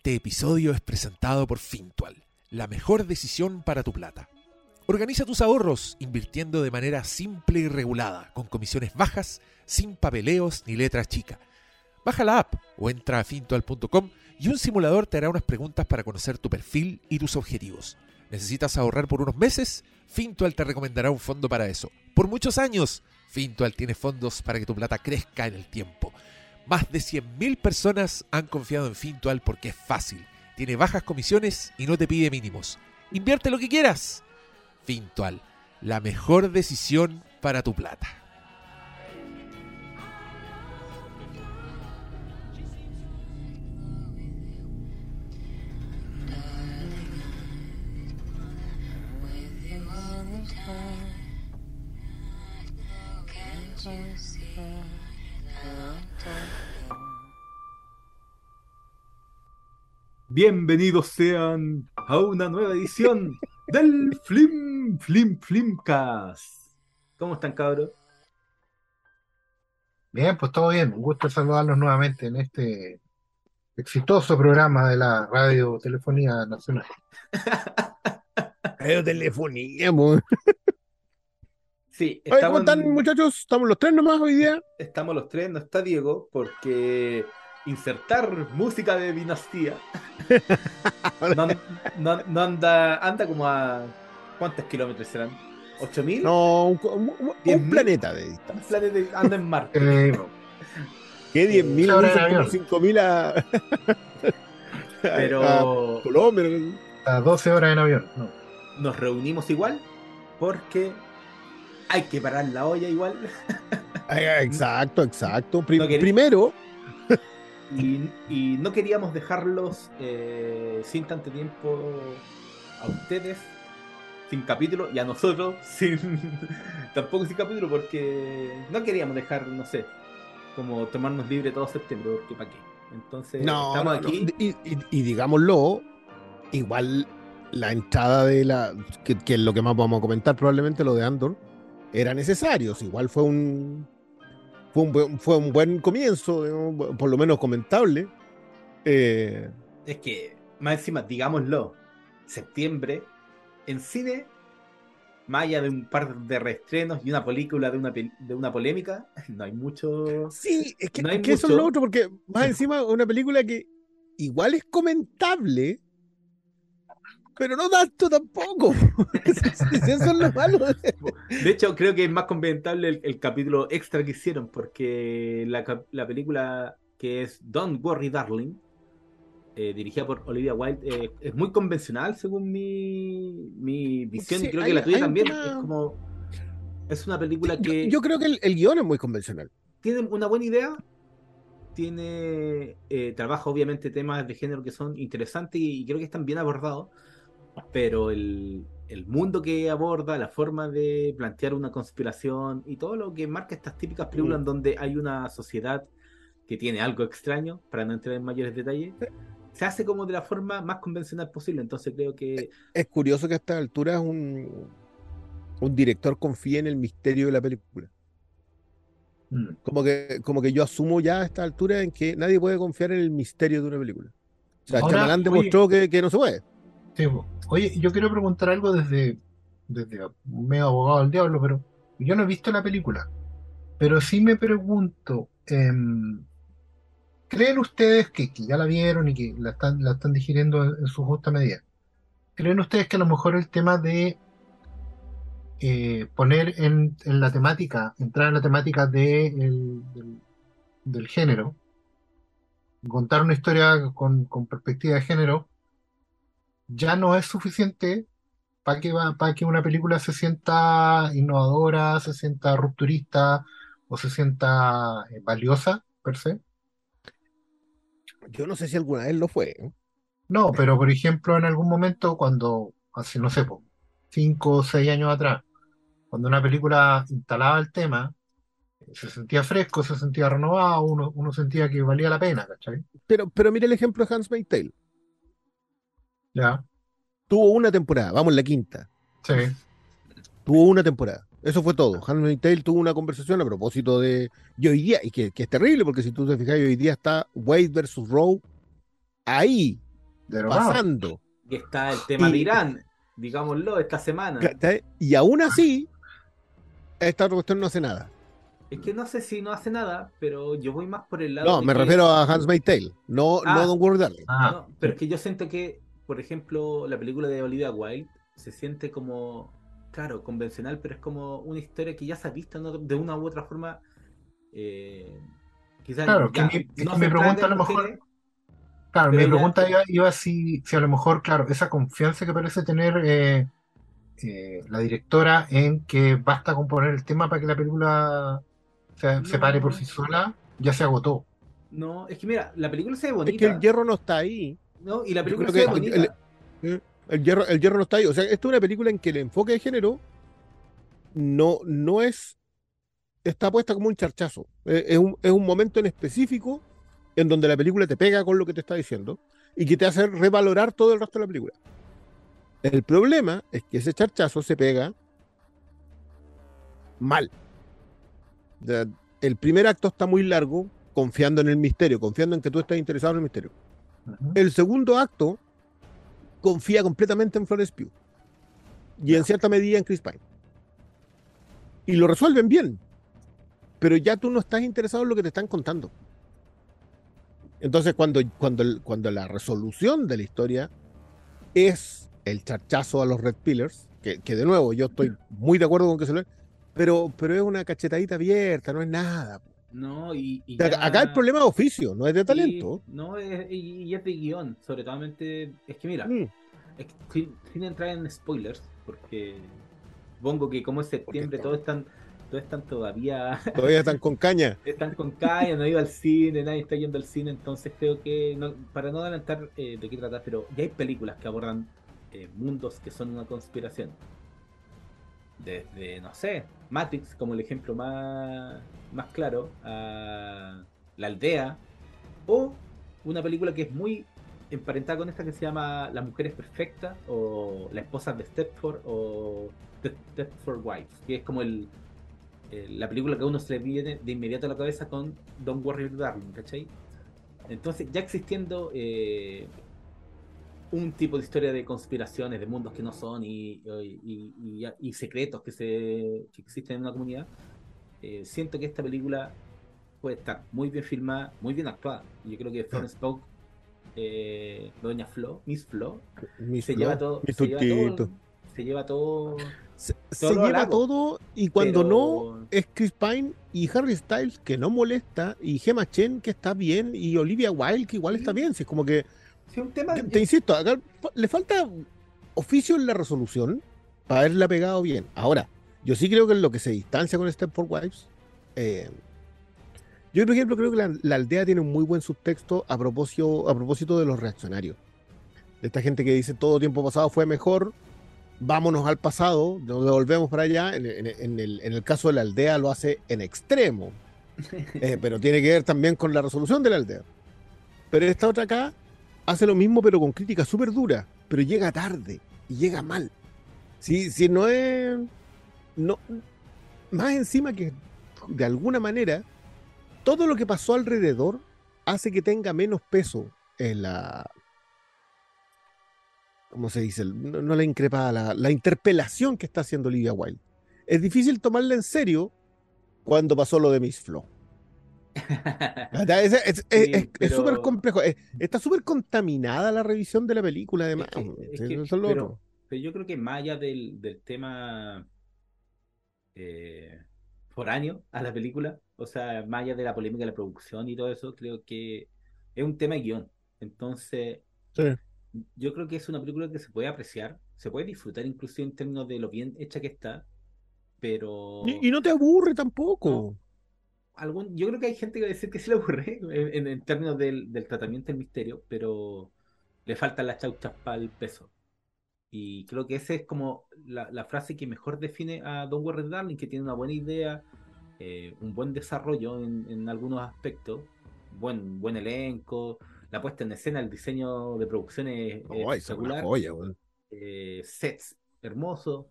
Este episodio es presentado por Fintual, la mejor decisión para tu plata. Organiza tus ahorros invirtiendo de manera simple y regulada, con comisiones bajas, sin papeleos ni letras chicas. Baja la app o entra a fintual.com y un simulador te hará unas preguntas para conocer tu perfil y tus objetivos. ¿Necesitas ahorrar por unos meses? Fintual te recomendará un fondo para eso. Por muchos años, Fintual tiene fondos para que tu plata crezca en el tiempo. Más de 100.000 personas han confiado en Fintual porque es fácil, tiene bajas comisiones y no te pide mínimos. Invierte lo que quieras. Fintual, la mejor decisión para tu plata. Bienvenidos sean a una nueva edición del Flim Flim Flimcast. ¿Cómo están, cabros? Bien, pues todo bien. Un gusto saludarlos nuevamente en este exitoso programa de la Radio Telefonía Nacional. Radiotelefonía, mo. Sí, Oye, ¿cómo están, muchachos? ¿Estamos los tres nomás hoy día? estamos los tres, no está Diego, porque insertar música de dinastía no, no- no anda, anda como a ¿cuántos kilómetros serán? ¿8000? No, un, un- un- un planeta de Un distancia. planeta anda en Marte. ¿Qué 10.000 Ahora en dicen como avión. 5.000 a, Pero a Colombia? a 12 horas en avión. No. nos reunimos igual porque hay que parar la olla igual. Exacto, exacto. No primero, Y, y no queríamos dejarlos eh, sin tanto tiempo a ustedes, sin capítulo, y a nosotros sin tampoco sin capítulo, porque no queríamos dejar, no sé, como tomarnos libre todo septiembre, porque para qué. Entonces, no, estamos no. aquí. Y, y- y digámoslo, igual la entrada de la, que, que es lo que más vamos a comentar probablemente, lo de Andor, era necesario. Igual fue un, fue un, buen- fue un buen comienzo, digamos, por lo menos comentable. Eh, Es que, más encima, digámoslo, septiembre, en cine, más allá de un par de reestrenos y una película de una, de una polémica, no hay mucho. Sí, es que, No hay eso es lo otro, porque más encima una película que igual es comentable, pero no tanto tampoco. eso es lo malo. De hecho, creo que es más comentable el, el capítulo extra que hicieron, porque la, la película que es Don't Worry Darling, eh, dirigida por Olivia Wilde, eh, es muy convencional según mi, mi visión, Sí, y creo hay- que la tuya también. Es como. Es una película que yo creo que el, el guion es muy convencional. tiene una buena idea, tiene. eh, trabaja obviamente temas de género que son interesantes y, y creo que están bien abordados, pero el, el mundo que aborda, la forma de plantear una conspiración y todo lo que marca estas típicas películas Mm. en donde hay una sociedad que tiene algo extraño, para no entrar en mayores detalles, se hace como de la forma más convencional posible. Entonces creo que Es curioso que a esta altura un, un director confíe en el misterio de la película. Mm. Como que, como que yo asumo ya a esta altura en que nadie puede confiar en el misterio de una película. O sea, Ahora, Shyamalan oye- demostró que, que no se puede. Oye, yo quiero preguntar algo desde, desde medio abogado del diablo, pero yo no he visto la película. Pero sí me pregunto, em, ¿creen ustedes que, ya la vieron y que la están, digiriendo en, su justa medida? ¿Creen ustedes que a lo mejor el tema de eh, poner en, la temática, entrar en la temática de el- del, género, contar una historia con perspectiva de género, ya no es suficiente para que, va- para que una película se sienta innovadora, se sienta rupturista o se sienta eh, valiosa, per se? Yo no sé si alguna vez lo fue. ¿eh? No, pero por ejemplo, en algún momento, cuando, hace, no sé, cinco o seis años atrás, cuando una película instalaba el tema, se sentía fresco, se sentía renovado, uno, uno sentía que valía la pena, ¿cachai? Pero, pero mira el ejemplo de Hans Tale. Ya, Tuvo una temporada, vamos, la quinta. sí, Tuvo una temporada. Eso fue todo. Handmaid's Tale tuvo una conversación a propósito de. Y hoy día, y que, que es terrible, porque si tú te fijas, hoy día está Wade versus Rowe ahí, Derogado. pasando. Y está el tema Y- de Irán, digámoslo, esta semana. Y aún así, esta otra cuestión no hace nada. Es que no sé si no hace nada, pero yo voy más por el lado. No, de me que- refiero a Hans May Tale, no, Ah. no Don't Worry Darling. Ah, No, pero es que yo siento que, por ejemplo, la película de Olivia Wilde se siente como, claro, convencional, pero es como una historia que ya se ha visto ¿no? de una u otra forma. Eh, quizás Claro, que ya, mi- es que mi centrada pregunta en a lo mejor- Claro, mi ya- pregunta iba, iba si, si a lo mejor, claro, esa confianza que parece tener eh, eh, la directora en que basta con poner el tema para que la película se, se No. pare por sí sola, ya se agotó. No, es que mira, la película se ve Es bonita. que el hierro no está ahí. ¿No? Y la película se bonita. el- El hierro, el hierro no está ahí. O sea, esto es una película en que el enfoque de género no, no es. Está puesta como un charchazo. Eh, Es un, es un momento en específico en donde la película te pega con lo que te está diciendo y que te hace revalorar todo el resto de la película. El problema es que ese charchazo se pega mal. El primer acto está muy largo, confiando en el misterio, confiando en que tú estás interesado en el misterio. El segundo acto confía completamente en Florence Pugh y en cierta medida en Chris Pine. Y lo resuelven bien, pero ya tú no estás interesado en lo que te están contando. Entonces, cuando, cuando, cuando la resolución de la historia es el charchazo a los Red Pillars, que, que de nuevo yo estoy muy de acuerdo con que se lo pero, pero es una cachetadita abierta, no es nada. No, y, ya- Acá el problema es oficio, no es de talento. no, es, y, y es de guion, sobre todo. Es que mira, Mm. es que sin, entrar en spoilers, porque supongo que como es septiembre, todos están, todos están todavía, Todavía están con caña. están con caña, no ido al cine, nadie está yendo al cine, entonces creo que, no- para no adelantar eh, de qué trata, pero ya hay películas que abordan eh, mundos que son una conspiración. Desde, no sé, Matrix como el ejemplo más, más claro, a La Aldea, o una película que es muy emparentada con esta que se llama La Mujer es Perfecta, o La Esposa de Stepford, o The Stepford Wives, que es como el, el- la película que a uno se le viene de inmediato a la cabeza con Don't Worry Darling, ¿cachai? Entonces, ya existiendo eh, un tipo de historia de conspiraciones, de mundos que no son y, y- y- y- secretos que, se, que existen en una comunidad, eh, siento que esta película puede estar muy bien filmada, muy bien actuada. Yo creo que Florence Pugh, eh, Doña Flo, Miss Flo, Mi se Flo, lleva todo, se lleva todo, se lleva todo Se, se todo lo lleva halago. todo y cuando Pero- no es Chris Pine y Harry Styles que no molesta y Gemma Chen que está bien y Olivia Wilde que igual está bien. Si es como que, Sí, un tema te, te insisto, acá le falta oficio en la resolución para haberla pegado bien. Ahora, yo sí creo que en lo que se distancia con Stepford Wives, eh, yo por ejemplo creo que la, la aldea tiene un muy buen subtexto a propósito, a propósito de los reaccionarios. De esta gente que dice todo tiempo pasado fue mejor, vámonos al pasado, nos devolvemos para allá. En, en- en el, en el caso de la aldea lo hace en extremo, eh, pero tiene que ver también con la resolución de la aldea. Pero esta otra acá hace lo mismo, pero con crítica súper dura, pero llega tarde y llega mal. Si, si no es. No, más encima que de alguna manera, todo lo que pasó alrededor hace que tenga menos peso en la. ¿Cómo se dice? No, la increpada, la, la interpelación que está haciendo Olivia Wilde. Es difícil tomarla en serio cuando pasó lo de Miss Flo. Es- Sí, pero- súper complejo. Es- está súper contaminada la revisión de la película, además. Es que- es que- pero, yo creo que más allá del, del tema eh, foráneo a la película, o sea, más allá de la polémica de la producción y todo eso, creo que es un tema de guion. Entonces, Sí. yo creo que es una película que se puede apreciar, se puede disfrutar incluso en términos de lo bien hecha que está, pero Y, y no te aburre tampoco. Algún, yo creo que hay gente que va a decir que sí le aburre en, términos del, del tratamiento del misterio, pero le faltan las chauchas para el peso. Y creo que esa es como la, la frase que mejor define a Don Warren Darling, que tiene una buena idea, eh, un buen desarrollo en, en algunos aspectos, buen, buen elenco, la puesta en escena, el diseño de producción es, es Ay, esa es una espectacular, joya, eh, sets hermosos,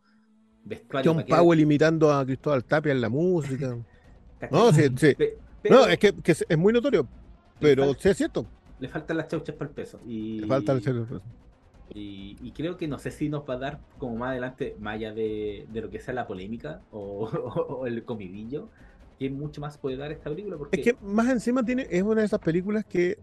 vestuario John Powell imitando a Cristóbal Tapia en la música. No, sí, sí. Pe- No, pero- es que, que es muy notorio, pero falta- sí es cierto. Le faltan las chauchas para el peso. Y, Le falta el cerebro. y, y creo que no sé si nos va a dar como más adelante, más allá de, de lo que sea la polémica o, o el comidillo, que mucho más puede dar esta película. Porque Es que más encima tiene, es una de esas películas que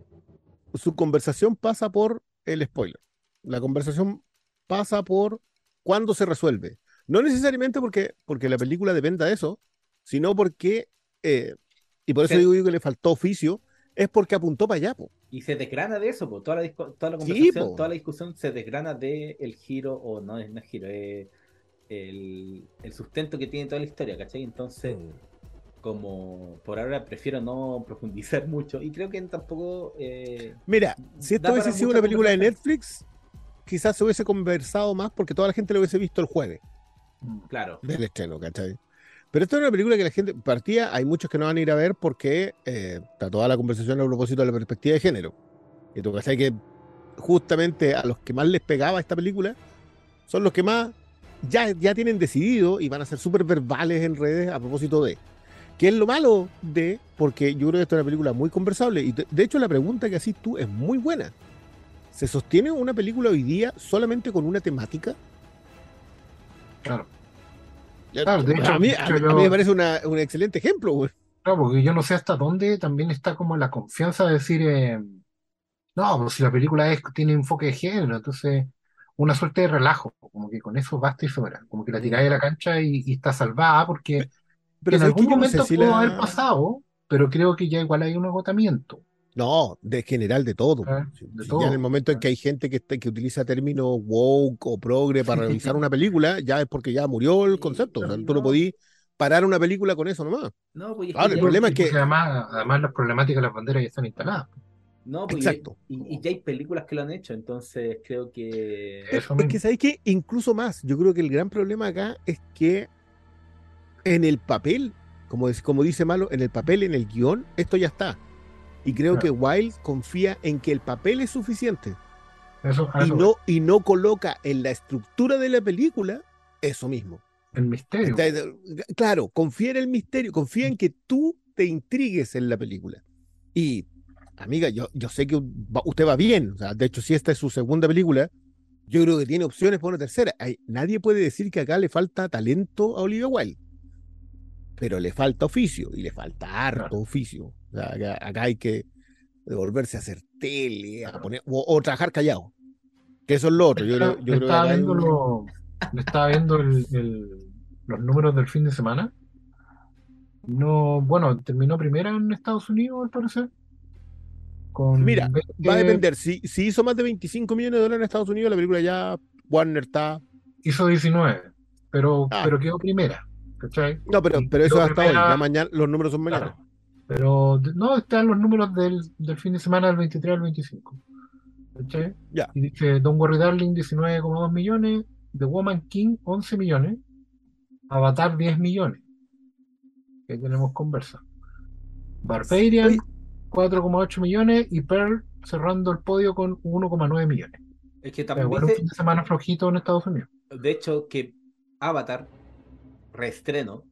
su conversación pasa por el spoiler. La conversación pasa por cuándo se resuelve. No necesariamente porque, porque la película dependa de eso, sino porque, eh, y por eso Sí. digo yo que le faltó oficio, es porque apuntó para allá. po. Y se desgrana de eso, po. Toda, la, toda la conversación, toda la discusión se desgrana de el giro, o no es, no es giro, es el, el sustento que tiene toda la historia, ¿cachai? Entonces, como por ahora prefiero no profundizar mucho, y creo que tampoco... eh, Mira, si esto hubiese sido una película de. Netflix, quizás se hubiese conversado más porque toda la gente lo hubiese visto el jueves. Mm. claro, del estreno, ¿cachai? Pero esta es una película que la gente partía, hay muchos que no van a ir a ver porque eh, está toda la conversación a propósito de la perspectiva de género. Y tú cachai que justamente a los que más les pegaba esta película son los que más ya, ya tienen decidido y van a ser súper verbales en redes a propósito de. ¿Qué es lo malo de? Porque yo creo que esta es una película muy conversable. Y de hecho, la pregunta que haces tú es muy buena. ¿Se sostiene una película hoy día solamente con una temática? Claro. Claro, de hecho- a, mí, a a me parece una- un excelente ejemplo. güey. Claro, porque yo no sé hasta dónde también está como la confianza de decir, eh, no, pues si la película es, tiene enfoque de género, entonces una suerte de relajo, como que con eso basta y sobra, como que la tiráis de la cancha y, y está salvada, porque Pero en algún no sé momento si pudo la- haber pasado, pero creo que ya igual hay un agotamiento. No, de general de todo. Ah, Si- de si todo. Ya en el momento en que hay gente que, está- que utiliza términos woke o progre para revisar una película, ya es porque ya murió el Sí, concepto. O sea, tú no no. podís parar una película con eso nomás. no, pues, Claro, el ya- problema es que- Entonces, además, además las problemáticas de las banderas ya están instaladas. No, pues, y- Exacto. Y, y ya hay películas que lo han hecho, entonces creo que... Eso Es que sabéis que incluso más, yo creo que el gran problema acá es que en el papel, como, es- como dice Malo, en el papel, en el guion, esto ya está. Y creo Claro. que Wild confía en que el papel es suficiente Eso, a y eso no, y no coloca en la estructura de la película eso mismo. el misterio. Claro, confía en el misterio, confía en que tú te intrigues en la película. Y, amiga, yo, yo sé que usted va bien. O sea, de hecho, si esta es su segunda película, yo creo que tiene opciones para una tercera. Hay- nadie puede decir que acá le falta talento a Olivia Wilde. Pero le falta oficio y le falta harto Claro. oficio. Acá, acá hay que devolverse a hacer tele, a poner, o, o trabajar callado. Que eso es lo otro. Yo yo creo estaba viendo, un- lo- estaba viendo el- el- los números del fin de semana. No, bueno, terminó primera en Estados Unidos, al parecer. Con Mira, 20 Va a depender. Si, si hizo más de 25 millones de dólares en Estados Unidos, la película ya Warner está. Hizo 19, pero, Ah. pero quedó primera. ¿Cachai? No, pero, pero eso hasta hoy. primera- Ya mañana los números son mañana. Claro. Pero no, están los números del, del fin de semana del 23 al 25. ¿Cachai? Ya. Y dice Don't Worry Darling 19,2 millones, The Woman King 11 millones, Avatar 10 millones. Que tenemos conversa. Barbarian Oye. 4,8 millones y Pearl cerrando el podio con 1,9 millones. Es que sea, también un fin de semana flojito en Estados Unidos. De hecho, que Avatar, reestreno,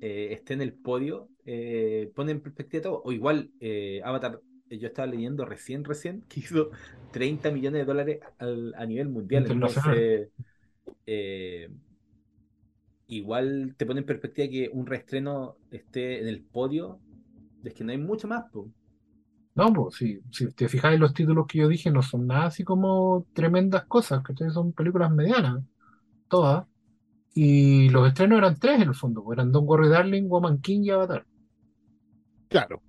eh, esté en el podio, eh, pone en perspectiva todo. O igual, eh, Avatar, eh, yo estaba leyendo recién, recién, que hizo 30 millones de dólares al- a nivel mundial. Entonces, eh, igual te pone en perspectiva que un reestreno esté en el podio. Es que no hay mucho más, po. No, pues si, si te fijáis los títulos que yo dije, no son nada así como tremendas cosas, ¿cachai? Son películas medianas, todas. Y los estrenos eran tres en el fondo, eran Don't Worry Darling, Woman King y Avatar. Claro.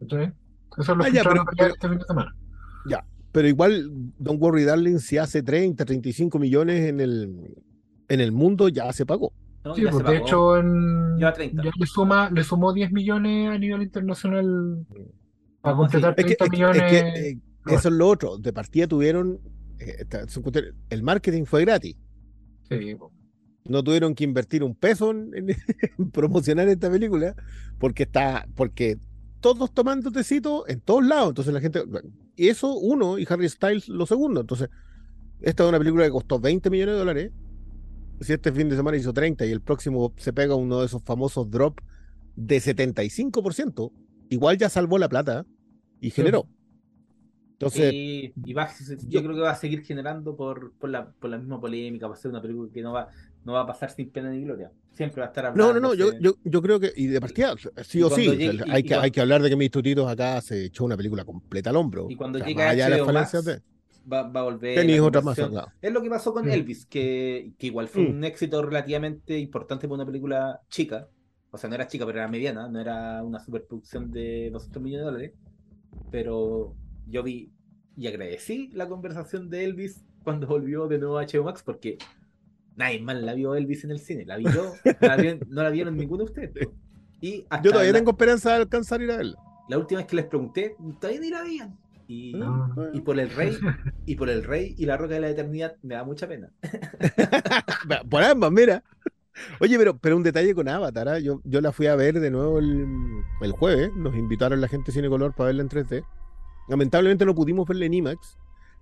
¿cachai? Eso es lo Ah, que ya, pero- ya pero- este fin de semana. Pero igual, Don't Worry Darling, si hace 30, 35 millones en el, en el mundo, ya se pagó. ¿no? Sí, Ya pues de pagó. hecho en, Lleva 30. ya le suma, le sumó 10 millones a nivel internacional para completar Es que, 30 es que- millones. es que, eh, eso es lo otro. De partida tuvieron. eh, el marketing fue gratis. Sí, pues. No tuvieron que invertir un peso en, en- en promocionar esta película porque está. Porque todos tomando tecito en todos lados. Entonces la gente. Y eso, uno, y Harry Styles, lo segundo. Entonces, esta es una película que costó 20 millones de dólares. Si este fin de semana hizo 30 y el próximo se pega uno de esos famosos drop de 75%, igual ya salvó la plata y generó. Entonces, y va- yo creo que va a seguir generando por, por, la, por la misma polémica, va a ser una película que no va, no va a pasar sin pena ni gloria. Siempre va a estar no, hablando. no, no, yo, yo, yo creo que, y de partida, sí o sí, cuando o sea, llegue- y- hay, y que, cuando- hay que hablar de que mis tutitos acá se echó una película completa al hombro. Y cuando O sea, llegue más allá las HBO falencias Max, de- va, va a volver. Otras más. Es lo que pasó con Mm. Elvis, que, que igual fue Mm. un éxito relativamente importante para una película chica. O sea, no era chica, pero era mediana, no era una superproducción de 200 millones de dólares. Pero yo vi y agradecí la conversación de Elvis cuando volvió de nuevo a HBO Max, porque nadie más la vio Elvis en el cine. La vi yo, no la, vi- no la vieron ninguno de ustedes. po. Y hasta Yo todavía la, tengo esperanza de alcanzar a ir a verla. la última vez que les pregunté, todavía ni la veían. Y, Ah. y por el rey, y por el rey y la roca de la eternidad me da mucha pena. Por ambas, mira. Oye, pero, pero un detalle con Avatar, ¿ah? yo, yo la fui a ver de nuevo el, el jueves, nos invitaron la gente Cine Color para verla en 3D. Lamentablemente no pudimos verla en IMAX,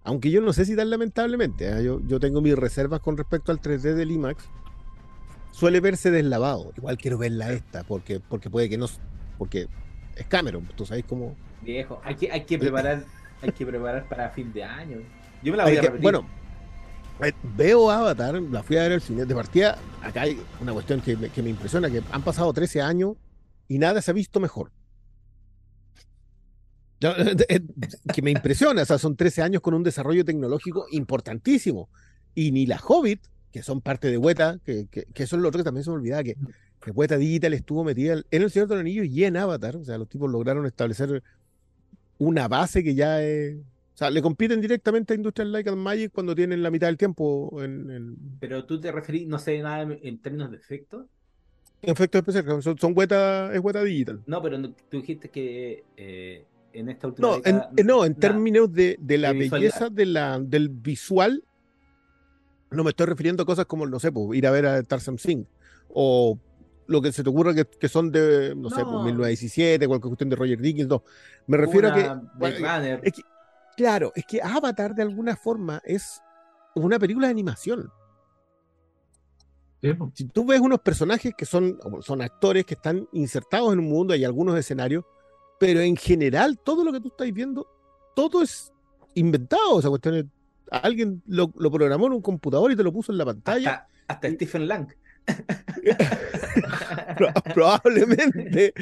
aunque yo no sé si tan lamentablemente, ¿ah? yo, yo tengo mis reservas con respecto al 3D del IMAX. Suele verse deslavado, igual quiero verla esta, porque, porque puede que no, porque es Cameron, tú sabes cómo... Viejo, hay que, hay que preparar, hay que preparar para fin de año. Yo me la voy a que- repetir. bueno, eh, veo Avatar, la fui a ver al cine. De partida, acá hay una cuestión que me, que me impresiona, que han pasado 13 años y nada se ha visto mejor. Eh, que me impresiona, o sea, son 13 años con un desarrollo tecnológico importantísimo. Y ni la Hobbit, que son parte de Weta, que, que, que eso es lo otro que también se me olvidaba, que, que Weta Digital estuvo metida en El Señor de los Anillos y en Avatar. O sea, los tipos lograron establecer una base que ya es... O sea, le compiten directamente a Industrial Light and Magic cuando tienen la mitad del tiempo en, en, Pero tú te referís, no sé nada en, términos de efecto. en efectos especiales. Son, son Weta, es Weta Digital. No, pero tú dijiste que eh, en esta última No, en, década, no, en nada. términos de, de la de belleza de la, del visual, no me estoy refiriendo a cosas como, no sé, pues, ir a ver a Tarzan Singh o lo que se te ocurra que, que son de, no, sé, pues, No. 1917, cualquier cuestión de Roger Dickens, no. Me refiero a que, es claro, es que Avatar de alguna forma es una película de animación. Po. si tú ves unos personajes que son, son actores que están insertados en un mundo, hay algunos escenarios, pero en general todo lo que tú estás viendo, todo es inventado. O sea, cuestiones, alguien lo, lo programó en un computador y te lo puso en la pantalla. hasta, hasta Stephen Lang. Pro- probablemente.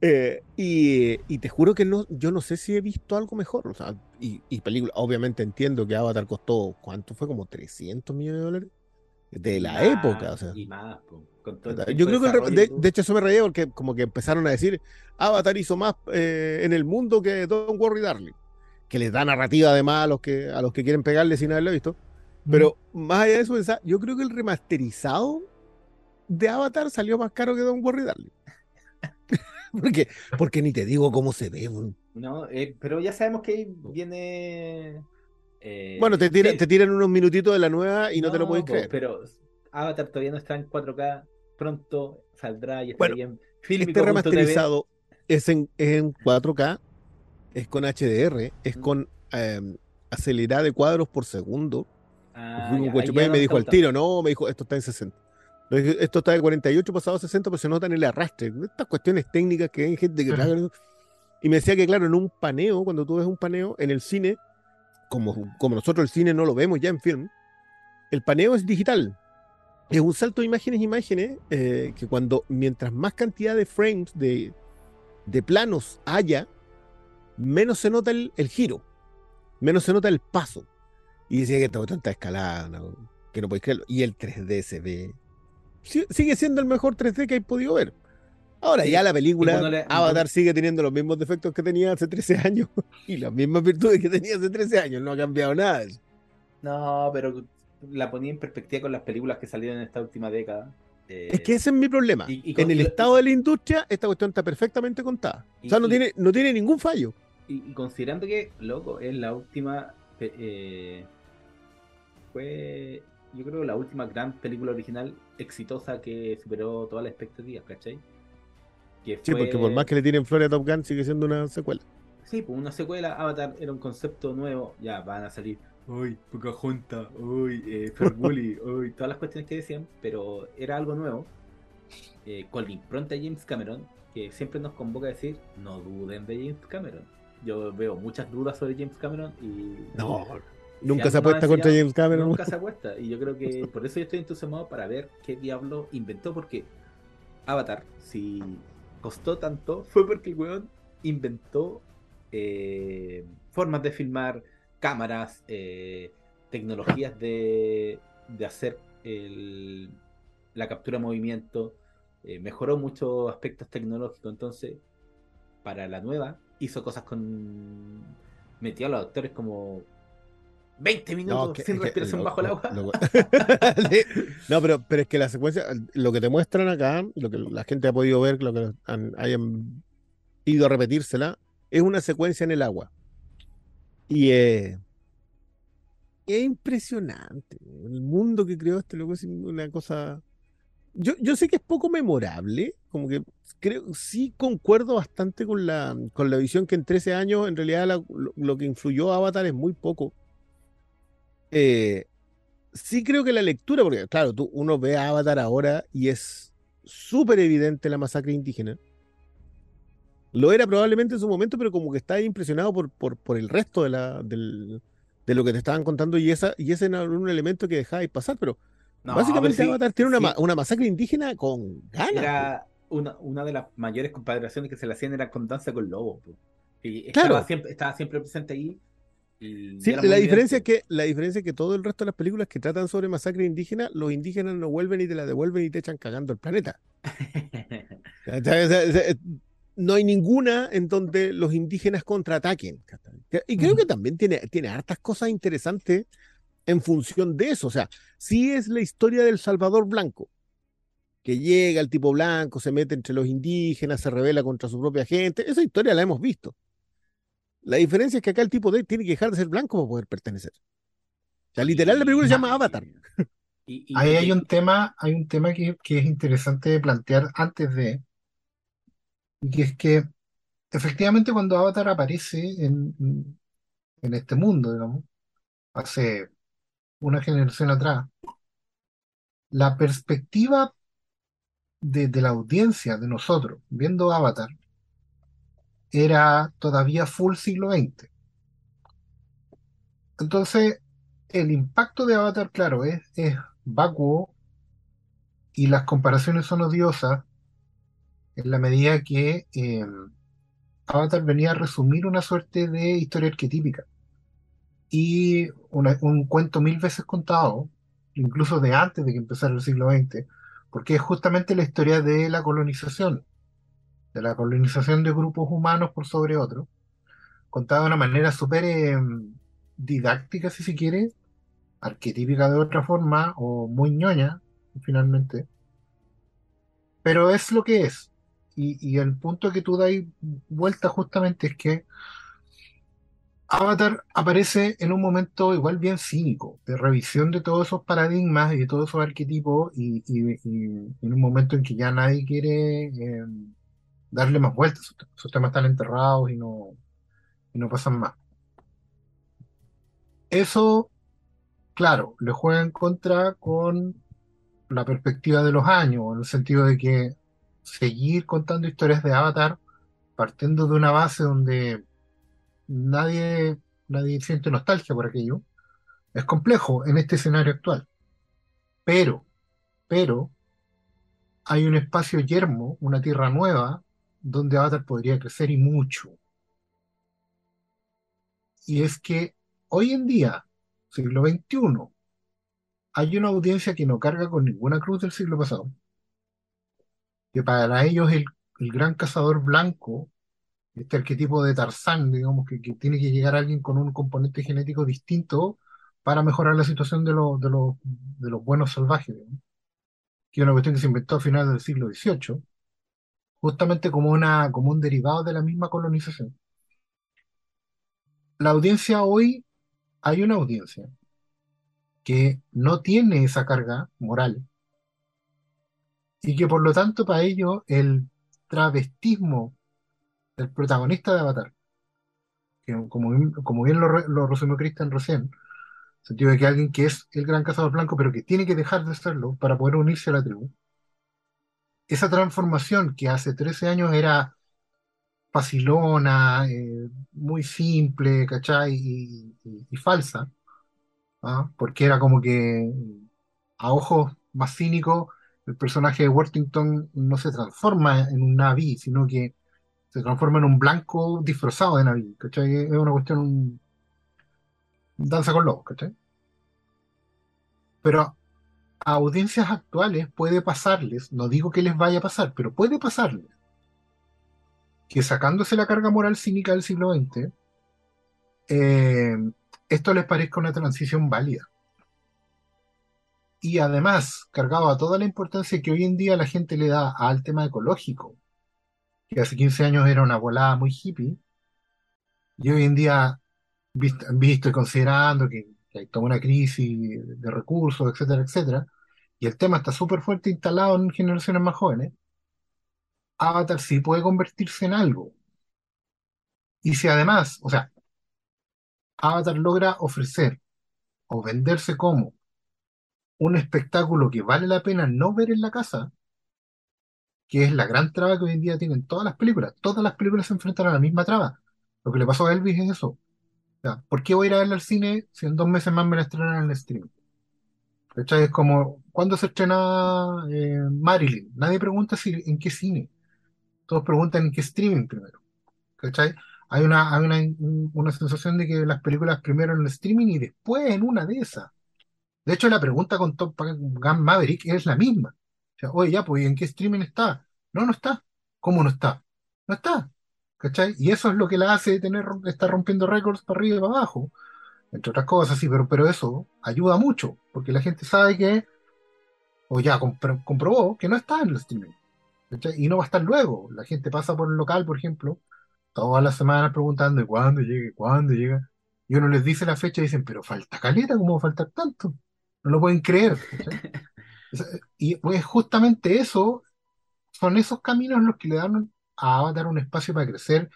Eh, y, y te juro que no, yo no sé si he visto algo mejor. O sea, y, y película, obviamente entiendo que Avatar costó, ¿cuánto fue? Como 300 millones de dólares. De la época, o sea. Y más, po, con todo el Yo creo que el de, hecho eso me reía porque como que empezaron a decir Avatar hizo más eh, en el mundo que Don't Worry Darling, que les da narrativa además a los que a los que quieren pegarle sin haberlo visto. Pero más allá de eso, yo creo que el remasterizado de Avatar salió más caro que Don't Worry Darling. porque, porque ni te digo cómo se ve. No, eh, pero ya sabemos que ahí viene. eh, Bueno, te, tira- sí, te tiran unos minutitos de la nueva y no, te lo puedes creer. Pero Avatar todavía no está en 4K. Pronto saldrá y Bueno, estaría en Este remasterizado es en, es en 4K, es con HDR, es Mm. con eh, acelerada de cuadros por segundo. Ah, ya, me no dijo al está tiro, no, me dijo, esto está en 60. Le dije, Esto está de 48 pasado a 60, pero se nota en el arrastre. Estas cuestiones técnicas que hay gente que traga. Y me decía que, claro, en un paneo, cuando tú ves un paneo en el cine, como, como nosotros el cine no lo vemos ya en film, el paneo es digital. Es un salto de imágenes, imágenes, eh, que cuando, mientras más cantidad de frames, de, de planos haya, menos se nota el, el giro, menos se nota el paso. Y decía que todo tanta escalada, ¿no? que no podéis creerlo. Y el 3D se ve. si- Sigue siendo el mejor 3D que hay podido ver. Ahora, Sí, ya la película le- Avatar sigue teniendo los mismos defectos que tenía hace 13 años y las mismas virtudes que tenía hace 13 años. No ha cambiado nada. eso. No, pero la ponía en perspectiva con las películas que salieron en esta última década. Eh, Es que ese es mi problema. y- y en el y- estado de la industria, esta cuestión está perfectamente contada. O sea, no tiene, no tiene ningún fallo. Y, considerando que, loco, es la última. eh, fue, yo creo, la última gran película original exitosa que superó todas las expectativas, ¿cachai? Que Sí, porque por más que le tiren flores a Top Gun, sigue siendo una secuela. Sí, pues una secuela, Avatar era un concepto nuevo, ya van a salir. Uy, Pocahontas, uy, eh, Fergully, uy, todas las cuestiones que decían, pero era algo nuevo. Eh, con la impronta de James Cameron, que siempre nos convoca a decir, no duden de James Cameron. yo veo muchas dudas sobre James Cameron y No, si nunca se apuesta contra James Cameron. Nunca se acuesta. Y yo creo que por eso yo estoy entusiasmado para ver qué diablo inventó. Porque Avatar, si costó tanto, fue porque el weón inventó eh, formas de filmar, cámaras, eh, tecnologías de, de hacer el- la captura de movimiento. eh, mejoró muchos aspectos tecnológicos. Entonces, para la nueva, hizo cosas con. Metió a los actores como 20 minutos que- sin que respiración lo- bajo el lo- agua. lo- no, pero, pero es que la secuencia, lo que te muestran acá, lo que la gente ha podido ver, lo que han- hayan ido a repetírsela, es una secuencia en el agua. Y eh, es impresionante. El mundo que creó este loco es una cosa. Yo, yo sé que es poco memorable, como que creo, sí concuerdo bastante con la, con la visión que en 13 años, en realidad, lo que influyó a Avatar es muy poco. Eh, sí creo que la lectura, porque claro, tú, uno ve a Avatar ahora y es súper evidente la masacre indígena. Lo era probablemente en su momento, pero como que está impresionado por, por, por el resto de, la, del- de lo que te estaban contando y, esa, y ese era un elemento que dejabais pasar, pero No, básicamente pero sí, Avatar tiene una, sí, una masacre indígena con ganas. Era una, una de las mayores comparaciones que se le hacían era con Danza con Lobos. po. Y Claro. estaba, siempre, estaba siempre presente ahí. y Sí, la diferencia, es que, la diferencia es que todo el resto de las películas que tratan sobre masacre indígena, los indígenas no vuelven y te la devuelven y te echan cagando el planeta. O sea, No hay ninguna en donde los indígenas contraataquen. Y creo que también tiene, tiene hartas cosas interesantes en función de eso. O sea, sí es la historia del Salvador Blanco, que llega el tipo blanco, se mete entre los indígenas, se revela contra su propia gente. Esa historia la hemos visto. La diferencia es que acá el tipo de tiene que dejar de ser blanco para poder pertenecer. O sea, literal, la película se llama Avatar. Y- y- Ahí hay un tema, hay un tema que, que es interesante de plantear antes de, y que es que efectivamente cuando Avatar aparece en, en este mundo, digamos, hace una generación atrás, la perspectiva de, de la audiencia, de nosotros, viendo Avatar, era todavía full siglo XX. Entonces, el impacto de Avatar, claro, es, es vacuo y las comparaciones son odiosas en la medida que eh, Avatar venía a resumir una suerte de historia arquetípica y una- un cuento mil veces contado, incluso de antes de que empezara el siglo XX, porque es justamente la historia de la colonización, de la colonización de grupos humanos por sobre otros, contada de una manera súper eh, didáctica, si se quiere, arquetípica de otra forma, o muy ñoña, finalmente, pero es lo que es. Y, el punto que tú das vuelta justamente es que Avatar aparece en un momento igual bien cínico, de revisión de todos esos paradigmas y de todos esos arquetipos, y, en un momento en que ya nadie quiere eh, darle más vueltas. Esos temas están enterrados y no, y no pasan más. Eso, claro, le juega en contra con la perspectiva de los años, en el sentido de que seguir contando historias de Avatar partiendo de una base donde nadie, nadie siente nostalgia por aquello, es complejo en este escenario actual. Pero, pero, hay un espacio yermo, una tierra nueva, donde Avatar podría crecer y mucho. Y es que hoy en día, siglo XXI, hay una audiencia que no carga con ninguna cruz del siglo pasado, que para ellos el, el gran cazador blanco, este arquetipo de Tarzán, digamos, que, que tiene que llegar alguien con un componente genético distinto para mejorar la situación de, los de, los de los buenos salvajes, digamos, que es una cuestión que se inventó a finales del siglo XVIII, justamente como, una, como un derivado de la misma colonización. La audiencia hoy, hay una audiencia que no tiene esa carga moral y que por lo tanto para ellos el travestismo del protagonista de Avatar, que como, bien- como bien lo, lo resumió Christian recién, en el sentido de que alguien que es el gran cazador blanco pero que tiene que dejar de serlo para poder unirse a la tribu, esa transformación que hace 13 años era facilona, eh, muy simple, ¿cachai? Y, y- y falsa, ¿ah? Porque era como que a ojos más cínicos, el personaje de Worthington no se transforma en un Naví, sino que se transforma en un blanco disfrazado de Naví, ¿cachai? Es una cuestión, danza con lobos, ¿cachai? Pero a audiencias actuales puede pasarles, no digo que les vaya a pasar, pero puede pasarles, que sacándose la carga moral cínica del siglo XX, eh, esto les parezca una transición válida. Y además, cargado a toda la importancia que hoy en día la gente le da al tema ecológico, que hace 15 años era una volada muy hippie, y hoy en día, visto, visto y considerando que, que hay toda una crisis de recursos, etcétera, etcétera, y el tema está súper fuerte instalado en generaciones más jóvenes, Avatar sí puede convertirse en algo. Y si además, o sea, Avatar logra ofrecer o venderse como un espectáculo que vale la pena no ver en la casa, que es la gran traba que hoy en día tienen todas las películas. Todas las películas se enfrentan a la misma traba. Lo que le pasó a Elvis es eso. ¿por qué voy a ir a verla al cine si en dos meses más me la estrenan en el streaming? ¿Cachai? Es como, ¿cuándo se estrena eh, Marilyn? Nadie pregunta si, en qué cine. Todos preguntan en qué streaming primero. ¿Cachai? Hay una, hay una, una sensación de que las películas primero en el streaming y después en una de esas. De hecho, la pregunta con Top Gun Maverick es la misma. O sea, oye, ya, pues, ¿y en qué streaming está? No, no está. ¿Cómo no está? No está. ¿Cachai? Y eso es lo que la hace tener, estar rompiendo récords para arriba y para abajo. Entre otras cosas, sí, pero, pero eso ayuda mucho, porque la gente sabe que, o ya compro- comprobó que no está en el streaming. ¿cachai? Y no va a estar luego. La gente pasa por el local, por ejemplo, todas las semanas preguntando, ¿y cuándo llegue? ¿Cuándo llega? Y uno les dice la fecha y dicen, pero falta caleta, ¿cómo va a faltar tanto? No lo pueden creer. Y pues justamente eso, son esos caminos los que le dan a Avatar un espacio para crecer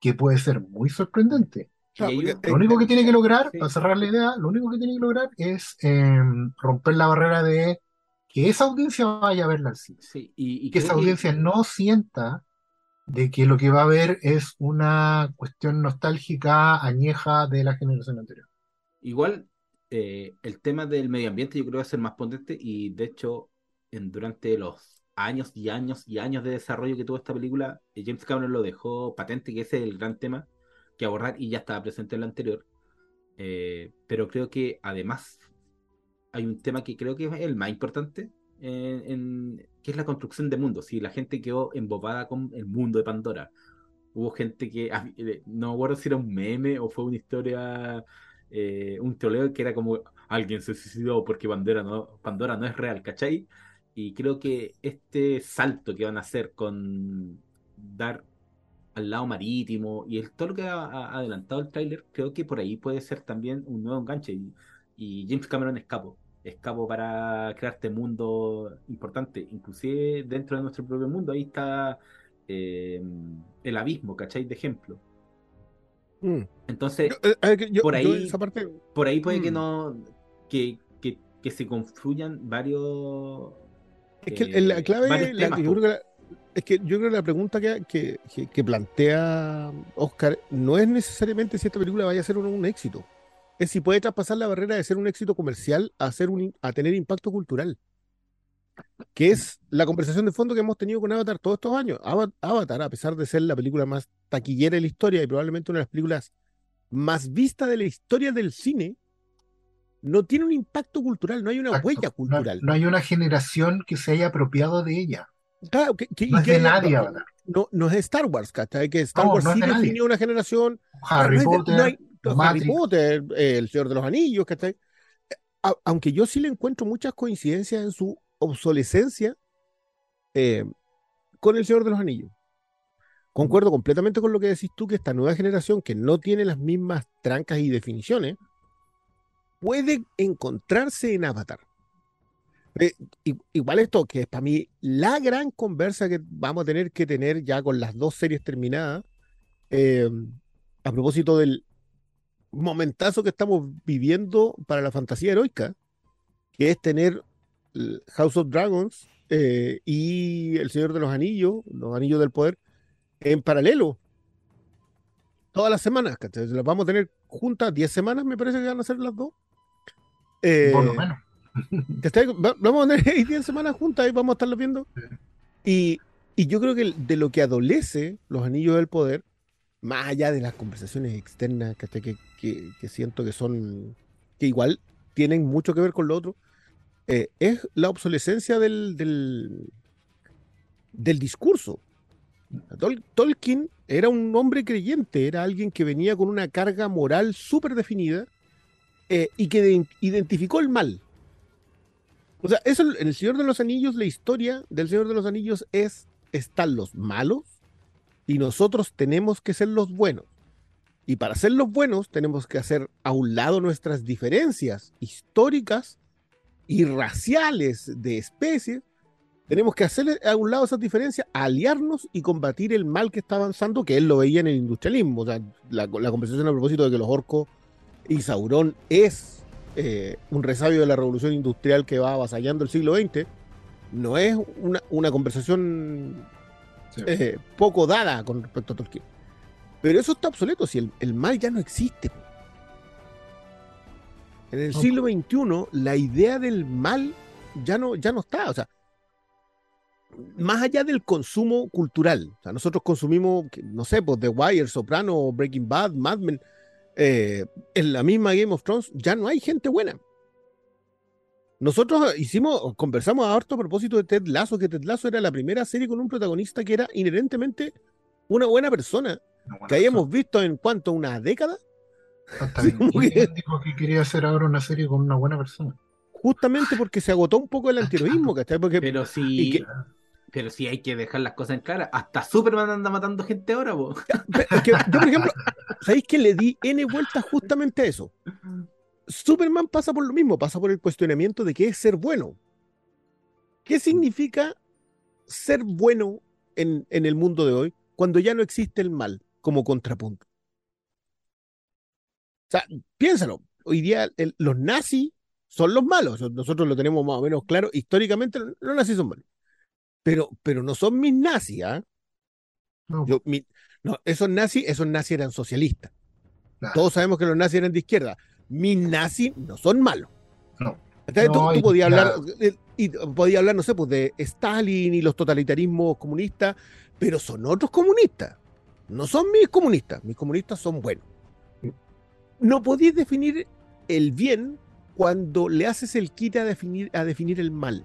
que puede ser muy sorprendente. Lo único que tiene que lograr, Sí. para cerrar la idea, lo único que tiene que lograr es eh, romper la barrera de que esa audiencia vaya a verla al cine. Sí, y, y Que esa audiencia no sienta de que lo que va a ver es una cuestión nostálgica, añeja de la generación anterior. Igual, eh, el tema del medio ambiente yo creo que va a ser más potente y de hecho, en, durante los años y años y años de desarrollo que tuvo esta película, eh, James Cameron lo dejó patente, que ese es el gran tema que abordar y ya estaba presente en la anterior. Eh, pero creo que además hay un tema que creo que es el más importante, eh, en- que es la construcción de mundos. Si la gente quedó embobada con el mundo de Pandora, hubo gente que, no me acuerdo si era un meme o fue una historia, eh, un troleo que era como alguien se suicidó porque Pandora no, es real, ¿cachai? Y creo que este salto que van a hacer con dar al lado marítimo y el, todo lo que ha, adelantado el tráiler, creo que por ahí puede ser también un nuevo enganche. Y, James Cameron es capo, es capo para crear este mundo importante, inclusive dentro de nuestro propio mundo, ahí está eh, el abismo, ¿cachai? De ejemplo. Mm. Entonces, Yo, eh, yo- por ahí- esa parte, por ahí puede que Mm. no, que, que, que se confluyan varios... es que eh, la clave, varios la- temas, yo po. creo que la- es que yo creo que la pregunta que, que, que- plantea Oscar no es necesariamente si esta película vaya a ser no un éxito, es si puede traspasar la barrera de ser un éxito comercial a, ser un, a tener impacto cultural, que es la conversación de fondo que hemos tenido con Avatar todos estos años. Ava- Avatar, a pesar de ser la película más taquillera de la historia y probablemente una de las películas más vistas de la historia del cine, no tiene un impacto cultural, no hay una Exacto. huella cultural. no hay una generación que se haya apropiado de ella. Claro, que, que- No es que de nadie no, Avatar. no, no es Star Wars, ¿cachai? Que Star Wars sí de definió una generación. Harry de- Potter, hay- Harry. Potter, El Señor de los Anillos, ¿cachai? Aunque yo sí le encuentro muchas coincidencias en su obsolescencia eh, con El Señor de los Anillos. Concuerdo completamente con lo que decís tú, que esta nueva generación que no tiene las mismas trancas y definiciones, puede encontrarse en Avatar. Eh, igual esto, que es para mí la gran conversa que vamos a tener que tener ya con las dos series terminadas, eh, a propósito del momentazo que estamos viviendo para la fantasía heroica, que es tener House of Dragons eh, y El Señor de los Anillos, los Anillos del Poder, en paralelo. todas las semanas, ¿cachai? Las vamos a tener juntas 10 semanas, me parece que van a ser las dos. Eh, Por lo menos. Vamos a tener ahí 10 semanas juntas y vamos a estarlas viendo. Y, y yo creo que de lo que adolece los anillos del poder, más allá de las conversaciones externas, ¿cachai? Que, que, que siento que son, que igual tienen mucho que ver con lo otro, eh, es la obsolescencia del, del, del discurso. Tol- Tolkien era un hombre creyente, era alguien que venía con una carga moral súper definida eh, y que de- identificó el mal. O sea, eso en El Señor de los Anillos, la historia del Señor de los Anillos es, están los malos y nosotros tenemos que ser los buenos. Y para ser los buenos tenemos que hacer a un lado nuestras diferencias históricas y raciales de especies. Tenemos que hacer a un lado esas diferencias, aliarnos y combatir el mal que está avanzando, que él lo veía en el industrialismo. O sea, la, la conversación a propósito de que los orcos y Sauron es eh, un resabio de la revolución industrial que va avasallando el siglo XX, no es una, una conversación Sí. eh, poco dada con respecto a Tolkien. Pero eso está obsoleto, si el, el mal ya no existe. En el siglo XXI, la idea del mal ya no, ya no está. O sea, más allá del consumo cultural. O sea, nosotros consumimos, no sé, pues The Wire, Soprano, Breaking Bad, Mad Men. eh, en la misma Game of Thrones ya no hay gente buena. Nosotros hicimos, conversamos harto a propósito de Ted Lasso, que Ted Lasso era la primera serie con un protagonista que era inherentemente una buena persona, Una buena que habíamos visto en cuanto una década, Hasta Sí, que- dijo que quería hacer ahora una serie con una buena persona. justamente porque se agotó un poco el antiheroísmo, ¿cachai? Porque Pero sí, que- pero sí hay que dejar las cosas en cara. Hasta Superman anda matando gente ahora, po. Es que yo, por ejemplo, ¿sabéis que le di N vueltas justamente a eso? Superman pasa por lo mismo, pasa por el cuestionamiento de qué es ser bueno. ¿Qué significa ser bueno en, en el mundo de hoy cuando ya no existe el mal como contrapunto? O sea, piénsalo, hoy día el- los nazis son los malos, nosotros lo tenemos más o menos claro, históricamente los nazis son malos, pero, pero no son mis nazis, ¿ah? No, esos nazis, esos nazis eran socialistas. claro. Todos sabemos que los nazis eran de izquierda. Mis nazis no son malos. No. Entonces, tú, No, tú y podías hablar, eh, y podías hablar, no sé, pues de Stalin y los totalitarismos comunistas, pero son otros comunistas. No son mis comunistas. Mis comunistas son buenos. No podías definir el bien cuando le haces el quite a definir, a definir el mal.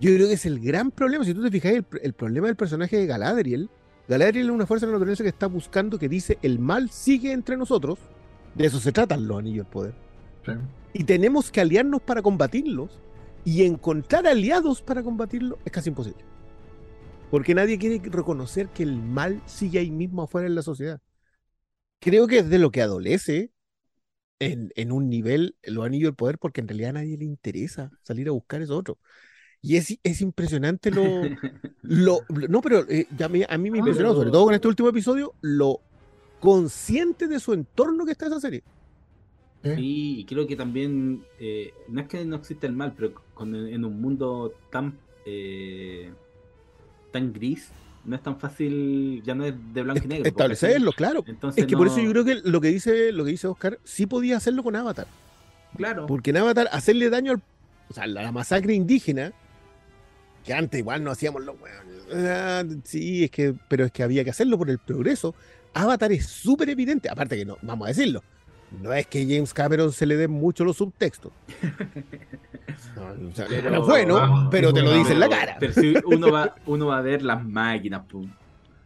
Yo creo que es el gran problema. Si tú te fijas, el, el problema del personaje de Galadriel, Galadriel es una fuerza de la naturaleza que está buscando, que dice, el mal sigue entre nosotros. De eso se tratan los anillos del poder. Sí. Y tenemos que aliarnos para combatirlos. Y encontrar aliados para combatirlo es casi imposible. Porque nadie quiere reconocer que el mal sigue ahí mismo afuera en la sociedad. Creo que es de lo que adolece en, en un nivel los anillos del poder, porque en realidad a nadie le interesa salir a buscar eso otro. Y es, es impresionante lo, lo, lo- no, pero eh, ya me- a mí me Ah, impresionó, pero- sobre todo con este último episodio, lo consciente de su entorno que está esa serie. Sí. Sí, y creo que también, eh, no es que no exista el mal, pero con- en un mundo tan eh, tan gris, no es tan fácil, ya no es de blanco y negro. Establecerlo, claro. Entonces Es que por eso yo creo que lo que dice, lo que dice Oscar, sí podía hacerlo con Avatar. Claro, Porque en Avatar, hacerle daño al, o sea, la, la masacre indígena, que antes igual no hacíamos lo ah, sí, es que, pero es que había que hacerlo por el progreso. Avatar es súper evidente, aparte que no, vamos a decirlo, no es que James Cameron se le den mucho los subtextos. No, o sea, Pero- no bueno, Ah, pero te lo dice en la cara. Pero si uno va, uno va a ver las máquinas, po.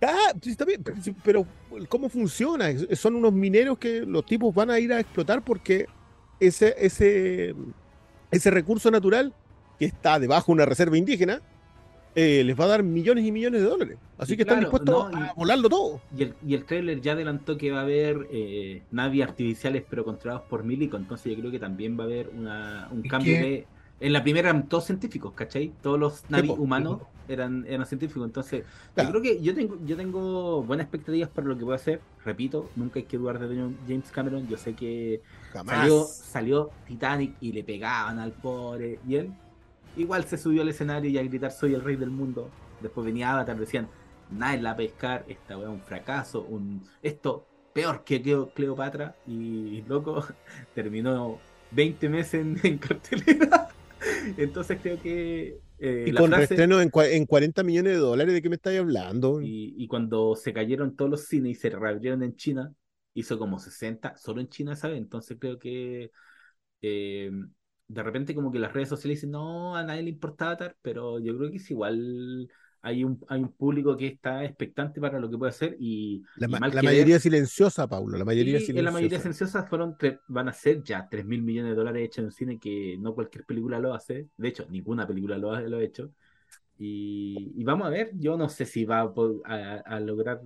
Ah, sí, está bien, pero, ¿cómo funciona? Son unos mineros que los tipos van a ir a explotar porque ese, ese, ese recurso natural que está debajo de una reserva indígena eh, les va a dar millones y millones de dólares. Así Y que están dispuestos no, y- a volarlo todo. Y el, y el trailer ya adelantó que va a haber eh, naves artificiales pero controlados por Milico, entonces yo creo que también va a haber una, un cambio que- de... En la primera eran todos científicos, ¿cachai? Todos los navis humanos eran, eran científicos, entonces Claro. yo creo que yo tengo, yo tengo buenas expectativas para lo que puede hacer. Repito, nunca hay que dudar de James Cameron, yo sé que Jamás. salió, salió Titanic y le pegaban al pobre, y él igual se subió al escenario y a gritar soy el rey del mundo. Después venía Avatar, decían, nadie la a pescar, esta weá un fracaso, un... esto peor que Cleo- Cleopatra y loco terminó 20 meses en, en cartelera. Entonces creo que eh, Y la con frase- reestreno en, en 40 millones de dólares, ¿de qué me estáis hablando? y, y cuando se cayeron todos los cines y se reabrieron en China, hizo como 60 solo en China, ¿sabes? Entonces creo que eh, de repente como que las redes sociales dicen, no, a nadie le importa Avatar, pero yo creo que es igual, hay un, hay un público que está expectante para lo que puede hacer y, La, y ma- la mayoría ver, silenciosa, Paulo, la mayoría silenciosa. la mayoría silenciosas fueron van a ser ya 3 mil millones de dólares hechos en cine, que no cualquier película lo hace, de hecho, ninguna película lo ha, lo ha hecho. Y, y vamos a ver, yo no sé si va a, a- a lograr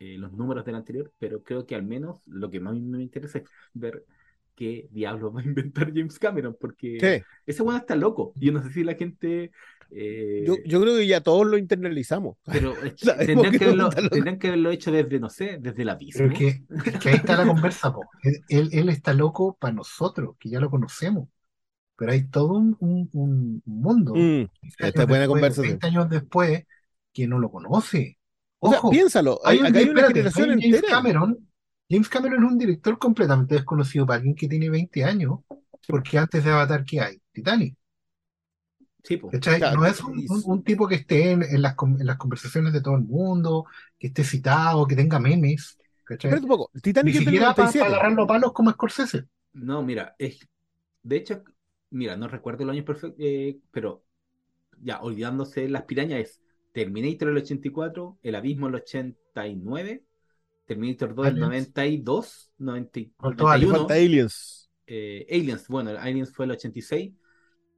eh, los números del anterior, pero creo que al menos lo que más me interesa es ver qué diablos va a inventar James Cameron, porque Sí, ese bueno está loco. Yo no sé si la gente... eh, yo, yo creo que ya todos lo internalizamos. pero tendrían, que loco. tendrían que haberlo hecho desde, no sé, desde el abismo. Pero es que, es que ahí está la conversa, po. Él, él- está loco para nosotros, que ya lo conocemos. Pero hay todo un, un- un mundo, Mm, 15 esta buena después, conversación. 20 años después, que no lo conoce. O sea, Ojo, piénsalo, hay, un- acá hay una espérate, generación hay James entera. Cameron, James Cameron es un director completamente desconocido para alguien que tiene 20 años, porque antes de Avatar, ¿qué hay? Titanic. Sí. Claro, No es un, un- un tipo que esté en, en las, con- en las conversaciones de todo el mundo, que esté citado, que tenga memes, ¿cachai? Espérate un poco, Ni Titanic es del siquiera para 97. agarrarlo a palos como Scorsese. No, mira, es, de hecho, mira, no recuerdo el año perfecto, pero ya, olvidándose las pirañas, es Terminator el 84, El Abismo el 89, Terminator 2 el Aliens. 92, 90 y- Faltó 91, Falta Aliens. eh, Aliens, bueno, el Aliens fue el 86,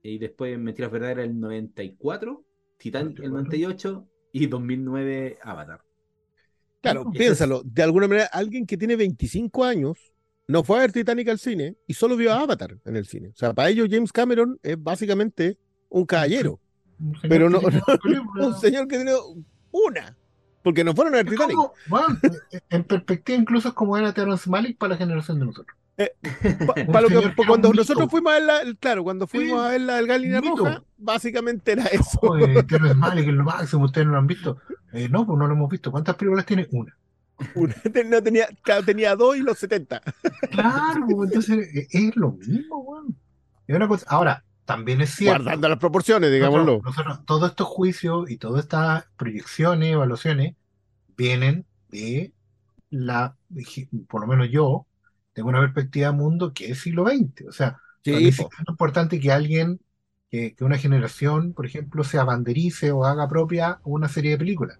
y después Mentiras Verdaderas el 94, Titanic el 98 y 2009 Avatar. Claro, piénsalo, de alguna manera, alguien que tiene 25 años no fue a ver Titanic al cine y solo vio a Avatar en el cine. O sea, para ellos James Cameron es básicamente un caballero, Un pero no, un señor que tiene una, porque no fueron a ver Titanic. como, bueno, en perspectiva incluso es como era Terrence Malick para la generación de nosotros. Pa lo que- era cuando mito. nosotros fuimos a la, claro, cuando fuimos Sí, a ver la del Galina. Roja, básicamente era eso. Terrence Malick es lo máximo, ustedes no lo han visto. Eh, no, pues no lo hemos visto. ¿Cuántas películas tiene? Una. Una- no tenía, tenía dos y los 70. Claro, pues, entonces eh, es lo mismo, weón. Es una cosa. Ahora, también es cierto. Guardando las proporciones, digámoslo. Nosotros, nosotros- todos estos juicios y todas estas proyecciones, evaluaciones, vienen de la, por lo menos yo, tengo una perspectiva de mundo que es siglo XX. O sea, Sí, es importante que alguien, que, que una generación, por ejemplo, se abanderice o haga propia una serie de películas.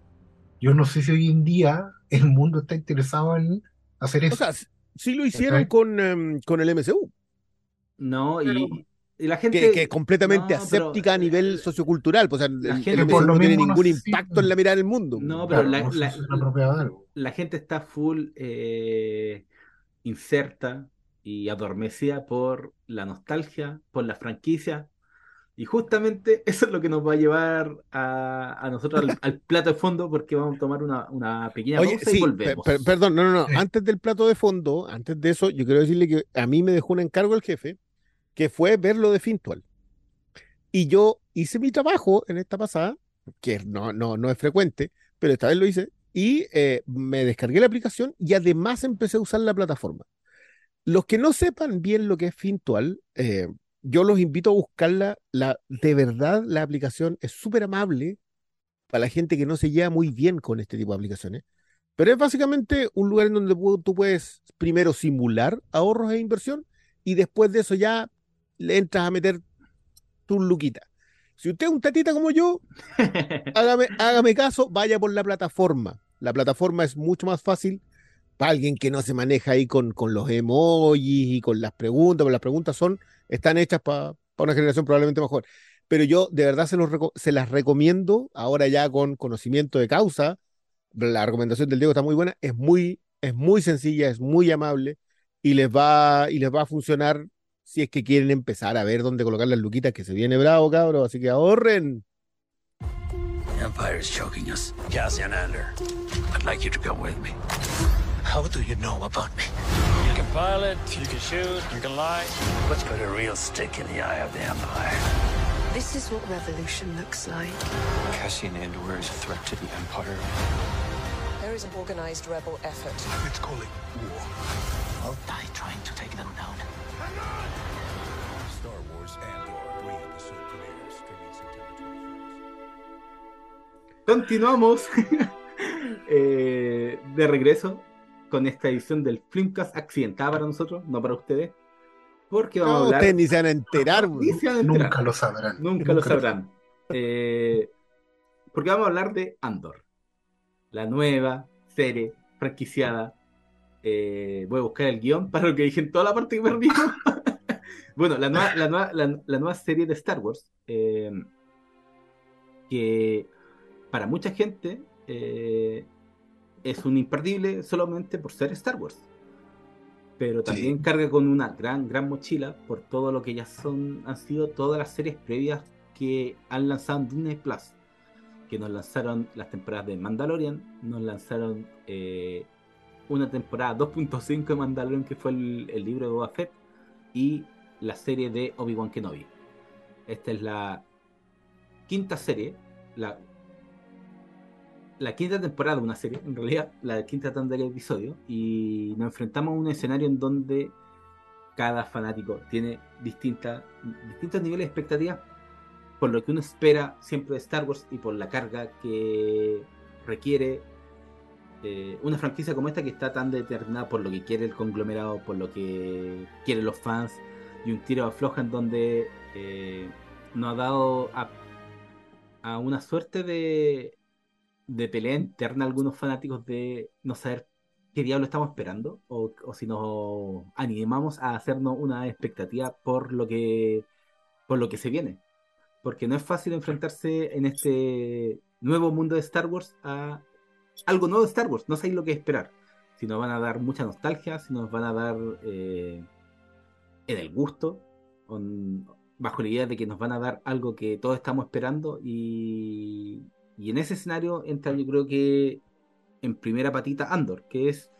Yo no sé si hoy en día el mundo está interesado en hacer O eso. sea, sí lo hicieron con, em, con el MCU, No, Pero- y, y la gente... que, que es completamente No, pero, aséptica a nivel eh, sociocultural. pues, O sea, el, la el gente MCU por lo no tiene ningún impacto en la mirada del mundo. No, pero Claro, la- la- la gente está full eh, inserta y adormecida por la nostalgia, por la franquicia. Y justamente eso es lo que nos va a llevar a, a nosotros al, al plato de fondo porque vamos a tomar una, una pequeña Oye, pausa y sí, volvemos. per- per- perdón, no, no, no. Sí. Antes del plato de fondo, antes de eso, yo quiero decirle que a mí me dejó un encargo el jefe, que fue ver lo de Fintual. Y yo hice mi trabajo en esta pasada, que no, no, no es frecuente, pero esta vez lo hice, y eh, me descargué la aplicación y además empecé a usar la plataforma. Los que no sepan bien lo que es Fintual, eh, yo los invito a buscarla. La, de verdad, la aplicación es súper amable para la gente que no se lleva muy bien con este tipo de aplicaciones. Pero es básicamente un lugar en donde tú puedes primero simular ahorros e inversión y después de eso ya le entras a meter tu luquita. Si usted es un tatita como yo, hágame, hágame caso, vaya por la plataforma. La plataforma es mucho más fácil para alguien que no se maneja ahí con, con los emojis y con las preguntas, porque las preguntas son, están hechas para una generación probablemente mejor. Pero yo de verdad se, los se las recomiendo, ahora ya con conocimiento de causa. La recomendación del Diego está muy buena, es muy, es muy sencilla, es muy amable y les va, y les va a funcionar si es que quieren empezar a ver dónde colocar las luquitas, que se viene bravo, cabros, así que ahorren. Empire's choking us. Cassian Ander, I'd like you to come with me. How do you know about me? You can pilot, you can shoot, you can lie. Let's put a real stick in the eye of the Empire. This is what revolution looks like. Cassian Andor is a threat to the Empire. There is an organized rebel effort. Let's call it war. I'll die trying to take them down. Continuamos eh, de regreso con esta edición del Filmcast accidentada para nosotros, no para ustedes. Porque vamos a No, hablar. ustedes ni se van a enterar. Ni se van a enterar. Nunca lo sabrán. Nunca lo sabrán. Eh, porque vamos a hablar de Andor, la nueva serie franquiciada. Eh, voy a buscar el guion para lo que dije en toda la parte que perdí. bueno, la nueva, la, nueva, la- la nueva serie de Star Wars, eh, que para mucha gente eh, es un imperdible solamente por ser Star Wars. Pero también carga con una gran, gran mochila por todo lo que ya son, han sido todas las series previas que han lanzado en Disney Plus. Que nos lanzaron las temporadas de Mandalorian, nos lanzaron eh, una temporada 2.5 de Mandalorian, que fue el, el libro de Boba Fett, y la serie de Obi-Wan Kenobi. Esta es la quinta serie, la, la quinta temporada de una serie, en realidad, la quinta tanda de episodio, y nos enfrentamos a un escenario en donde cada fanático tiene distintos niveles de expectativa por lo que uno espera siempre de Star Wars y por la carga que requiere eh, una franquicia como esta que está tan determinada por lo que quiere el conglomerado, por lo que quieren los fans, y un tiro afloja en donde eh, nos ha dado a una suerte de, de pelea interna algunos fanáticos de no saber qué diablo estamos esperando o, o si nos animamos a hacernos una expectativa por lo que por lo que se viene porque no es fácil enfrentarse en este nuevo mundo de Star Wars a algo nuevo de Star Wars. No sabéis lo que esperar. Si nos van a dar mucha nostalgia, si nos van a dar eh, en el gusto, bajo la idea de que nos van a dar algo que todos estamos esperando. Y, y en ese escenario entra yo creo que en primera patita Andor, que es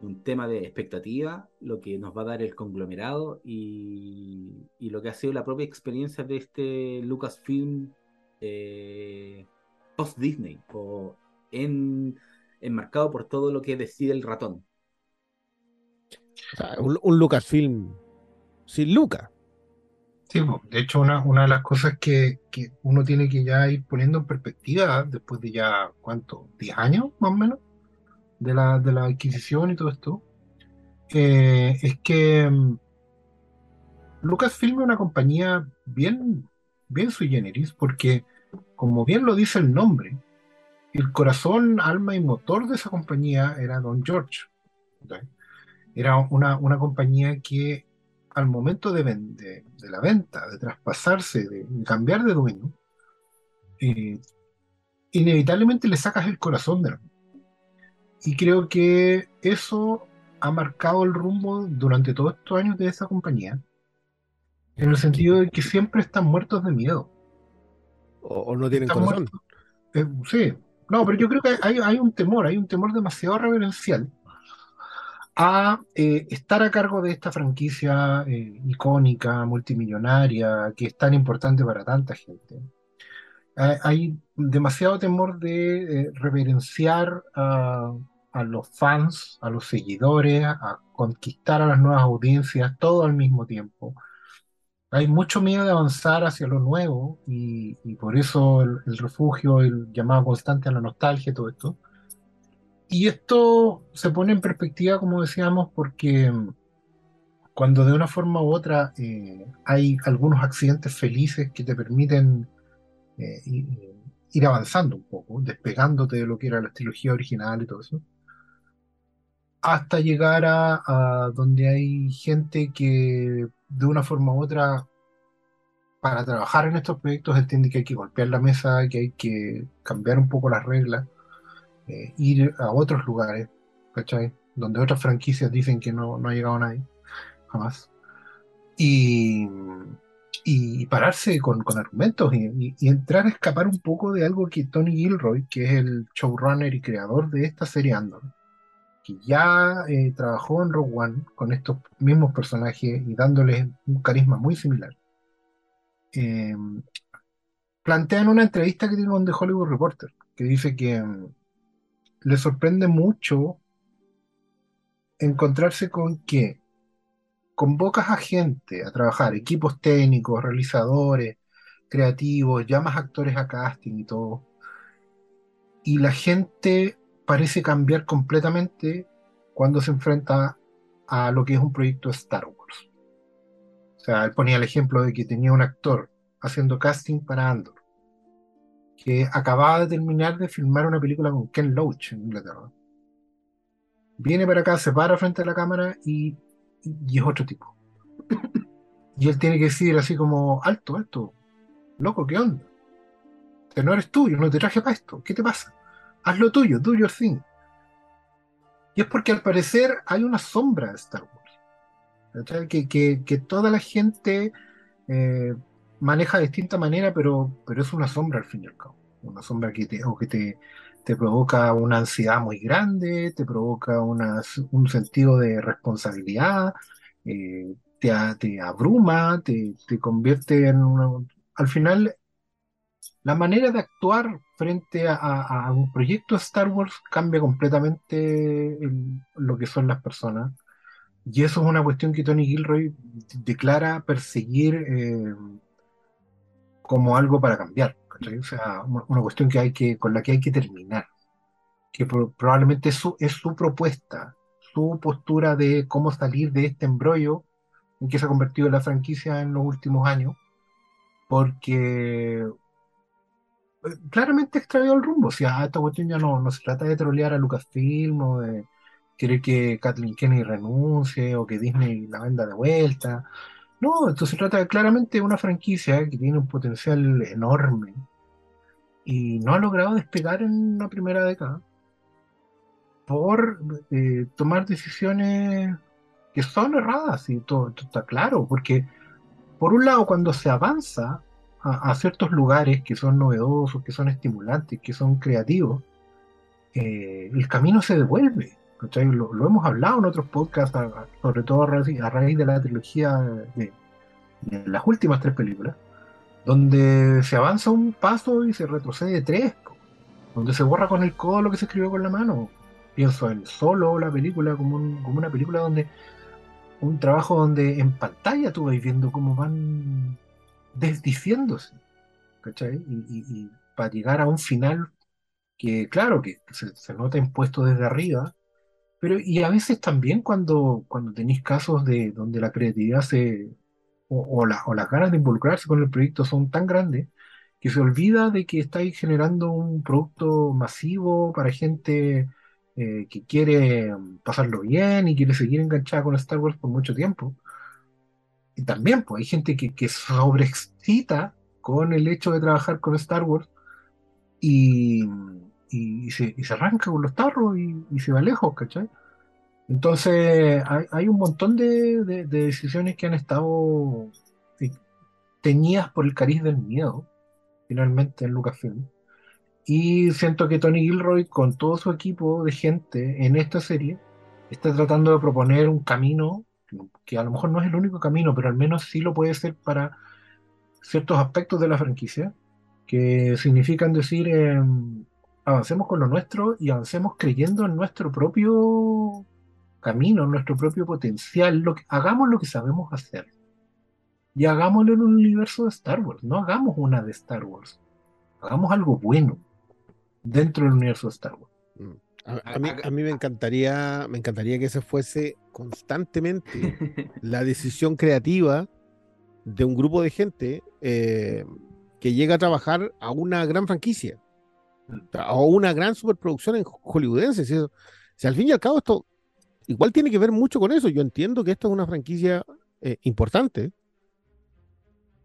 un tema de expectativa, lo que nos va a dar el conglomerado y, y lo que ha sido la propia experiencia de este Lucasfilm eh, post Disney o en, enmarcado por todo lo que decide el ratón. O sea, un, un Lucasfilm sin Lucas. Sí, de hecho, una, una de las cosas que, que uno tiene que ya ir poniendo en perspectiva, después de ya, ¿cuánto? ¿10 años más o menos? De la, de la adquisición y todo esto, eh, es que mm, Lucasfilm es una compañía bien, bien sui generis, porque, como bien lo dice el nombre, el corazón, alma y motor de esa compañía era Don George. ¿ok? Era una, una compañía que al momento de, de- de la venta, de traspasarse, de, de cambiar de dueño, eh, inevitablemente le sacas el corazón de la Y creo que eso ha marcado el rumbo durante todos estos años de esa compañía, en el sentido de que siempre están muertos de miedo. O, o no tienen Están corazón. muertos. Eh, sí, no, pero yo creo que hay, hay un temor, hay un temor demasiado reverencial a eh, estar a cargo de esta franquicia eh, icónica, multimillonaria, que es tan importante para tanta gente. Hay, demasiado temor de eh, reverenciar a, los fans, a los seguidores, a conquistar a las nuevas audiencias, todo al mismo tiempo. Hay mucho miedo de avanzar hacia lo nuevo y, y por eso el, el refugio, el llamado constante a la nostalgia, todo esto. Y esto se pone en perspectiva, como decíamos, porque mm, cuando de una forma u otra eh, hay algunos accidentes felices que te permiten eh, ir avanzando un poco, despegándote de lo que era la trilogía original y todo eso, hasta llegar a, a donde hay gente que de una forma u otra, para trabajar en estos proyectos, entiende que hay que golpear la mesa, que hay que cambiar un poco las reglas eh, ir a otros lugares, ¿cachai? Donde otras franquicias dicen que no, no ha llegado nadie, jamás. Y, y pararse con, con argumentos y, y- y entrar a escapar un poco de algo que Tony Gilroy, que es el showrunner y creador de esta serie Andor, que ya eh, trabajó en Rogue One con estos mismos personajes y dándoles un carisma muy similar. eh, plantea en una entrevista que tiene con The Hollywood Reporter, que dice que le sorprende mucho encontrarse con que convocas a gente a trabajar, equipos técnicos, realizadores, creativos, llamas actores a casting y todo, y la gente parece cambiar completamente cuando se enfrenta a lo que es un proyecto Star Wars. O sea, él ponía el ejemplo de que tenía un actor haciendo casting para Andor, que acababa de terminar de filmar una película con Ken Loach en Inglaterra. Viene para acá, se para frente a la cámara y, y es otro tipo. y él tiene que decir así como, alto, alto, loco, ¿qué onda? Que no eres tú, yo no te traje para esto, ¿qué te pasa? Haz lo tuyo, do your thing. Y es porque al parecer hay una sombra de Star Wars. Que, que, que, toda la gente eh, maneja de distinta manera, pero, pero es una sombra al fin y al cabo. Una sombra que te, o que te, te provoca una ansiedad muy grande, te provoca una, un sentido de responsabilidad, eh, te, te, abruma, te, te convierte en una... Al final, la manera de actuar frente a, un proyecto Star Wars cambia completamente lo que son las personas. Y eso es una cuestión que Tony Gilroy declara perseguir eh, como algo para cambiar. O sea, una, cuestión que hay que, con la que hay que terminar. Que probablemente es su, es su propuesta, su postura de cómo salir de este embrollo en que se ha convertido la franquicia en los últimos años. Porque claramente extravió el rumbo. O sea, esta cuestión ya no, no se trata de trolear a Lucasfilm o de querer que Kathleen Kennedy renuncie o que Disney la venda de vuelta. No, esto se trata claramente de una franquicia que tiene un potencial enorme y no ha logrado despegar en la primera década por eh, tomar decisiones que son erradas y todo, está claro, porque por un lado cuando se avanza a, ciertos lugares que son novedosos, que son estimulantes, que son creativos, eh, el camino se devuelve. Lo, lo, hemos hablado en otros podcasts, sobre todo a raíz, de la trilogía de, las últimas tres películas, donde se avanza un paso y se retrocede tres, donde se borra con el codo lo que se escribió con la mano. Pienso en Solo, la película, como, una película donde un trabajo donde en pantalla tú vas viendo cómo van desdiciéndose, ¿cachai? Y, para llegar a un final que, claro, que se, nota impuesto desde arriba, pero y a veces también cuando, cuando tenéis casos de donde la creatividad se, o, la, o las ganas de involucrarse con el proyecto son tan grandes, que se olvida de que estáis generando un producto masivo para gente eh, que quiere pasarlo bien y quiere seguir enganchada con Star Wars por mucho tiempo. Y también, pues hay gente que, que sobreexcita con el hecho de trabajar con Star Wars y, y, se, arranca con los tarros y, se va lejos, ¿cachai? Entonces, hay, un montón de, decisiones que han estado eh, teñidas por el cariz del miedo, finalmente, en Lucasfilm. Y siento que Tony Gilroy, con todo su equipo de gente en esta serie, está tratando de proponer un camino que a lo mejor no es el único camino, pero al menos sí lo puede ser para ciertos aspectos de la franquicia, que significan decir, em, avancemos con lo nuestro y avancemos creyendo en nuestro propio camino, en nuestro propio potencial, lo que, hagamos lo que sabemos hacer. Y hagámoslo en un universo de Star Wars, no hagamos una de Star Wars, hagamos algo bueno dentro del universo de Star Wars. Mm. A, mí, a, mí, me encantaría, me encantaría que ese fuese constantemente la decisión creativa de un grupo de gente eh, que llega a trabajar a una gran franquicia o una gran superproducción en hollywoodense. Si, si, al fin y al cabo esto igual tiene que ver mucho con eso. Yo entiendo que esto es una franquicia eh, importante.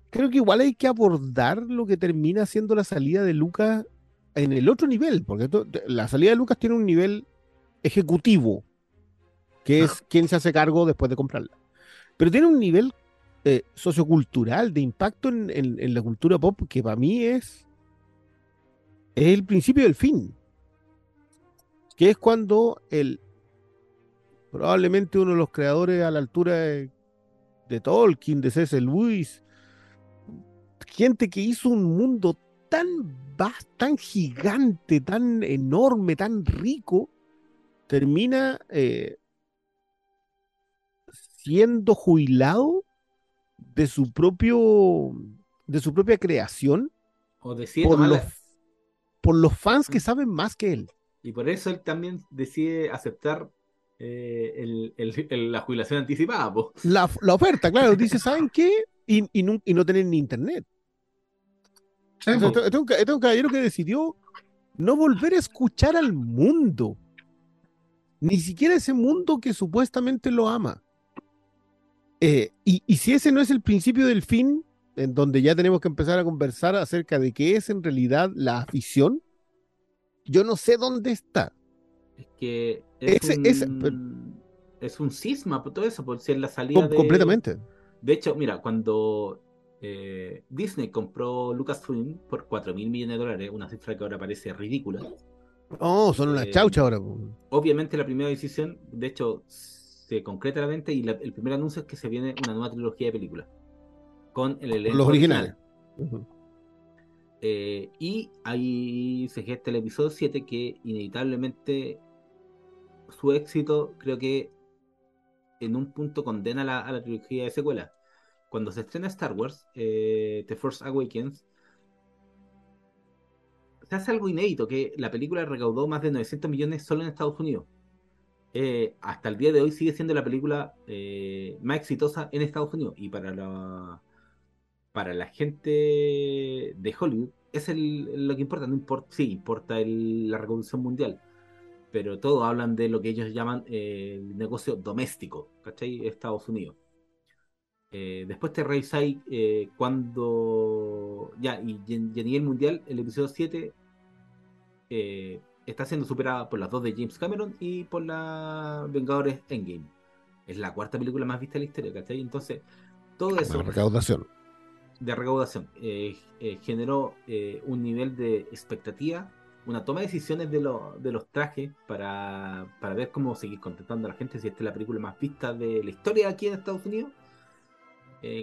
Creo que igual hay que abordar lo que termina siendo la salida de Lucas en el otro nivel, porque la salida de Lucas tiene un nivel ejecutivo, que es quien se hace cargo después de comprarla. Pero tiene un nivel eh, sociocultural de impacto en, la cultura pop que para mí es, es el principio del fin. Que es cuando el probablemente uno de los creadores a la altura de, de Tolkien, de C.S. Lewis, gente que hizo un mundo tan vas- tan gigante, tan enorme, tan rico, termina eh, siendo jubilado de su propio de su propia creación O por los, por los fans que saben más que él. Y por eso él también decide aceptar eh, el- el- el- la jubilación anticipada. po. La, la oferta, claro, dice, ¿saben qué? Y, y, y no tener ni internet. Sí, O sea, po. este, este es un, este es un caballero que decidió no volver a escuchar al mundo. Ni siquiera ese mundo que supuestamente lo ama. Eh, y, y si ese no es el principio del fin, en donde ya tenemos que empezar a conversar acerca de qué es en realidad la afición, yo no sé dónde está. Es que es, Ese- un, ese- es un cisma, por todo eso, por ser la salida Com- de... completamente. De hecho, mira, cuando eh, Disney compró Lucasfilm por 4 mil millones de dólares, una cifra que ahora parece ridícula, Oh, son unas Eh, chauchas ahora. obviamente la primera decisión, de hecho, se concreta la venta y la- el primer anuncio es que se viene una nueva trilogía de películas con el elenco Los original. originales. Eh, y ahí se gesta el episodio 7 que inevitablemente su éxito creo que en un punto condena la- a la trilogía de secuela. Cuando se estrena Star Wars, eh, The Force Awakens, se hace algo inédito, que la película recaudó más de 900 millones solo en Estados Unidos. Eh, hasta el día de hoy sigue siendo la película eh, más exitosa en Estados Unidos. Y para la, para la gente de Hollywood, es el- lo que importa. No importa, sí, importa el- la recaudación mundial. Pero todos hablan de lo que ellos llaman eh, el negocio doméstico, ¿cachai? Estados Unidos. Eh, después te revisáis eh, cuando. Ya, y, y a nivel mundial, el episodio 7 eh, está siendo superada por las dos de James Cameron y por la Vengadores Endgame. Es la cuarta película más vista de la historia, ¿cachai? Entonces, todo eso La recaudación. De recaudación eh, eh, generó eh, un nivel de expectativa, una toma de decisiones de, lo- de los trajes para, para ver cómo seguir contentando a la gente si esta es la película más vista de la historia aquí en Estados Unidos.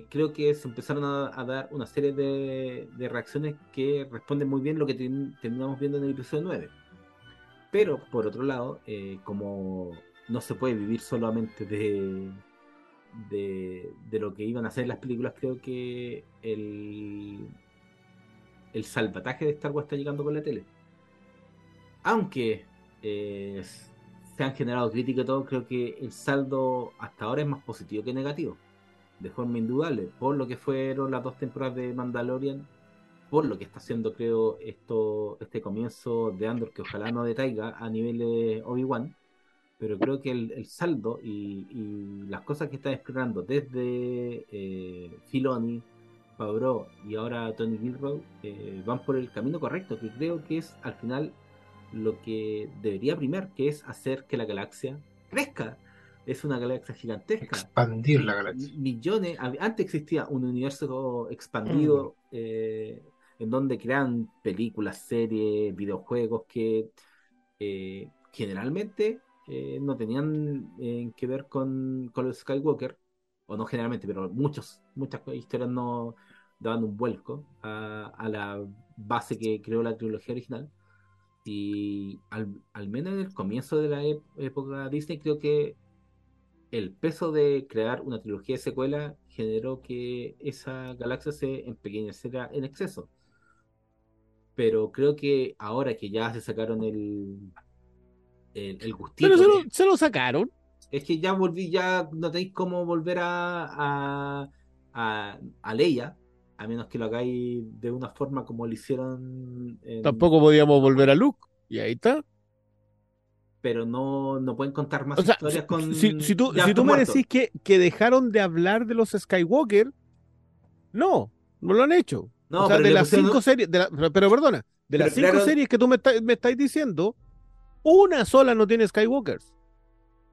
Creo que se empezaron a, dar una serie de, de reacciones que responden muy bien lo que ten- viendo en el episodio 9. Pero, por otro lado, como no se puede vivir solamente de, de, de lo que iban a hacer las películas, creo que el, el salvataje de Star Wars está llegando con la tele. Aunque eh, se han generado críticas y todo, creo que el saldo hasta ahora es más positivo que negativo. De forma indudable, por lo que fueron las dos temporadas de Mandalorian, por lo que está haciendo, creo, esto, este comienzo de Andor, que ojalá no decaiga a nivel de Obi-Wan, pero creo que el, el saldo y, y las cosas que están explorando desde eh, Filoni, Favreau y ahora Tony Gilroy eh, van por el camino correcto, que creo que es al final lo que debería primar, que es hacer que la galaxia crezca. Es una galaxia gigantesca Expandir la galaxia. millones. Antes existía un universo expandido Mm. eh, en donde crean películas, series, videojuegos que eh, generalmente eh, no tenían eh, que ver con, los Skywalker, o no generalmente, pero muchos, muchas historias no daban un vuelco a, a la base que creó la trilogía original. Y al, menos en el comienzo de la época Disney, creo que el peso de crear una trilogía de secuela generó que esa galaxia se empequeñeciera en exceso. Pero creo que ahora que ya se sacaron el, el, el gustito, Pero se lo, de- se lo sacaron. es que ya volví, ya no tenéis cómo volver a, a, a, a Leia, a menos que lo hagáis de una forma como lo hicieron en- Tampoco podíamos volver a Luke. Y ahí está. pero no, no pueden contar más O sea, historias si, con si- si tú, si tú me decís que, que dejaron de hablar de los Skywalker, no, no lo han hecho. No, o sea, de las pusieron- cinco series, de la- pero, perdona, de las cinco series que tú me, está- me estáis diciendo, una sola no tiene Skywalkers.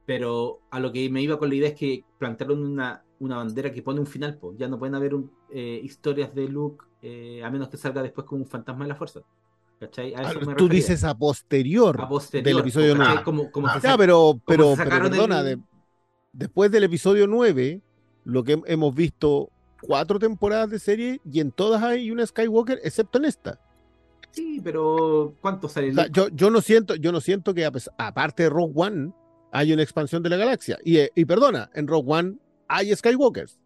Pero a lo que me iba con la idea es que plantearon una, una bandera que pone un final, pues. Ya no pueden haber un- eh, historias de Luke eh, a menos que salga después como un fantasma de la fuerza. ¿Cachai? A eso me Ah, Tú refería. dices a posterior, a posterior, del episodio ¿cachai? 9. Como, como Ah, se Ya, pero, pero, se pero sacaron perdona, el- de- después del episodio 9, lo que hemos visto cuatro temporadas de serie y en todas hay una Skywalker, excepto en esta. Sí, pero ¿cuánto sale? O sea, yo, yo no siento, yo no siento que aparte de Rogue One hay una expansión de la galaxia. Y, eh, y perdona, en Rogue One hay Skywalkers.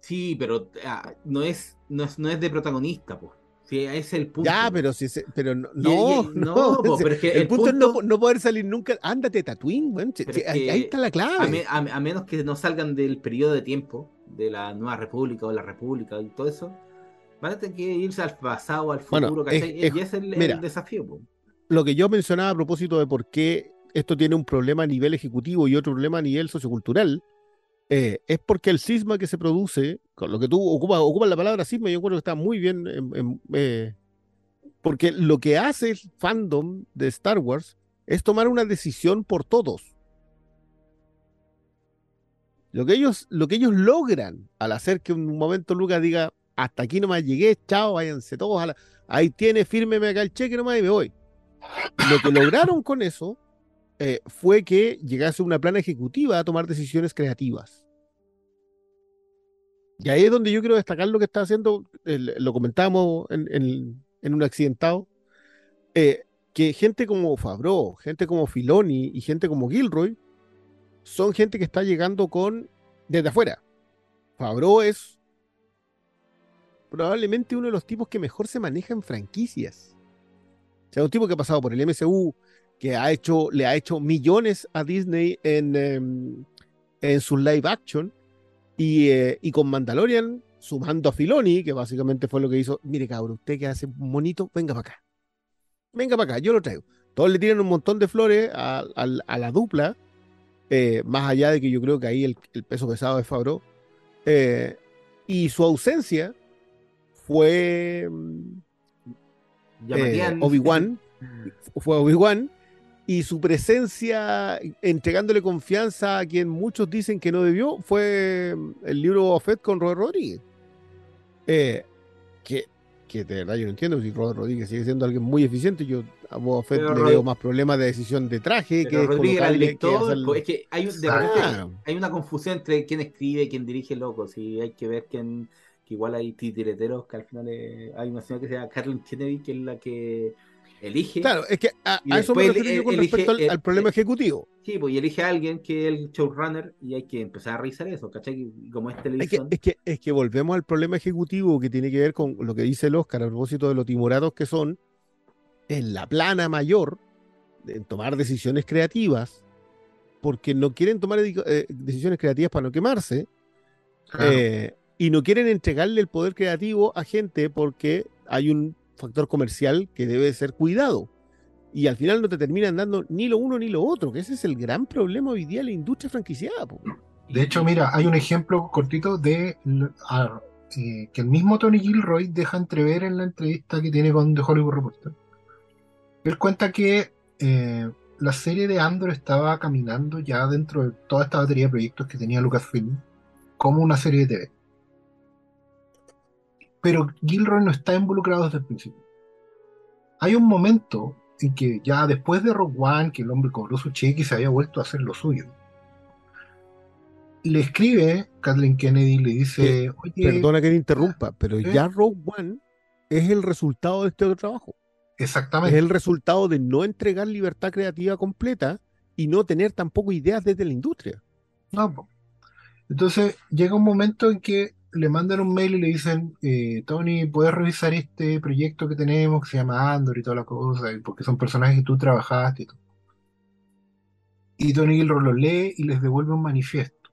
Sí, pero ah, no, es, no, es, no es de protagonista, pues. Sí, ese es el punto. Ya, pero si se- pero no, Y- no, y- no, po, pero es que el, el punto, es no, no poder salir nunca. Ándate, Tatooine, weón. Si- Pero si- es ahí, está la clave. A, me- a- a menos que no salgan del periodo de tiempo de la Nueva República o la República y todo eso, van a tener que irse al pasado, al Bueno, futuro, es- ¿cachai? es- y ese es el, desafío. po. Lo que yo mencionaba a propósito de por qué esto tiene un problema a nivel ejecutivo y otro problema a nivel sociocultural, eh, es porque el cisma que se produce, con lo que tú ocupas, ocupas la palabra cisma, yo encuentro que está muy bien, eh, porque lo que hace el fandom de Star Wars es tomar una decisión por todos. Lo que ellos, lo que ellos logran al hacer que un momento Lucas diga, hasta aquí nomás llegué, chao, váyanse todos a la... Ahí tiene, fírmeme acá el cheque nomás y me voy. Lo que lograron con eso eh, fue que llegase una plana ejecutiva a tomar decisiones creativas. Y ahí es donde yo quiero destacar lo que está haciendo, lo comentábamos en, en- en un accidentado, eh, que gente como Fabro, gente como Filoni y gente como Gilroy son gente que está llegando con desde afuera. Fabro es probablemente uno de los tipos que mejor se maneja en franquicias. O sea, un tipo que ha pasado por el MCU, que ha hecho, le ha hecho millones a Disney en, em, en sus live action, y, eh, y con Mandalorian, sumando a Filoni, que básicamente fue lo que hizo, mire cabrón, usted que hace bonito, venga para acá. Venga para acá, yo lo traigo. Todos le tiran un montón de flores a, la dupla, eh, más allá de que yo creo que ahí el, el peso pesado es Fabro. Eh, y su ausencia fue mm, eh, Obi-Wan, fue Obi-Wan, y su presencia entregándole confianza a quien muchos dicen que no debió fue el libro Fett con Robert Rodríguez. Eh, que, que de verdad yo no entiendo si Robert Rodríguez sigue siendo alguien muy eficiente. Yo a Boba Fett Pero le Rod- veo más problemas de decisión de traje que Rodríguez era el que hacerle- pues, es que hay, un- de hay una confusión entre quién escribe y quién dirige, loco. Si hay que ver quién, que igual hay titireteros, que al final eh, hay una señora que se llama Kathleen Kennedy, que es la que elige. Claro, es que a, eso me refiero yo con elige respecto al, el- al problema el- ejecutivo. Sí, pues y elige a alguien que es el showrunner y hay que empezar a revisar eso, ¿cachai? Como es Es que, televisión. es, que, es que volvemos al problema ejecutivo que tiene que ver con lo que dice el Oscar a propósito de los timoratos que son en la plana mayor, en tomar decisiones creativas, porque no quieren tomar eh, decisiones creativas para no quemarse, Claro. eh, y no quieren entregarle el poder creativo a gente porque hay un factor comercial que debe ser cuidado. Y al final no te terminan dando ni lo uno ni lo otro, que ese es el gran problema hoy día de la industria franquiciada. po. De hecho, mira, hay un ejemplo cortito de a- eh, que el mismo Tony Gilroy deja entrever en la entrevista que tiene con The Hollywood Reporter. Él cuenta que eh, la serie de Andor estaba caminando ya dentro de toda esta batería de proyectos que tenía Lucasfilm como una serie de TV. Pero Gilroy no está involucrado desde el principio. Hay un momento en que ya después de Rogue One, que el hombre cobró su cheque y se había vuelto a hacer lo suyo, le escribe Kathleen Kennedy le dice, oye, Perdona que te interrumpa, pero ¿Eh? ya Rogue One es el resultado de este otro trabajo. Es exactamente, el resultado de no entregar libertad creativa completa y no tener tampoco ideas desde la industria. no, po". Entonces llega un momento en que le mandan un mail y le dicen, eh, Tony, ¿puedes revisar este proyecto que tenemos que se llama Andor y toda la cosa? Porque son personajes que tú trabajaste y todo. Y Tony Gilroy los lee y les devuelve un manifiesto.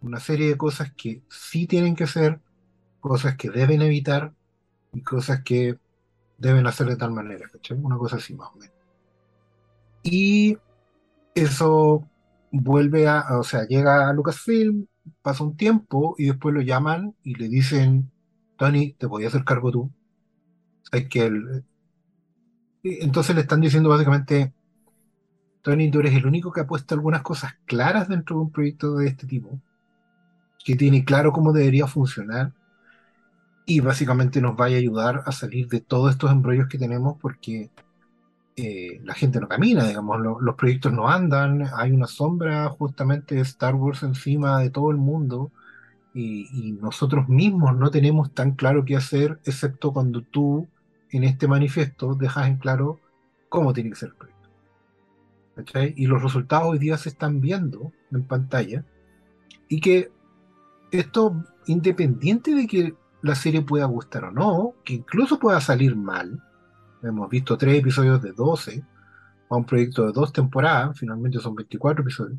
Una serie de cosas que sí tienen que hacer, cosas que deben evitar y cosas que deben hacer de tal manera, ¿cachai? Una cosa así más o menos. Y eso vuelve a, o sea, llega a Lucasfilm, pasa un tiempo y después lo llaman y le dicen, Tony, te podías hacer cargo tú. Es que el- y entonces le están diciendo básicamente, Tony, tú eres el único que ha puesto algunas cosas claras dentro de un proyecto de este tipo, que tiene claro cómo debería funcionar y básicamente nos vaya a ayudar a salir de todos estos embrollos que tenemos porque eh, la gente no camina, digamos, lo- los proyectos no andan, hay una sombra justamente de Star Wars encima de todo el mundo y, y nosotros mismos no tenemos tan claro qué hacer, excepto cuando tú en este manifiesto dejas en claro cómo tiene que ser el proyecto. ¿Cachai? Y los resultados hoy día se están viendo en pantalla y que esto, independiente de que la serie pueda gustar o no, que incluso pueda salir mal, hemos visto tres episodios de 12, a un proyecto de dos temporadas, finalmente son 24 episodios,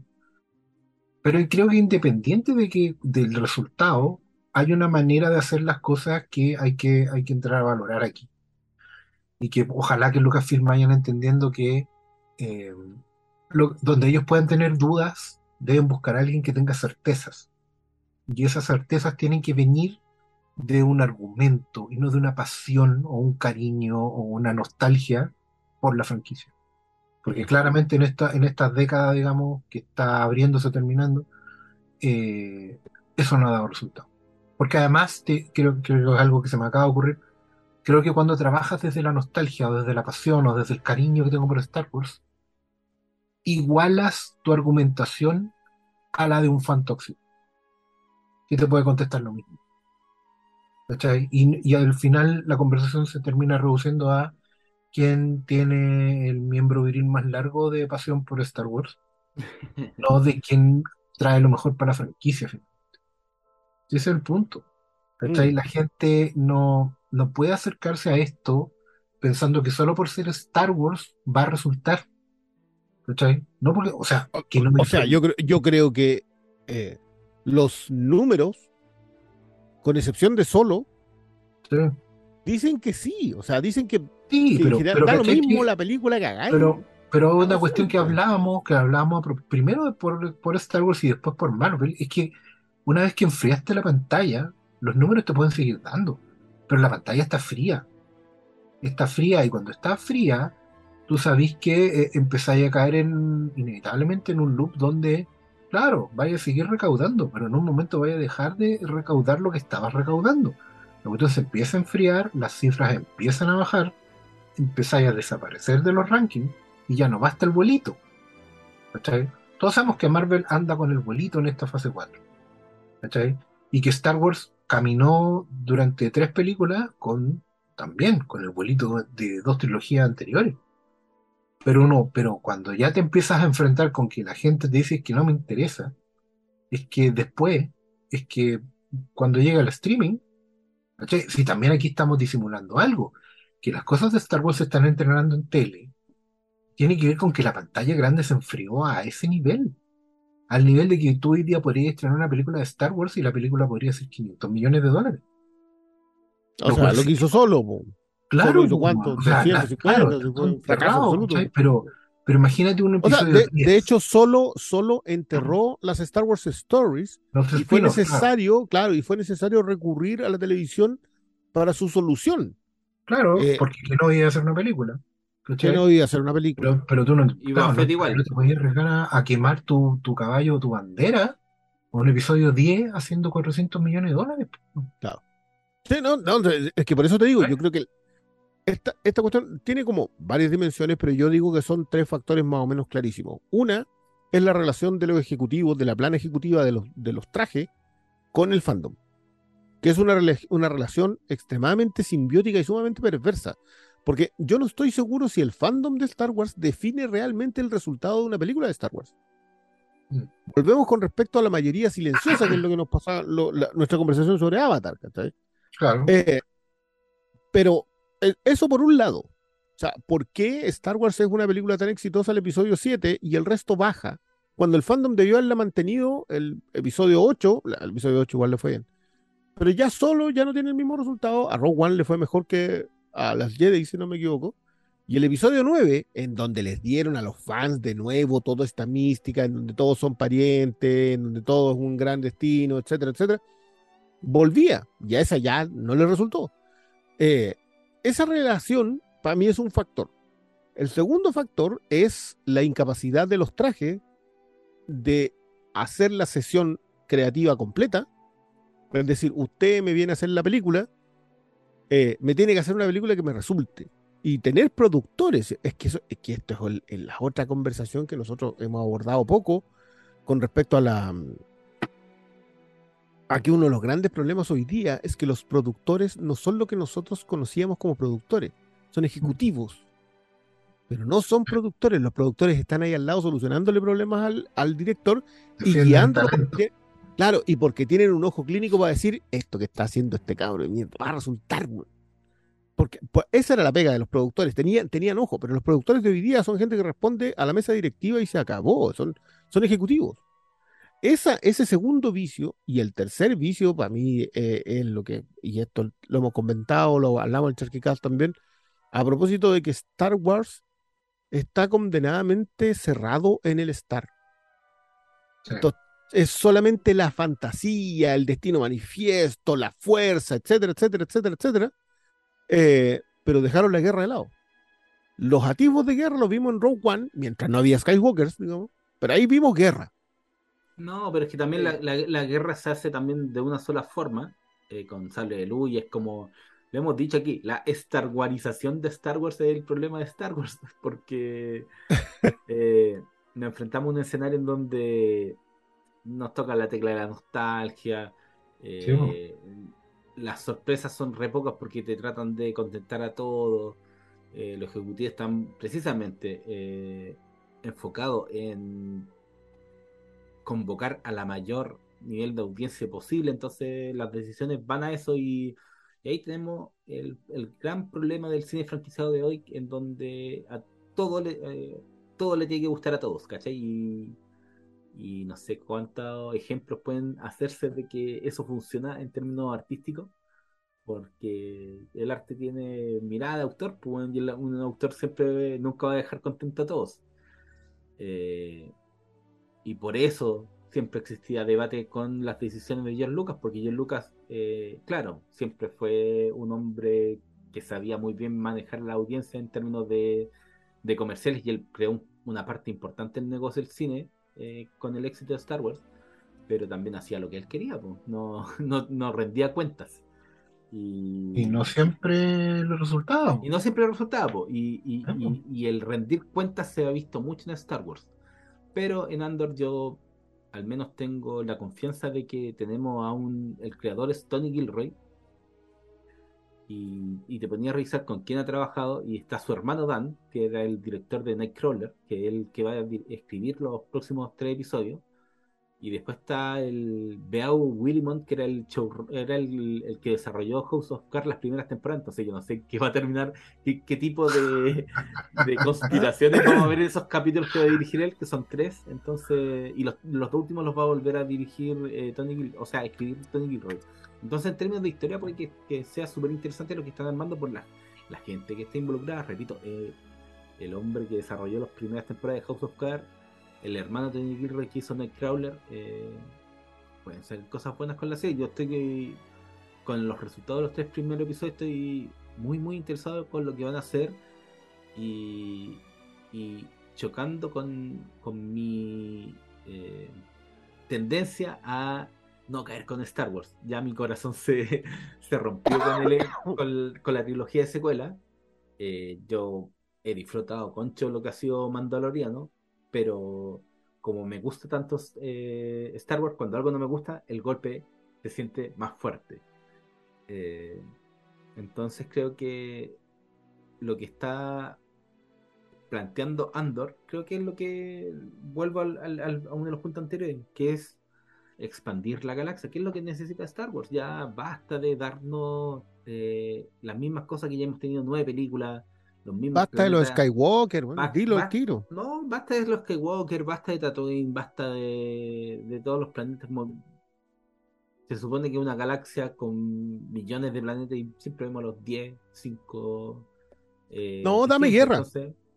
pero creo que independiente de que del resultado, hay una manera de hacer las cosas que hay que, hay que entrar a valorar aquí. Y que ojalá que Lucasfilm vayan entendiendo que eh, lo- donde ellos puedan tener dudas, deben buscar a alguien que tenga certezas. Y esas certezas tienen que venir de un argumento y no de una pasión o un cariño o una nostalgia por la franquicia. Porque claramente en, esta, en estas décadas, digamos, que está abriéndose, terminando, eh, eso no ha dado resultado. Porque además, te- creo, que es algo que se me acaba de ocurrir, creo que cuando trabajas desde la nostalgia o desde la pasión o desde el cariño que tengo por Star Wars, igualas tu argumentación a la de un fan tóxico. Y te puede contestar lo mismo. ¿Cachai? Y, y al final la conversación se termina reduciendo a quién tiene el miembro viril más largo de pasión por Star Wars, no de quién trae lo mejor para la franquicia. finalmente. Ese es el punto. ¿Cachai? Mm. La gente no, no puede acercarse a esto pensando que solo por ser Star Wars va a resultar. ¿Cachai? No porque, o sea, que no me O sea, yo, creo- yo creo que eh, los números, con excepción de solo, Sí, dicen que sí. O sea, dicen que, Sí, pero, en general pero da lo ¿cachai mismo que- la película que hagáis. Pero, pero No una cuestión que hablábamos, que hablábamos primero por, por Star Wars y después por Marvel, es que una vez que enfriaste la pantalla, los números te pueden seguir dando, pero la pantalla está fría. Está fría y cuando está fría, tú sabés que eh, empezáis a caer en, inevitablemente en un loop donde, claro, vaya a seguir recaudando, pero en un momento vaya a dejar de recaudar lo que estabas recaudando. Se empieza a enfriar, las cifras empiezan a bajar, empezáis a desaparecer de los rankings y ya no basta el. ¿Cachai? Todos sabemos que Marvel anda con el bolito en esta fase 4. ¿Cachai? Y que Star Wars caminó durante tres películas con también con el bolito de dos trilogías anteriores. Pero uno, pero cuando ya te empiezas a enfrentar con que la gente te dice que no me interesa, es que después, es que cuando llega el streaming, ¿cachai? Si también aquí estamos disimulando algo, que las cosas de Star Wars se están entrenando en tele, tiene que ver con que la pantalla grande se enfrió a ese nivel. Al nivel de que tú hoy día podrías estrenar una película de Star Wars y la película podría ser 500 millones de dólares. o lo sea, cual lo que hizo solo. po. Claro, po, cuánto, o sea, 350, claro, si fue está un fracaso enterrado, absoluto. ¿cachai? Pero, pero imagínate un O sea, episodio de, 10, de hecho, solo, solo enterró las Star Wars Stories los y fue spin-offs, claro, necesario, claro, y fue necesario recurrir a la televisión para su solución. Claro, eh, porque que no iba a hacer una película. Que no iba a hacer una película. Pero, pero tú no, Y claro, no- igual. no te podías arriesgar a, a quemar tu, tu caballo o tu bandera un episodio 10 haciendo 400 millones de dólares. Sí, no, no, es que por eso te digo, ¿Eh? yo creo que esta, esta cuestión tiene como varias dimensiones, pero yo digo que son tres factores más o menos clarísimos. Una es la relación de los ejecutivos, de la plana ejecutiva de los, de los trajes con el fandom, que es una, una relación extremadamente simbiótica y sumamente perversa. Porque yo no estoy seguro si el fandom de Star Wars define realmente el resultado de una película de Star Wars. Mm. Volvemos con respecto a la mayoría silenciosa, que es lo que nos pasa, lo- la- nuestra conversación sobre Avatar. ¿cachai? Claro. Eh, pero eso por un lado. O sea, ¿por qué Star Wars es una película tan exitosa el episodio 7 y el resto baja? Cuando el fandom debió haberla mantenido el episodio 8, la- el episodio 8 igual le fue bien. Pero ya solo ya no tiene el mismo resultado. A Rogue One le fue mejor que a las Jedi, si no me equivoco. Y el episodio 9, en donde les dieron a los fans de nuevo toda esta mística, en donde todos son parientes, en donde todo es un gran destino, etcétera, etcétera, volvía. Y a esa ya no le resultó. Eh, esa relación para mí es un factor. El segundo factor es la incapacidad de los trajes de hacer la sesión creativa completa. Es decir, usted me viene a hacer la película, eh, me tiene que hacer una película que me resulte. Y tener productores, es que, eso- es que esto es la otra conversación que nosotros hemos abordado poco con respecto a la, Aquí uno de los grandes problemas hoy día es que los productores no son lo que nosotros conocíamos como productores. son ejecutivos, pero no son productores. Los productores están ahí al lado solucionándole problemas al, al director y porque- claro, y porque tienen un ojo clínico para decir esto que está haciendo este cabro de mierda va a resultar. weón". Porque pues, esa era la pega de los productores, tenían, tenían ojo, pero los productores de hoy día son gente que responde a la mesa directiva y se acabó, son, son ejecutivos. Esa, ese segundo vicio y el tercer vicio para mí eh, es lo que, y esto lo hemos comentado, lo hablamos en Charquicast también, a propósito de que Star Wars está condenadamente cerrado en el Star. Sí. Entonces, es solamente la fantasía, el destino manifiesto, la fuerza, etcétera, etcétera, etcétera, etcétera. Eh, pero dejaron la guerra de lado. Los atisbos de guerra los vimos en Rogue One, mientras no había Skywalkers, digamos, pero ahí vimos guerra. No, pero es que también la, la- la guerra se hace también de una sola forma, eh, con sable de luz, y es como, lo hemos dicho aquí, la Star Warización de Star Wars es el problema de Star Wars, porque eh, nos enfrentamos a un escenario en donde nos toca la tecla de la nostalgia, eh, las sorpresas son re pocas porque te tratan de contentar a todos, los ejecutivos están precisamente enfocados en convocar a la mayor nivel de audiencia posible, entonces las decisiones van a eso y, y ahí tenemos el, el gran problema del cine franquiciado de hoy, en donde a todo le, eh, todo le tiene que gustar a todos, ¿cachai? Y, y no sé cuántos ejemplos pueden hacerse de que eso funciona en términos artísticos, porque el arte tiene mirada de autor, pues un autor siempre nunca va a dejar contento a todos. Eh, y por eso siempre existía debate con las decisiones de George Lucas, porque George Lucas, eh, claro, siempre fue un hombre que sabía muy bien manejar la audiencia en términos de, de comerciales y él creó un- una parte importante del negocio del cine eh, con el éxito de Star Wars, pero también hacía lo que él quería, po. No, no, no rendía cuentas. Y, Y no siempre los resultados. y no siempre resultaba, po. Y, y- Ah, y- y el rendir cuentas se ha visto mucho en Star Wars. Pero en Andor yo al menos tengo la confianza de que tenemos a un... El creador es Tony Gilroy. Y, y te ponía a revisar con quién ha trabajado y está su hermano Dan, que era el director de Nightcrawler, que es el que va a escribir los próximos tres episodios. Y después está el Beau Willimont, que era el show, era el, el que desarrolló House of Cards las primeras temporadas. Entonces yo no sé qué va a terminar, qué, qué tipo de, de conspiraciones vamos a ver en esos capítulos que va a dirigir él, que son tres. Entonces, y los, los dos últimos los va a volver a dirigir eh, Tony Gil, o sea, a escribir Tony Gilroy. Entonces, en términos de historia, puede que, que sea súper interesante lo que están armando por la, la gente que está involucrada. Repito, eh, el hombre que desarrolló las primeras temporadas de House of Cards, el hermano de Tony Gilroy que hizo Nightcrawler, eh, pueden ser cosas buenas con la serie. Yo estoy que- con los resultados de los tres primeros episodios, estoy muy, muy interesado con lo que van a hacer y, y chocando con, con mi eh, tendencia a no caer con Star Wars. Ya mi corazón se, se rompió con, el- con, con la trilogía de secuela. Eh, yo he disfrutado concho lo que ha sido Mandaloriano, pero como me gusta tanto eh, Star Wars, cuando algo no me gusta, el golpe se siente más fuerte. Eh, entonces creo que lo que está planteando Andor, creo que es lo que vuelvo a uno de los puntos anteriores, que es expandir la galaxia, que es lo que necesita Star Wars. Ya basta de darnos eh, las mismas cosas que ya hemos tenido nueve películas, los mismos Basta de los. Skywalker, bueno, Ba- dilo al tiro. No, basta de los Skywalker, basta de Tatooine, basta de, de todos los planetas. Se supone que una galaxia con millones de planetas y siempre vemos los 10, 5. No, dame guerra.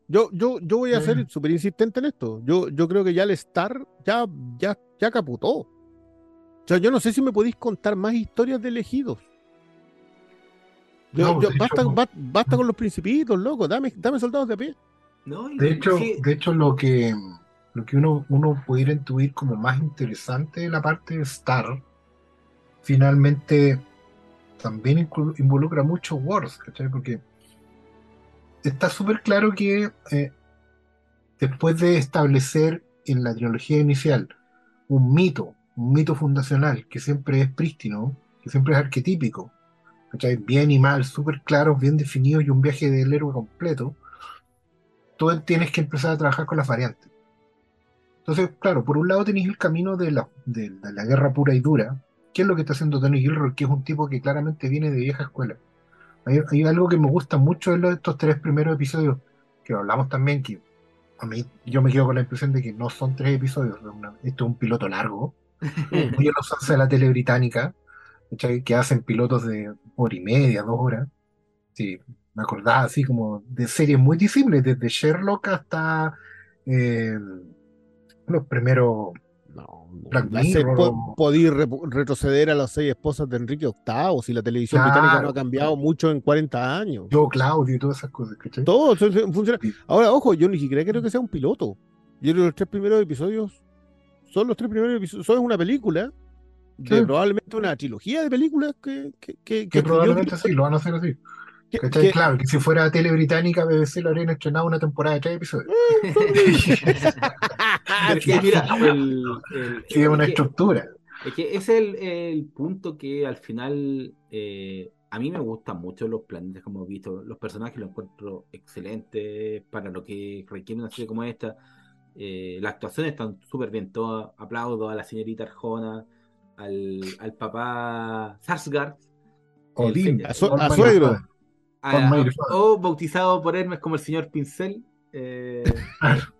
Yo, yo, yo voy a ser Mm. súper insistente en esto. Yo, yo creo que ya el Star ya, ya, ya caputó. O sea, yo no sé si me podéis contar más historias de elegidos. Yo- No, yo- de basta, hecho- ba- basta con los principitos, loco. Dame, dame soldados de a pie. no, De hecho, sí, de hecho lo que, lo que uno, uno pudiera intuir como más interesante de la parte de Star, finalmente también involucra mucho Wars, ¿cachai? Porque está súper claro que eh, después de establecer en la trilogía inicial un mito, un mito fundacional que siempre es prístino, que siempre es arquetípico, ¿cachai? Bien y mal, súper claros, bien definidos y un viaje del héroe completo, tú tienes que empezar a trabajar con las variantes. Entonces, claro, por un lado tenéis el camino de la, de, de la guerra pura y dura, que es lo que está haciendo Tony Gilroy, que es un tipo que claramente viene de vieja escuela. Hay, hay algo que me gusta mucho de estos tres primeros episodios, que hablamos también, que a mí yo me quedo con la impresión de que no son tres episodios, una- esto es un piloto largo, muy a los de la tele británica, ¿cachai? que hacen pilotos de hora y media, dos horas. Sí, me acordaba así como de series muy visibles, desde Sherlock hasta eh, los primeros. No, no. Black La se- Mirror. po- podí repu- retroceder a las seis esposas de Enrique VIII, si la televisión Claro. británica no ha cambiado mucho en 40 años. Yo, Claudio y todas esas cosas, ¿cachai? Todo eso funciona. Sí. Ahora, ojo, yo ni siquiera creo que sea un piloto. Yo los tres primeros episodios son los tres primeros episodios. Son una película, de Sí. probablemente una trilogía de películas que, que, que, que Que probablemente sí, lo van a hacer así. que- ¿Cachai? que- Claro, que si fuera tele británica, BBC lo habrían estrenado una temporada de tres episodios. Es que, mira, el, el- Sí, es una es que- estructura. Es que ese es el, el punto que al final eh, a mí me gustan mucho los planetas como he visto. Los personajes los encuentro excelentes para lo que requiere una serie como esta. Eh, las actuaciones están súper bien todas. Aplaudo a la señorita Arjona, al, al papá Sarsgaard. Odín. A su- suegro. A- o bautizado por Hermes como el señor Pincel. eh,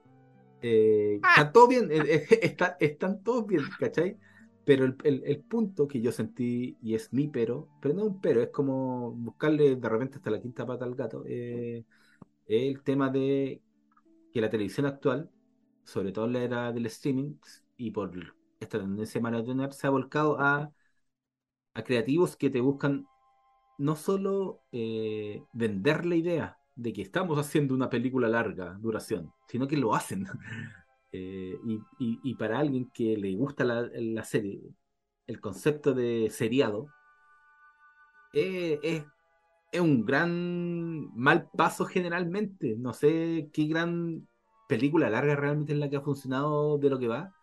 eh, está todo bien, eh, está- están todos bien, ¿cachai? Pero el, el- el punto que yo sentí, y es mi pero, pero no un pero, es como buscarle de repente hasta la quinta pata al gato, eh, es el tema de que la televisión actual, sobre todo en la era del streaming, y por esta tendencia maratonar, se ha volcado a, a creativos que te buscan no solo eh, vender la idea de que estamos haciendo una película larga duración, sino que lo hacen. Eh, y, y- y para alguien que le gusta la, la serie, el concepto de seriado eh, es, es un gran mal paso generalmente. No sé qué gran película larga realmente es la que ha funcionado de lo que va.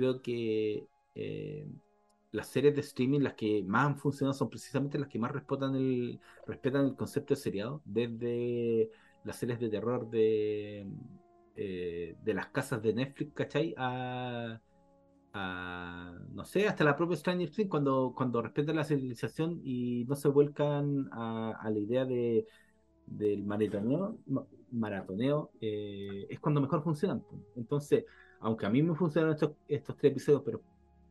Creo que eh, las series de streaming, las que más han funcionado, son precisamente las que más respetan el, respetan el concepto de seriado, desde las series de terror de, eh, de las casas de Netflix, ¿cachai? A, no sé, hasta la propia Stranger Things, cuando, cuando respetan la civilización y no se vuelcan a, la idea de, del maratoneo, ma- maratoneo eh, es cuando mejor funcionan. Entonces, aunque a mí me funcionaron estos, estos tres episodios, pero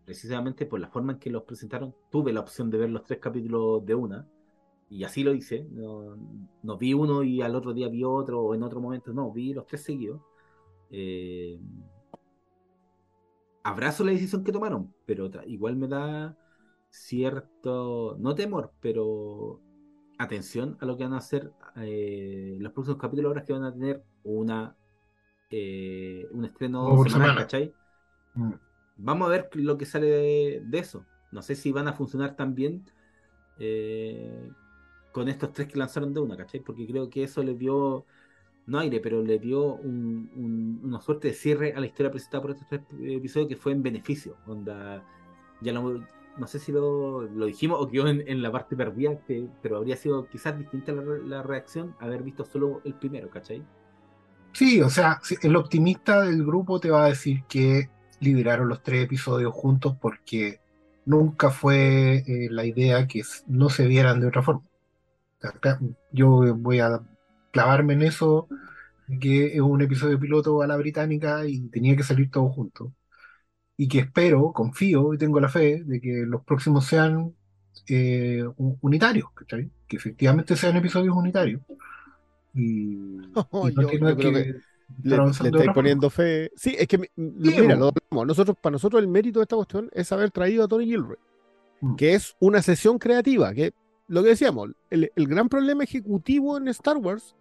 precisamente por la forma en que los presentaron, tuve la opción de ver los tres capítulos de una, y así lo hice. No, no vi uno y al otro día vi otro, o en otro momento, no, vi los tres seguidos. Eh, abrazo la decisión que tomaron, pero igual me da cierto, no temor, pero atención a lo que van a hacer eh, los próximos capítulos ahora que van a tener una eh, un estreno por semanal, semana. ¿cachai? Mm. Vamos a ver lo que sale de, de eso. No sé si van a funcionar tan bien eh, con estos tres que lanzaron de una, ¿cachai? Porque creo que eso le dio, no aire, pero le dio un- un- una suerte de cierre a la historia presentada por estos tres episodios que fue en beneficio. Onda, ya lo- no sé si lo, lo dijimos o quedó en, en la parte perdida, que- pero habría sido quizás distinta la, la reacción haber visto solo el primero, ¿cachai? Sí, o sea, el optimista del grupo te va a decir que liberaron los tres episodios juntos porque nunca fue eh, la idea que no se vieran de otra forma. Yo voy a clavarme en eso, que es un episodio piloto a la británica y tenía que salir todo junto. Y que espero, confío y tengo la fe de que los próximos sean eh, unitarios, ¿cachai? Que efectivamente sean episodios unitarios. Y, y no yo, creo que le, le estáis poniendo fe. Sí, es que mi- mira, lo hablamos. nosotros, para nosotros el mérito de esta cuestión es haber traído a Tony Gilroy, Mm. que es una sesión creativa, que lo que decíamos, el, el gran problema ejecutivo en Star Wars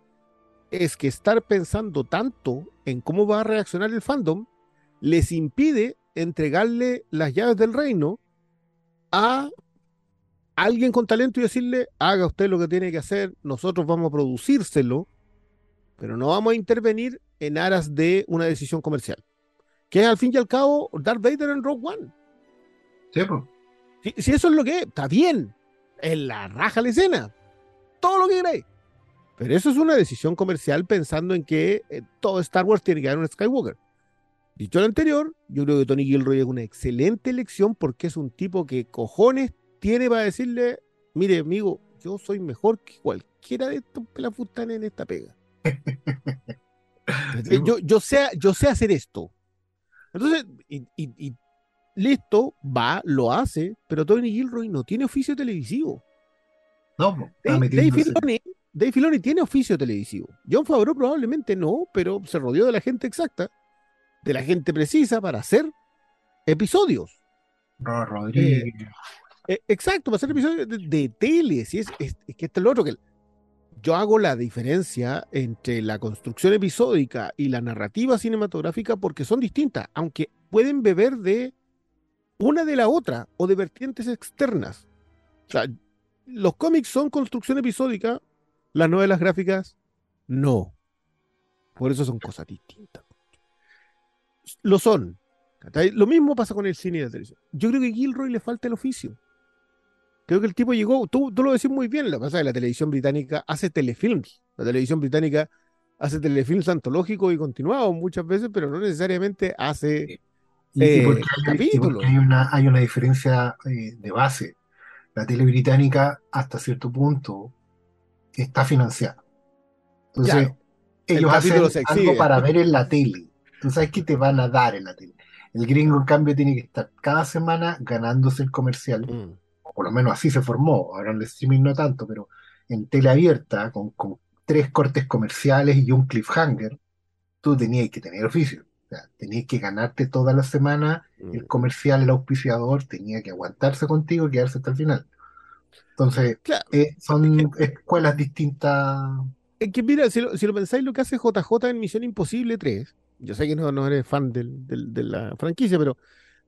es que estar pensando tanto en cómo va a reaccionar el fandom les impide entregarle las llaves del reino a alguien con talento y decirle, haga usted lo que tiene que hacer, nosotros vamos a producírselo, pero no vamos a intervenir en aras de una decisión comercial. Que es al fin y al cabo Darth Vader en Rogue One. Sí. Si, si eso es lo que es, está bien, En la raja la escena. Todo lo que queráis. Pero eso es una decisión comercial pensando en que eh, todo Star Wars tiene que haber un Skywalker. Dicho lo anterior, yo creo que Tony Gilroy es una excelente elección porque es un tipo que cojones tiene para decirle, mire amigo, yo soy mejor que cualquiera de estos pelafustanes en esta pega. yo, yo, sé, yo sé hacer esto. Entonces, y, y- y listo, va, lo hace, pero Tony Gilroy no tiene oficio televisivo. No, Dave. Filoni, Dave Filoni tiene oficio televisivo. John Favreau probablemente no, pero se rodeó de la gente exacta, de la gente precisa para hacer episodios. Ro- Rodríguez. Eh, exacto, para hacer episodios de, de tele. Si es, es, es que esto es lo otro que yo hago la diferencia entre la construcción episódica y la narrativa cinematográfica porque son distintas, aunque pueden beber de una de la otra o de vertientes externas. O sea, los cómics son construcción episódica, las novelas gráficas no. Por eso son cosas distintas. Lo son. Lo mismo pasa con el cine y la televisión. Yo creo que a Gilroy le falta el oficio. Creo que el tipo llegó, tú, tú lo decís muy bien, lo que pasa es que la televisión británica hace telefilms. La televisión británica hace telefilms antológicos y continuados muchas veces, pero no necesariamente hace... Y, y eh, porque hay, y capítulos. porque hay una, hay una diferencia eh, de base. La tele británica, hasta cierto punto, está financiada. Entonces, Claro. El ellos hacen algo para ver en la tele. Tú sabes que te van a dar en la tele. El gringo, en cambio, tiene que estar cada semana ganándose el comercial. Mm. Por lo menos así se formó. Ahora en el streaming no tanto, pero en tele abierta, con, con tres cortes comerciales y un cliffhanger, tú tenías que tener oficio. O sea, tenías que ganarte toda la semana el comercial, el auspiciador, tenía que aguantarse contigo y quedarse hasta el final. Entonces, Claro, eh, son escuelas distintas. es que mira, si lo, si lo pensáis, lo que hace JJ en Misión Imposible 3, yo sé que no, no eres fan del- del- de la franquicia, pero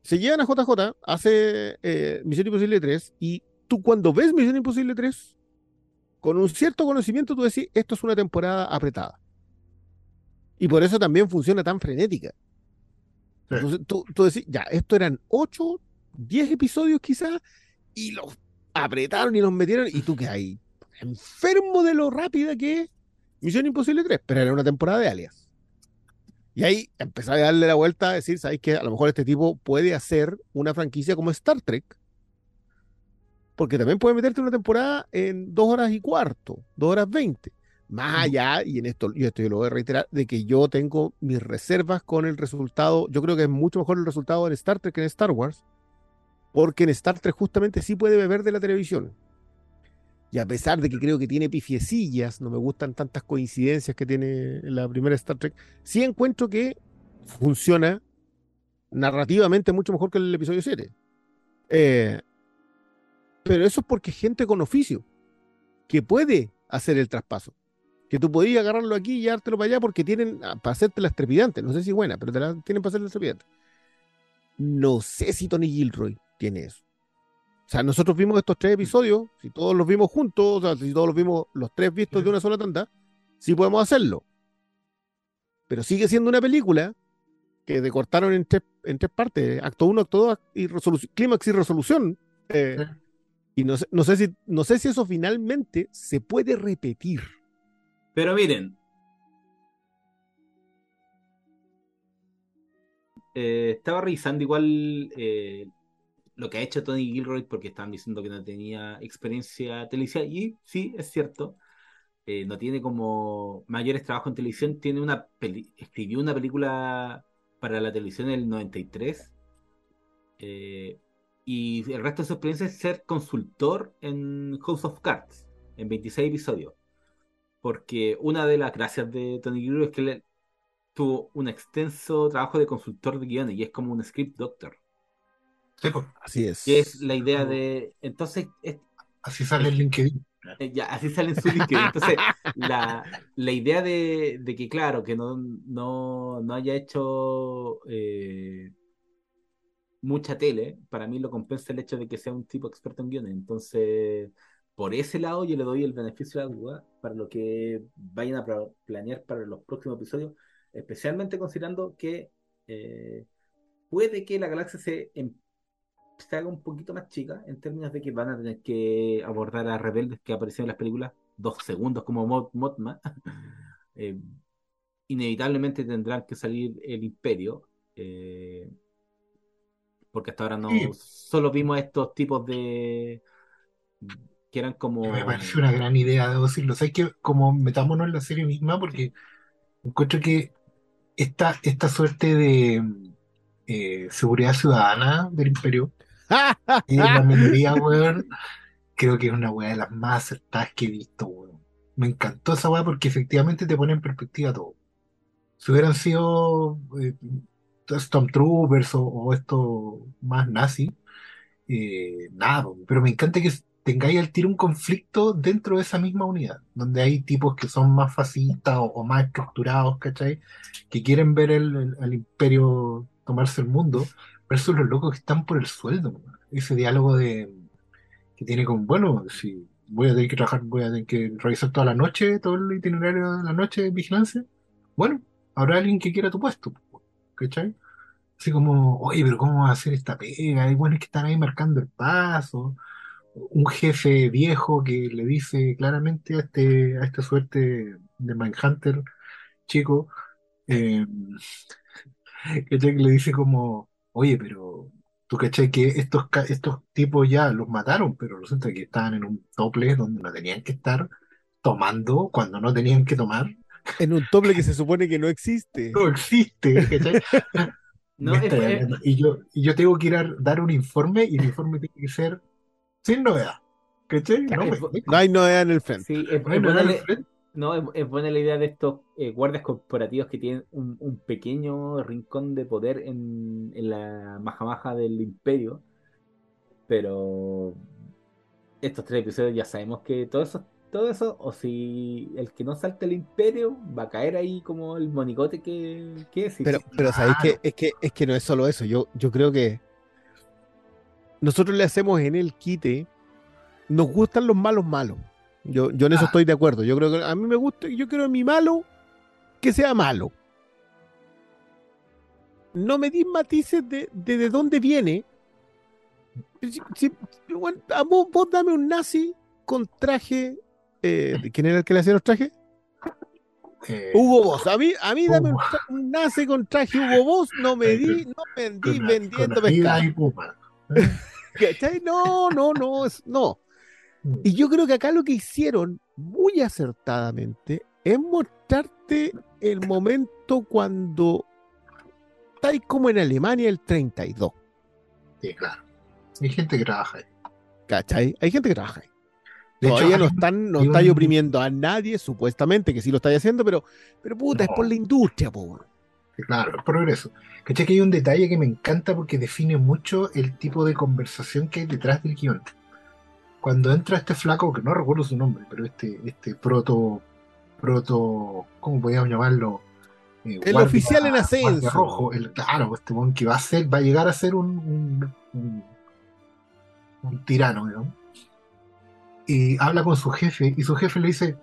se llevan a JJ, hace eh, Misión Imposible 3, y tú cuando ves Misión Imposible 3, con un cierto conocimiento, tú decís, esto es una temporada apretada. Y por eso también funciona tan frenética. Sí. Entonces tú, tú decís, ya, esto eran 8, 10 episodios quizás, y los apretaron y los metieron, y tú que ahí, enfermo de lo rápida que es Misión Imposible 3, pero era una temporada de alias. Y ahí empezaba a darle la vuelta a decir, ¿sabes qué? A lo mejor este tipo puede hacer una franquicia como Star Trek, porque también puede meterte una temporada en dos horas y cuarto, dos horas veinte. Más allá, y en esto, y esto yo lo voy a reiterar, de que yo tengo mis reservas con el resultado, yo creo que es mucho mejor el resultado en Star Trek que en Star Wars, porque en Star Trek justamente sí puede beber de la televisión. Y a pesar de que creo que tiene pifiecillas, no me gustan tantas coincidencias que tiene la primera Star Trek, sí encuentro que funciona narrativamente mucho mejor que el episodio 7. Eh, pero eso es porque es gente con oficio, que puede hacer el traspaso. Que tú podías agarrarlo aquí y llevártelo para allá porque tienen ah, para hacerte las trepidantes. No sé si buena, pero te la tienen para hacer las trepidantes. No sé si Tony Gilroy tiene eso. O sea, nosotros vimos estos tres episodios, si todos los vimos juntos, o sea, si todos los vimos los tres vistos de una sola tanda, sí podemos hacerlo. Pero sigue siendo una película que decortaron en tres, en tres partes, acto 1, acto 2 y clímax y resolución. Eh, Sí. Y no sé, no, sé si, no sé si eso finalmente se puede repetir. Pero miren. eh, estaba revisando igual eh, lo que ha hecho Tony Gilroy porque estaban diciendo que no tenía experiencia televisiva y sí, es cierto. eh, no tiene como mayores trabajos en televisión. Tiene una peli- escribió una película para la televisión en el 93. eh, y el resto de su experiencia es ser consultor en House of Cards, en 26 episodios. Porque una de las gracias de Tony Gilroy es que él tuvo un extenso trabajo de consultor de guiones y es como un script doctor. Sí, pues, Así es. Que es la idea de. Entonces, es- así sale el LinkedIn. eh, ya, así sale en su LinkedIn. Entonces, la, la idea de, de que, claro, que no, no, no haya hecho eh, mucha tele, para mí lo compensa el hecho de que sea un tipo experto en guiones. Entonces, por ese lado, yo le doy el beneficio de la duda para lo que vayan a pla- planear para los próximos episodios, especialmente considerando que eh, puede que la galaxia se se haga un poquito más chica en términos de que van a tener que abordar a rebeldes que aparecieron en las películas dos segundos como Mot Motma. Eh, inevitablemente tendrán que salir el imperio. eh, porque hasta ahora no Sí. solo vimos estos tipos de que eran como Me parece una gran idea, debo decirlo. ¿Sabes que Como metámonos en la serie misma, porque encuentro que esta, esta suerte de eh, seguridad ciudadana del imperio y la minoría, weón, creo que es una weá de las más acertadas que he visto, weón. Me encantó esa weá porque efectivamente te pone en perspectiva todo. Si hubieran sido eh, Stormtroopers o, o esto más nazi, eh, nada, pero me encanta que tengáis al tiro un conflicto dentro de esa misma unidad, donde hay tipos que son más fascistas o, o más estructurados, ¿cachai? Que quieren ver el, el- al imperio tomarse el mundo, versus los locos que están por el sueldo. Ese diálogo de que tiene con, bueno, si voy a tener que trabajar, voy a tener que revisar toda la noche, todo el itinerario de la noche de vigilancia, bueno, habrá alguien que quiera tu puesto, ¿cachai? Así como, oye, pero ¿cómo va a hacer esta pega? Hay buenos que están ahí marcando el paso. Un jefe viejo que le dice claramente a este, a esta suerte de Mindhunter chico, eh. Que le dice como, oye, pero tú cachai que estos, ca- estos tipos ya los mataron, pero resulta que estaban en un tople donde no tenían que estar tomando cuando no tenían que tomar. En un doble que se supone que no existe. No existe, ¿cachai? No, Me es- es- y yo, y yo tengo que ir a dar un informe y el informe tiene que ser sin novedad. ¿Cachai? No me es- No hay novedad en el frente. sí, es- no hay es novedad buena al la- frente. No, es, es buena la idea de estos eh, guardias corporativos que tienen un, un pequeño rincón de poder en, en la maja del imperio. Pero estos tres episodios ya sabemos que todo eso, todo eso, o si el que no salte el imperio, va a caer ahí como el monigote que, que es. Pero, sí, pero sabéis que es que es que no es solo eso. Yo, yo creo que nosotros le hacemos en el quite, nos gustan los malos malos. Yo, yo en eso Ah. estoy de acuerdo. Yo creo que a mí me gusta, yo quiero mi malo que sea malo. No me dis matices de, de, de dónde viene. Si- si- bueno, a vos, vos dame un nazi con traje. eh, ¿Quién era el que le hacía los trajes? Eh, Hugo Boss. A mí, a mí dame un, nazi con traje Hugo Boss, no me di, no me di vendiendo pescado. No, no, no, es- no. Y yo creo que acá lo que hicieron muy acertadamente es mostrarte el momento cuando estáis como en Alemania el 32. Sí, claro. Hay gente que trabaja ahí. ¿Cachai? Hay gente que trabaja ahí. De hecho, Todavía no hay- están, no estáis un- oprimiendo a nadie, supuestamente, que sí lo estáis haciendo, pero, pero puta, es No. por la industria, po. Claro, el progreso. ¿Cachai? Que hay un detalle que me encanta porque define mucho el tipo de conversación que hay detrás del guion. Cuando entra este flaco, que no recuerdo su nombre, pero este, este proto, proto, ¿cómo podríamos llamarlo? Eh, El guardia- oficial en ascenso. rojo, el, claro, este weón que va a ser, va a llegar a ser un, un, un- un tirano, digamos. Y habla con su jefe, y su jefe le dice,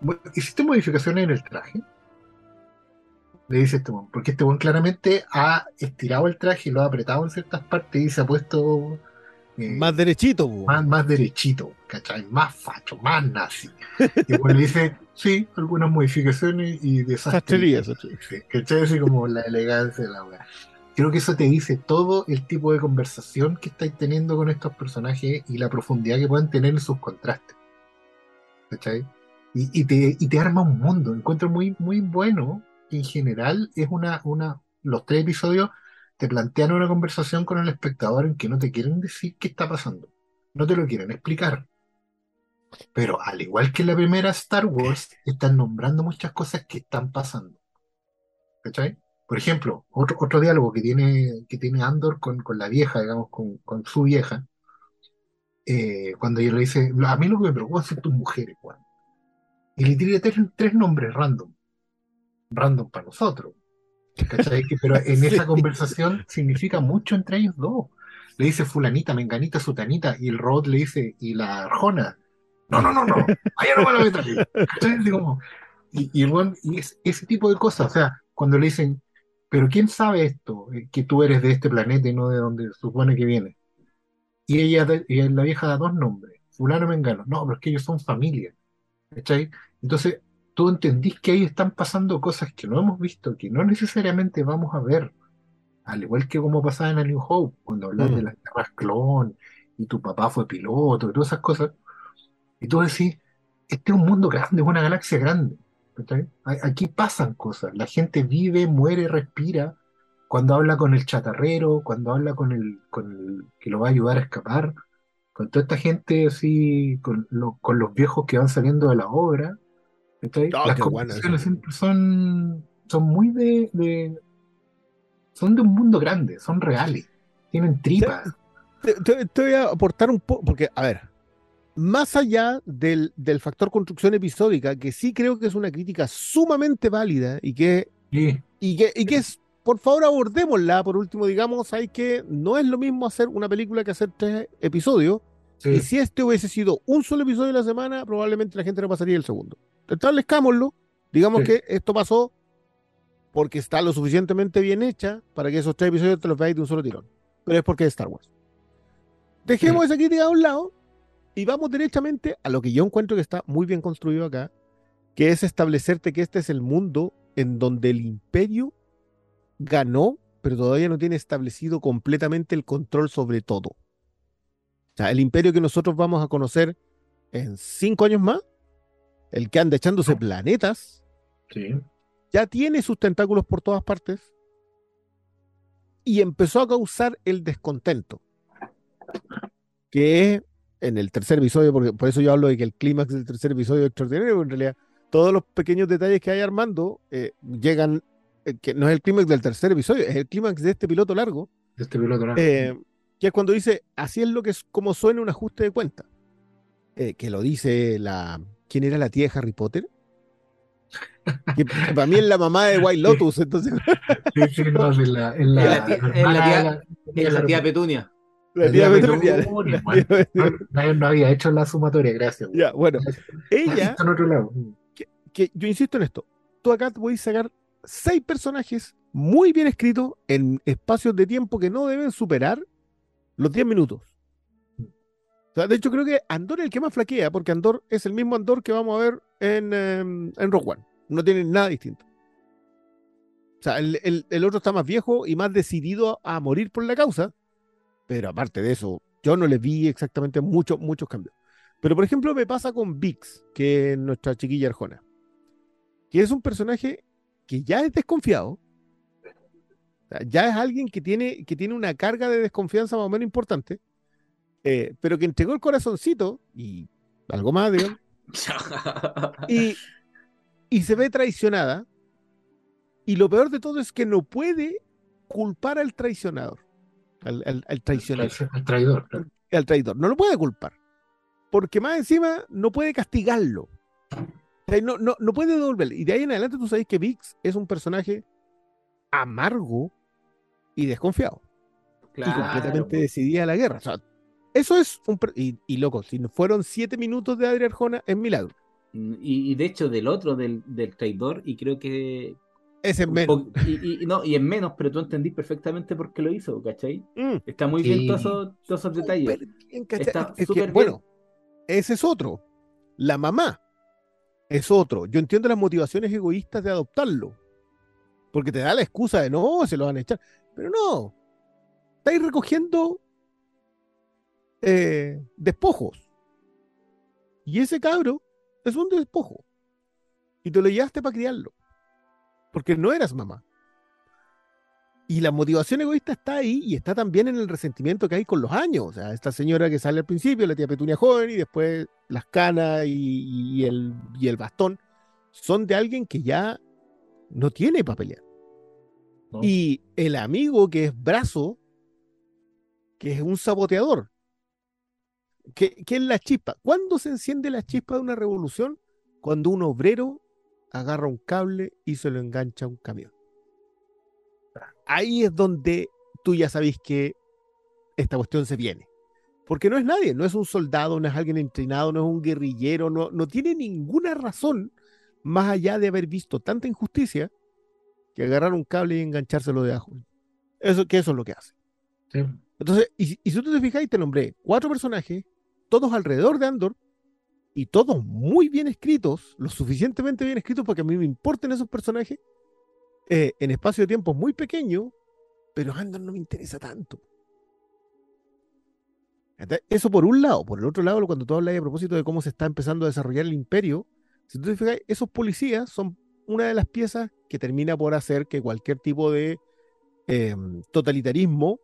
"Bueno, ¿hiciste modificaciones en el traje? Le dice este weón, porque este weón claramente ha estirado el traje y lo ha apretado en ciertas partes y se ha puesto eh, Más derechito, po. más, más derechito, ¿cachai? Más facho, más nazi. Y weón le dice, sí, algunas modificaciones y desastres. ¿cachai? Así como la elegancia de la weá. Creo que eso te dice todo el tipo de conversación que estáis teniendo con estos personajes y la profundidad que pueden tener en sus contrastes. ¿Cachai? Y, y te, y te arma un mundo. Encuentro muy, muy bueno que en general es una, una. Los tres episodios te plantean una conversación con el espectador en que no te quieren decir qué está pasando. No te lo quieren explicar. Pero al igual que en la primera Star Wars, están nombrando muchas cosas que están pasando. ¿Cachai? Por ejemplo, otro, otro diálogo que tiene, que tiene Andor con, con la vieja, digamos, con, con su vieja, eh, cuando ella le dice, a mí lo que me preocupa son tus mujeres, Juan. Y le tres, tres nombres random. Random para nosotros. ¿Cachai? Pero en Sí. esa conversación significa mucho entre ellos dos. Le dice fulanita, menganita, sutanita, y el robot le dice, y la arjona. No, no, no, no, allá no me la metas. Y, y, weón- y es- ese tipo de cosas, o sea, cuando le dicen, pero ¿quién sabe esto? Eh, Que tú eres de este planeta y no de donde supone que vienes. Y ella, y la vieja da dos nombres, fulano mengano. No, pero es que ellos son familia. ¿Cachai? Entonces, tú entendís que ahí están pasando cosas que no hemos visto, que no necesariamente vamos a ver. Al igual que como pasaba en A New Hope, cuando hablas Mm. de las guerras clon, y tu papá fue piloto, y todas esas cosas. Y tú decís, este es un mundo grande, es una galaxia grande. Aquí pasan cosas. La gente vive, muere, respira. Cuando habla con el chatarrero, cuando habla con el, con el que lo va a ayudar a escapar, con toda esta gente así, con, lo- con los viejos que van saliendo de la obra. Ah, Las conversaciones siempre son, son muy de, de- son de un mundo grande, son reales, tienen tripas. Te, te- te voy a aportar un poco, porque, a ver, más allá del, del factor construcción episódica, que sí creo que es una crítica sumamente válida y que, Sí, y que, y que es, por favor, abordémosla. Por último, digamos, hay que no es lo mismo hacer una película que hacer tres episodios. sí. Y si este hubiese sido un solo episodio a la semana, probablemente la gente no pasaría el segundo. Establezcámoslo. Digamos Sí. que esto pasó porque está lo suficientemente bien hecha para que esos tres episodios te los veáis de un solo tirón. Pero es porque es Star Wars. Dejemos esa crítica a un lado y vamos derechamente a lo que yo encuentro que está muy bien construido acá, que es establecerte que este es el mundo en donde el imperio ganó, pero todavía no tiene establecido completamente el control sobre todo. O sea, el imperio que nosotros vamos a conocer en cinco años más, el que anda echándose planetas, sí. ya tiene sus tentáculos por todas partes y empezó a causar el descontento. Que es en el tercer episodio, porque por eso yo hablo de que el clímax del tercer episodio es extraordinario, en realidad todos los pequeños detalles que hay armando eh, llegan, eh, que no es el clímax del tercer episodio, es el clímax de este piloto largo, de este piloto largo. eh, que es cuando dice, así es lo que es como suena un ajuste de cuenta. Que lo dice la. ¿Quién era la tía de Harry Potter? Que, que para mí es la mamá de White Lotus, entonces Sí, sí, no, es la, es la, Es la tía- la la- Petunia. la la tía Petunia. Petunia, bueno. No, había hecho la sumatoria, gracias. Ya, bueno, ella, Está en otro lado. que yo insisto en esto, tú acá te puedes sacar seis personajes muy bien escritos en espacios de tiempo que no deben superar los 10 minutos. Sea, de hecho, creo que Andor es el que más flaquea, porque Andor es el mismo Andor que vamos a ver en, em, en Rogue One. No tiene nada distinto. O sea, el, el- el otro está más viejo y más decidido a, morir por la causa, pero aparte de eso, yo no le vi exactamente muchos muchos cambios. Pero, por ejemplo, me pasa con Vix, que es nuestra chiquilla Arjona, que es un personaje que ya es desconfiado. Ya es alguien que tiene, que tiene una carga de desconfianza más o menos importante, eh, pero que entregó el corazoncito y algo más, digamos, y, y se ve traicionada. Y lo peor de todo es que no puede culpar al traicionador, al, al- al traicionero, El traidor. claro. al traidor. No lo puede culpar. Porque más encima no puede castigarlo. O sea, no, no, no puede devolverle. Y de ahí en adelante tú sabes que Vix es un personaje amargo y desconfiado. Y completamente decidida a la guerra. O sea, eso es un... Y, y loco, si no fueron siete minutos de Adria Arjona, es milagro. Mm, Y, y de hecho, del otro, del, del traidor, y creo que. Ese es un menos. Y, y- no, y es menos, pero tú entendís perfectamente por qué lo hizo, ¿cachai? Mm, Está muy Sí. bien todos esos, todos esos detalles. bien, ¿cachai? Está Es que, súper bien. bueno, ese es otro. La mamá es otro. Yo entiendo las motivaciones egoístas de adoptarlo. Porque te da la excusa de no, se lo van a echar. Pero no. Estáis recogiendo eh, despojos. Y ese cabro es un despojo. Y te lo llevaste para criarlo. Porque no eras mamá. Y la motivación egoísta está ahí y está también en el resentimiento que hay con los años. O sea, esta señora que sale al principio, la tía Petunia joven, y después las canas y, y el, y el bastón, son de alguien que ya no tiene para pelear. ¿no? Y el amigo que es brazo, que es un saboteador, que, que es la chispa. ¿Cuándo se enciende la chispa de una revolución? Cuando un obrero agarra un cable y se lo engancha a un camión. Ahí es donde tú ya sabéis que esta cuestión se viene. Porque no es nadie, no es un soldado, no es alguien entrenado, no es un guerrillero, no, no tiene ninguna razón más allá de haber visto tanta injusticia que agarrar un cable y enganchárselo de abajo. Eso, que eso es lo que hace. Sí. Entonces, y, si- y si tú te fijáis, te nombré cuatro personajes, todos alrededor de Andor, y todos muy bien escritos, lo suficientemente bien escritos para que a mí me importen esos personajes, eh, en espacio de tiempo muy pequeño, pero Andor no me interesa tanto. Eso por un lado. Por el otro lado, cuando tú hablas a propósito de cómo se está empezando a desarrollar el imperio, si tú te fijas, esos policías son una de las piezas que termina por hacer que cualquier tipo de eh, totalitarismo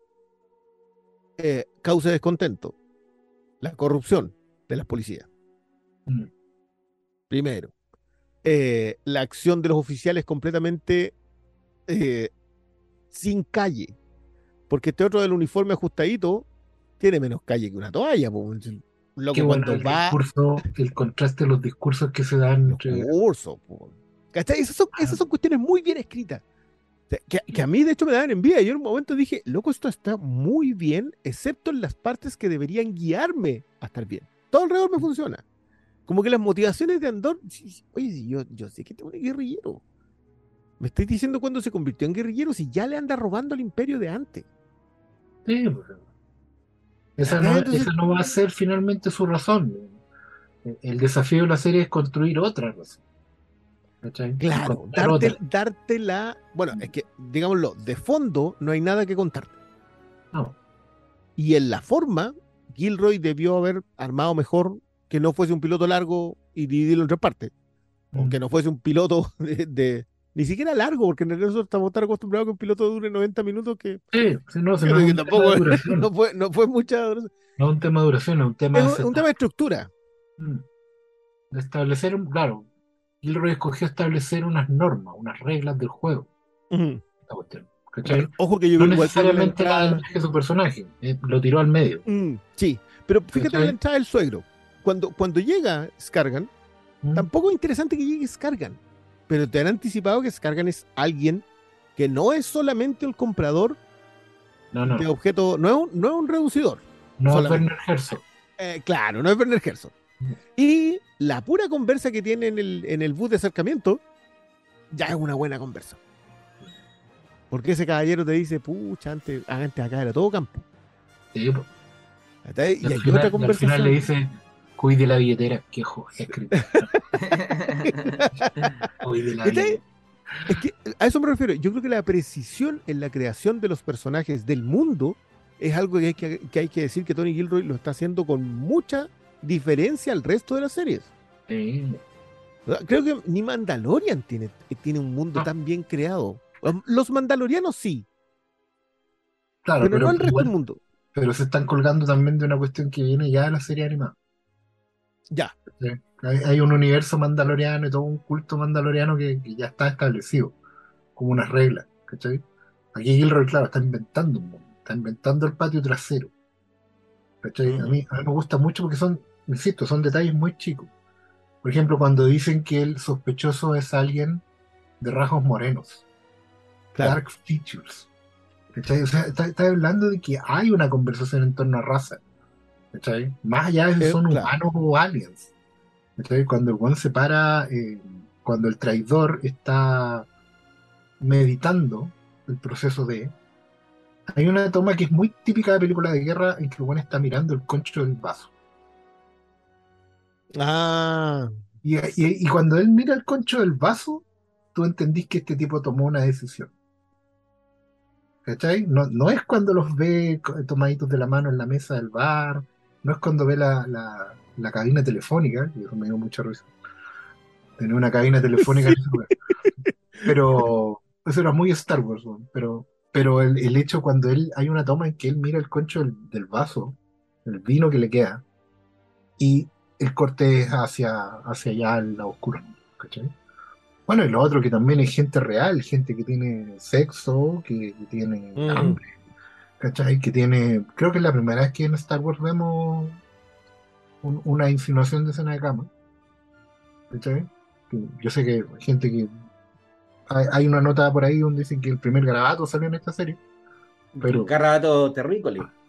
eh, cause descontento. La corrupción de las policías. Mm. Primero. Eh, la acción de los oficiales completamente eh, sin Porque este otro del uniforme ajustadito tiene menos calle que una toalla. Qué bueno cuando el va discurso, el contraste de los discursos que se dan los entre. cursos. po. ¿Cachai? Esas son, esas son cuestiones muy bien escritas. Sea, Que, que a mí, de hecho, me daban envidia. Yo en un momento dije, loco, esto está muy bien, excepto en las partes que deberían guiarme a estar bien. Todo alrededor me funciona. Como que las motivaciones de Andor. Oye, yo, yo sé que tengo un guerrillero. Me estoy diciendo cuándo se convirtió en guerrillero si ya le anda robando al imperio de antes. Sí, pues. esa, Ah, no, entonces- esa no va a ser finalmente su razón. El- El desafío de la serie es construir otra razón. ¿Cachai? Claro, darte, darte la. Bueno, es que, digámoslo, de fondo no hay nada que contarte. No. Y en la forma, Gilroy debió haber armado mejor que no fuese un piloto largo y dividirlo en tres partes. O Mm. que no fuese un piloto de, de- Ni siquiera largo, porque en realidad nosotros estamos tan acostumbrados que un piloto dure 90 minutos que, Sí, no, si que tampoco no fue, no fue mucha. No es un tema de duración, es un tema Es un, un tema de estructura. Mm. Establecer, claro, Gilroy escogió establecer unas normas, unas reglas del juego. Esta cuestión, ¿cachai? Ojo que yo No necesariamente la entrada- elige su personaje, eh, lo tiró al medio. Mm, sí, pero fíjate la entrada del suegro. Cuando, cuando llega Scargan, Mm. Tampoco es interesante que llegue Scargan, pero te han anticipado que Scargan es alguien que no es solamente el comprador No, no, de objetos, no es un, no es un reducidor. no es. Werner Herzog. Eh, claro, no es Werner Herzog. Y la pura conversa que tiene en el, en el bus de acercamiento ya es una buena conversa. Porque ese caballero te dice, pucha, antes, antes acá era todo campo. Sí, pues. Y hay final, otra y al conversación. final le dice, cuide la billetera. Qué joder. Cuide la billetera. Es que a eso me refiero. Yo creo que la precisión en la creación de los personajes del mundo es algo que hay que, que hay que decir que Tony Gilroy lo está haciendo con mucha diferencia al resto de las series. Creo que ni Mandalorian tiene, tiene un mundo No. tan bien creado. Los- Mandalorianos sí, Claro, pero, pero, no el resto igual- del mundo. pero se están colgando también de una cuestión que viene ya de la serie animada. Ya. Hay, hay un universo mandaloriano y todo un culto mandaloriano que, que ya está establecido, como unas reglas, ¿cachai? Aquí Gilroy, claro, está inventando un mundo, está inventando el patio trasero. ¿cachai? A, mí, a mí me gusta mucho porque son, insisto, son detalles muy chicos. Por ejemplo, cuando dicen que el sospechoso es alguien de rasgos morenos, Claro. dark features. ¿cachai? O sea, está, está hablando de que hay una conversación en torno a raza. ¿cachai? Más allá de si Eh, son claro. humanos o aliens. ¿cachai? Cuando el one se para, eh, cuando el traidor está meditando el proceso de. Hay una toma que es muy típica de película de guerra en que el one está mirando el concho del vaso. Ah, Y, y- y cuando él mira el concho del vaso, tú entendís que este tipo tomó una decisión. ¿Cachai? No, no es cuando los ve tomaditos de la mano en la mesa del bar, no es cuando ve la, la- la cabina telefónica, que eso me dio mucha risa. Tener una cabina telefónica lugar. Pero eso era muy Star Wars, ¿no? pero, pero el, el hecho cuando él hay una toma en que él mira el concho del, del vaso, el vino que le queda, y el corte es hacia, hacia allá al lado oscuro. ¿cachai? Bueno, y lo otro que también es gente real, gente que tiene sexo, que, que tiene Mm. hambre, ¿cachai? Que tiene, creo que es la primera vez que en Star Wars vemos un- una insinuación de escena de cama. ¿cachai? Que Yo sé que hay gente que hay, hay una nota por ahí donde dicen que el primer garabato salió en esta serie, pero Carrabato terrícole, terrícola.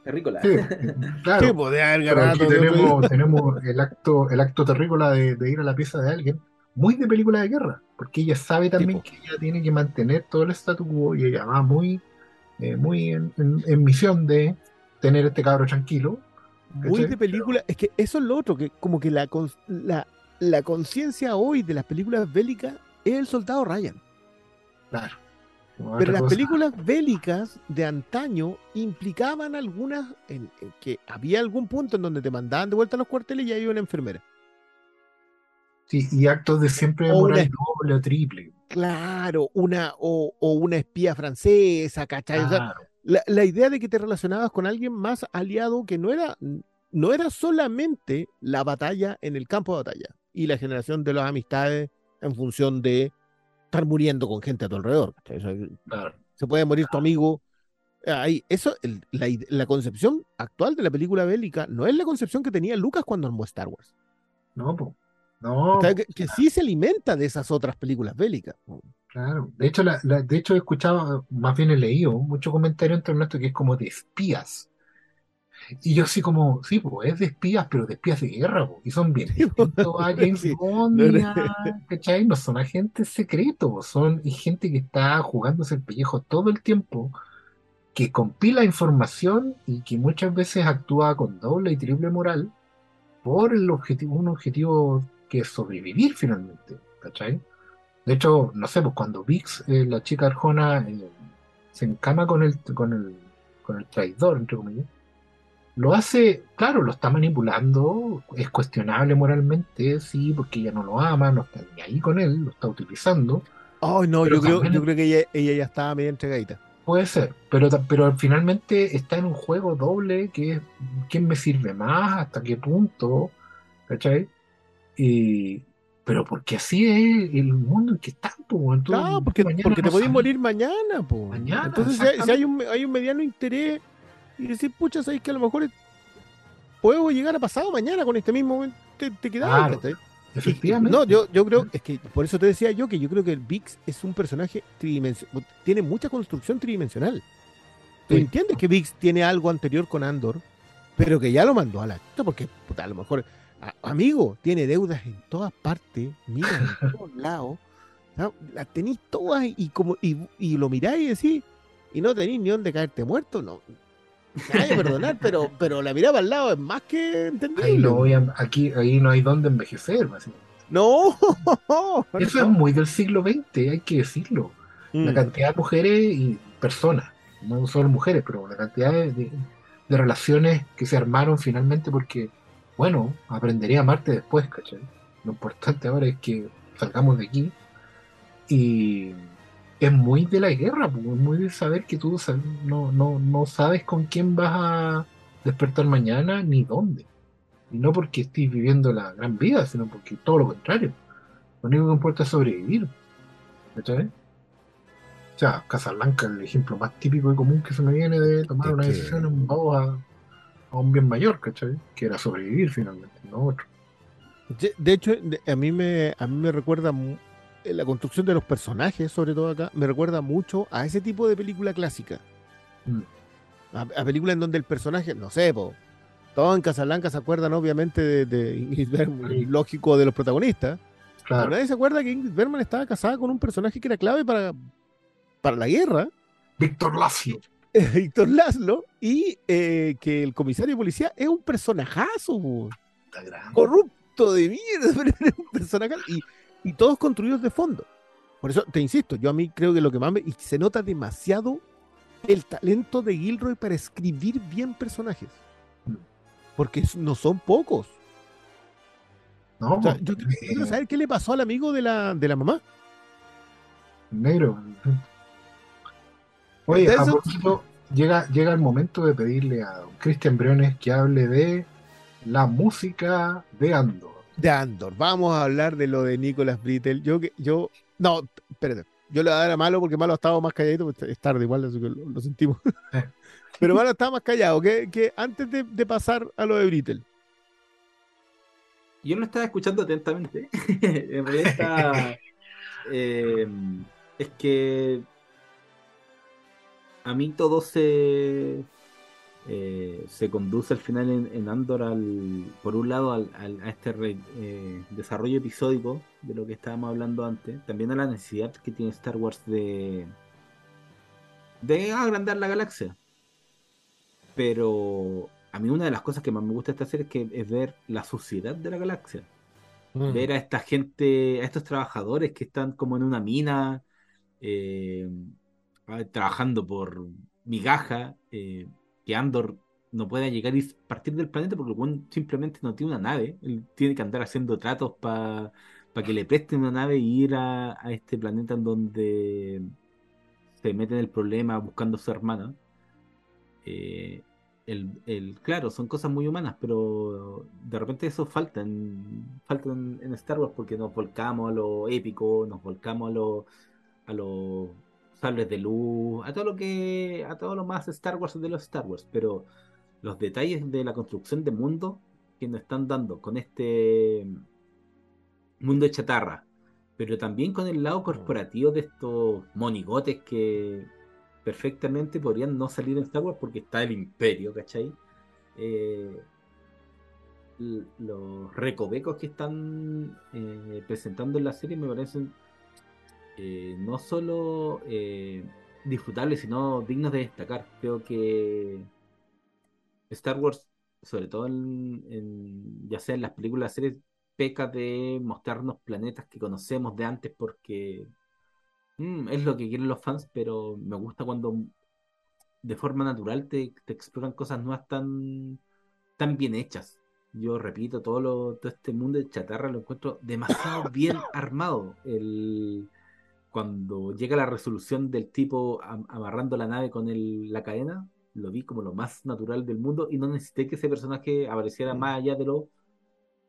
Sí, claro. sí, pues, Pero aquí tenemos, tenemos el acto, el acto terrícola de, de ir a la pieza de alguien, muy de película de guerra, porque ella sabe también que ella tiene que mantener todo el statu quo y ella va muy, eh, muy en, en- en misión de tener este cabro tranquilo. Muy de película, es que eso es lo otro, que como que la, la, la conciencia hoy de las películas bélicas es el soldado Ryan. Claro. Pero las cosa. películas bélicas de antaño implicaban algunas, en, en que había algún punto en donde te mandaban de vuelta a los cuarteles y había una enfermera. Sí, y actos de siempre O moral doble o triple. Claro, una, o, o una espía francesa, ¿cachai? O sea, la, la idea de que te relacionabas con alguien más aliado que no era, no era solamente la batalla en el campo de batalla y la generación de las amistades en función de estar muriendo con gente a tu alrededor. se puede morir tu amigo. Ahí, eso, el- la, la concepción actual de la película bélica no es la concepción que tenía Lucas cuando armó Star Wars. No, po. No, O sea, que, que sí se alimenta de esas otras películas bélicas. claro. De hecho, la, la- de hecho he escuchado, más bien he leído mucho comentario en torno a esto que es como de espías. Y yo así como, sí, pues es de espías, pero de espías de guerra. Y son bien distintos a James. Bond ¿cachai? No son agentes secretos, son gente que está jugándose el pellejo todo el tiempo, que compila información y que muchas veces actúa con doble y triple moral por el objetivo, un objetivo que es sobrevivir finalmente, ¿cachai? De hecho, no sé, pues cuando Vix, eh, la chica arjona, eh, se encama con el, con el, con el traidor, entre comillas, lo hace, claro, lo está manipulando, es cuestionable moralmente, sí, porque ella no lo ama, no está ni ahí con él, lo está utilizando, Ay, no, yo creo, yo creo que ella, ella ya estaba medio entregadita. puede ser, pero, pero finalmente está en un juego doble que es quién me sirve más, hasta qué punto, ¿cachai? Y, pero porque así es el mundo en que están, pues, entonces, Claro, porque, porque te no podés morir mañana, po. Mañana, Entonces, si hay un, hay un mediano interés y decir, pucha, sabes que a lo mejor puedo llegar a pasado mañana con este mismo, te, te. Y- Efectivamente. No, yo, yo creo, es que por eso te decía yo que yo creo que el Vix es un personaje tridimensional, tiene mucha construcción tridimensional. Tú Sí. entiendes que Vix tiene algo anterior con Andor, pero que ya lo mandó a la porque puta, a lo mejor, a- amigo, tiene deudas en todas partes, mira en todos lados, ¿no? las tenéis todas y como y, y lo miráis y decís, y no tenéis ni dónde caerte muerto, no. A perdonar, pero, pero la mirada al lado es más que entendible. Ahí no voy a- aquí, ahí no hay dónde envejecer. No, Eso es muy del siglo XX, hay que decirlo. La Mm. cantidad de mujeres y personas, no solo mujeres, pero la cantidad de, de- de relaciones que se armaron finalmente porque, bueno, aprenderé a amarte después, ¿cachai? Lo importante ahora es que salgamos de aquí y es muy de la guerra, es muy de saber que tú no, no, no sabes con quién vas a despertar mañana ni dónde. Y no porque estés viviendo la gran vida, sino porque todo lo contrario. Lo único que importa es sobrevivir. ¿Cachai? O sea, Casablanca es el ejemplo más típico y común que se me viene de tomar Es una que- decisión en voz a, a un bien mayor, ¿cachai? Que era sobrevivir finalmente, no otro. De hecho, a mí me, a mí me recuerda la construcción de los personajes, sobre todo acá, me recuerda mucho a ese tipo de película clásica. Mm. A, a película en donde el personaje, no sé, po, todos en Casablanca se acuerdan obviamente de, de Ingrid Bergman, Sí. lógico de los protagonistas. Pero Claro, nadie se acuerda que Ingrid Bergman estaba casada con un personaje que era clave para, para la guerra, Víctor Lacio. Víctor Laszlo, y eh, que el comisario de policía es un personajazo. po. Corrupto de mierda, pero era un personaje y, y todos construidos de fondo. Por eso te insisto, yo a mí creo que lo que más me, y se nota demasiado el talento de Gilroy para escribir bien personajes. Porque no son pocos. No, O sea, pues, yo, quiero- eh, saber qué le pasó al amigo de la, de la mamá. negro. Oye, a propósito, llega, llega el momento de pedirle a don Cristian Briones que hable de la música de Andor. De Andor. Vamos a hablar de lo de Nicolas Brittle. Yo, que- yo, no, espérate. Yo le voy a dar a Malo porque Malo ha estado más calladito, porque es tarde igual, así que lo, lo sentimos. Pero Malo estaba más callado que, que antes de, de pasar a lo de Brittle. Yo lo estaba escuchando atentamente. en realidad está, eh, es que a mí todo se eh, se conduce al final en, en Andor al, por un lado al, al- a este re- eh, desarrollo episódico de lo que estábamos hablando antes, también a la necesidad que tiene Star Wars de, de agrandar la galaxia. Pero a mí una de las cosas que más me gusta de esta serie es, que, es ver la suciedad de la galaxia. Mm. Ver a esta gente, a estos trabajadores que están como en una mina, eh, trabajando por migaja, eh, Andor no pueda llegar y partir del planeta porque simplemente no tiene una nave. Él tiene que andar haciendo tratos para que le presten una nave y ir a, este planeta en donde se mete en el problema buscando a su hermana. Eh, el, el- claro, son cosas muy humanas, pero de repente eso falta en, falta en, en Star Wars porque nos volcamos a lo épico, nos volcamos a lo, a los sables de luz, a todo lo que, a todo lo más Star Wars de los Star Wars, pero los detalles de la construcción de mundo que nos están dando con este mundo de chatarra, pero también con el lado corporativo de estos monigotes que perfectamente podrían no salir en Star Wars porque está el Imperio, ¿cachai? Eh, los recovecos que están eh, presentando en la serie me parecen eh, no solo eh, disfrutables, sino dignos de destacar. Creo que Star Wars, sobre todo en, ya sea en las películas, las series, peca de mostrarnos planetas que conocemos de antes porque mm, es lo que quieren los fans, pero me gusta cuando de forma natural te, exploran cosas nuevas tan, tan bien hechas. Yo repito, todo, lo, todo este mundo de chatarra lo encuentro demasiado bien armado. Cuando llega la resolución del tipo am- amarrando la nave con el- la cadena, lo vi como lo más natural del mundo y no necesité que ese personaje apareciera más allá de los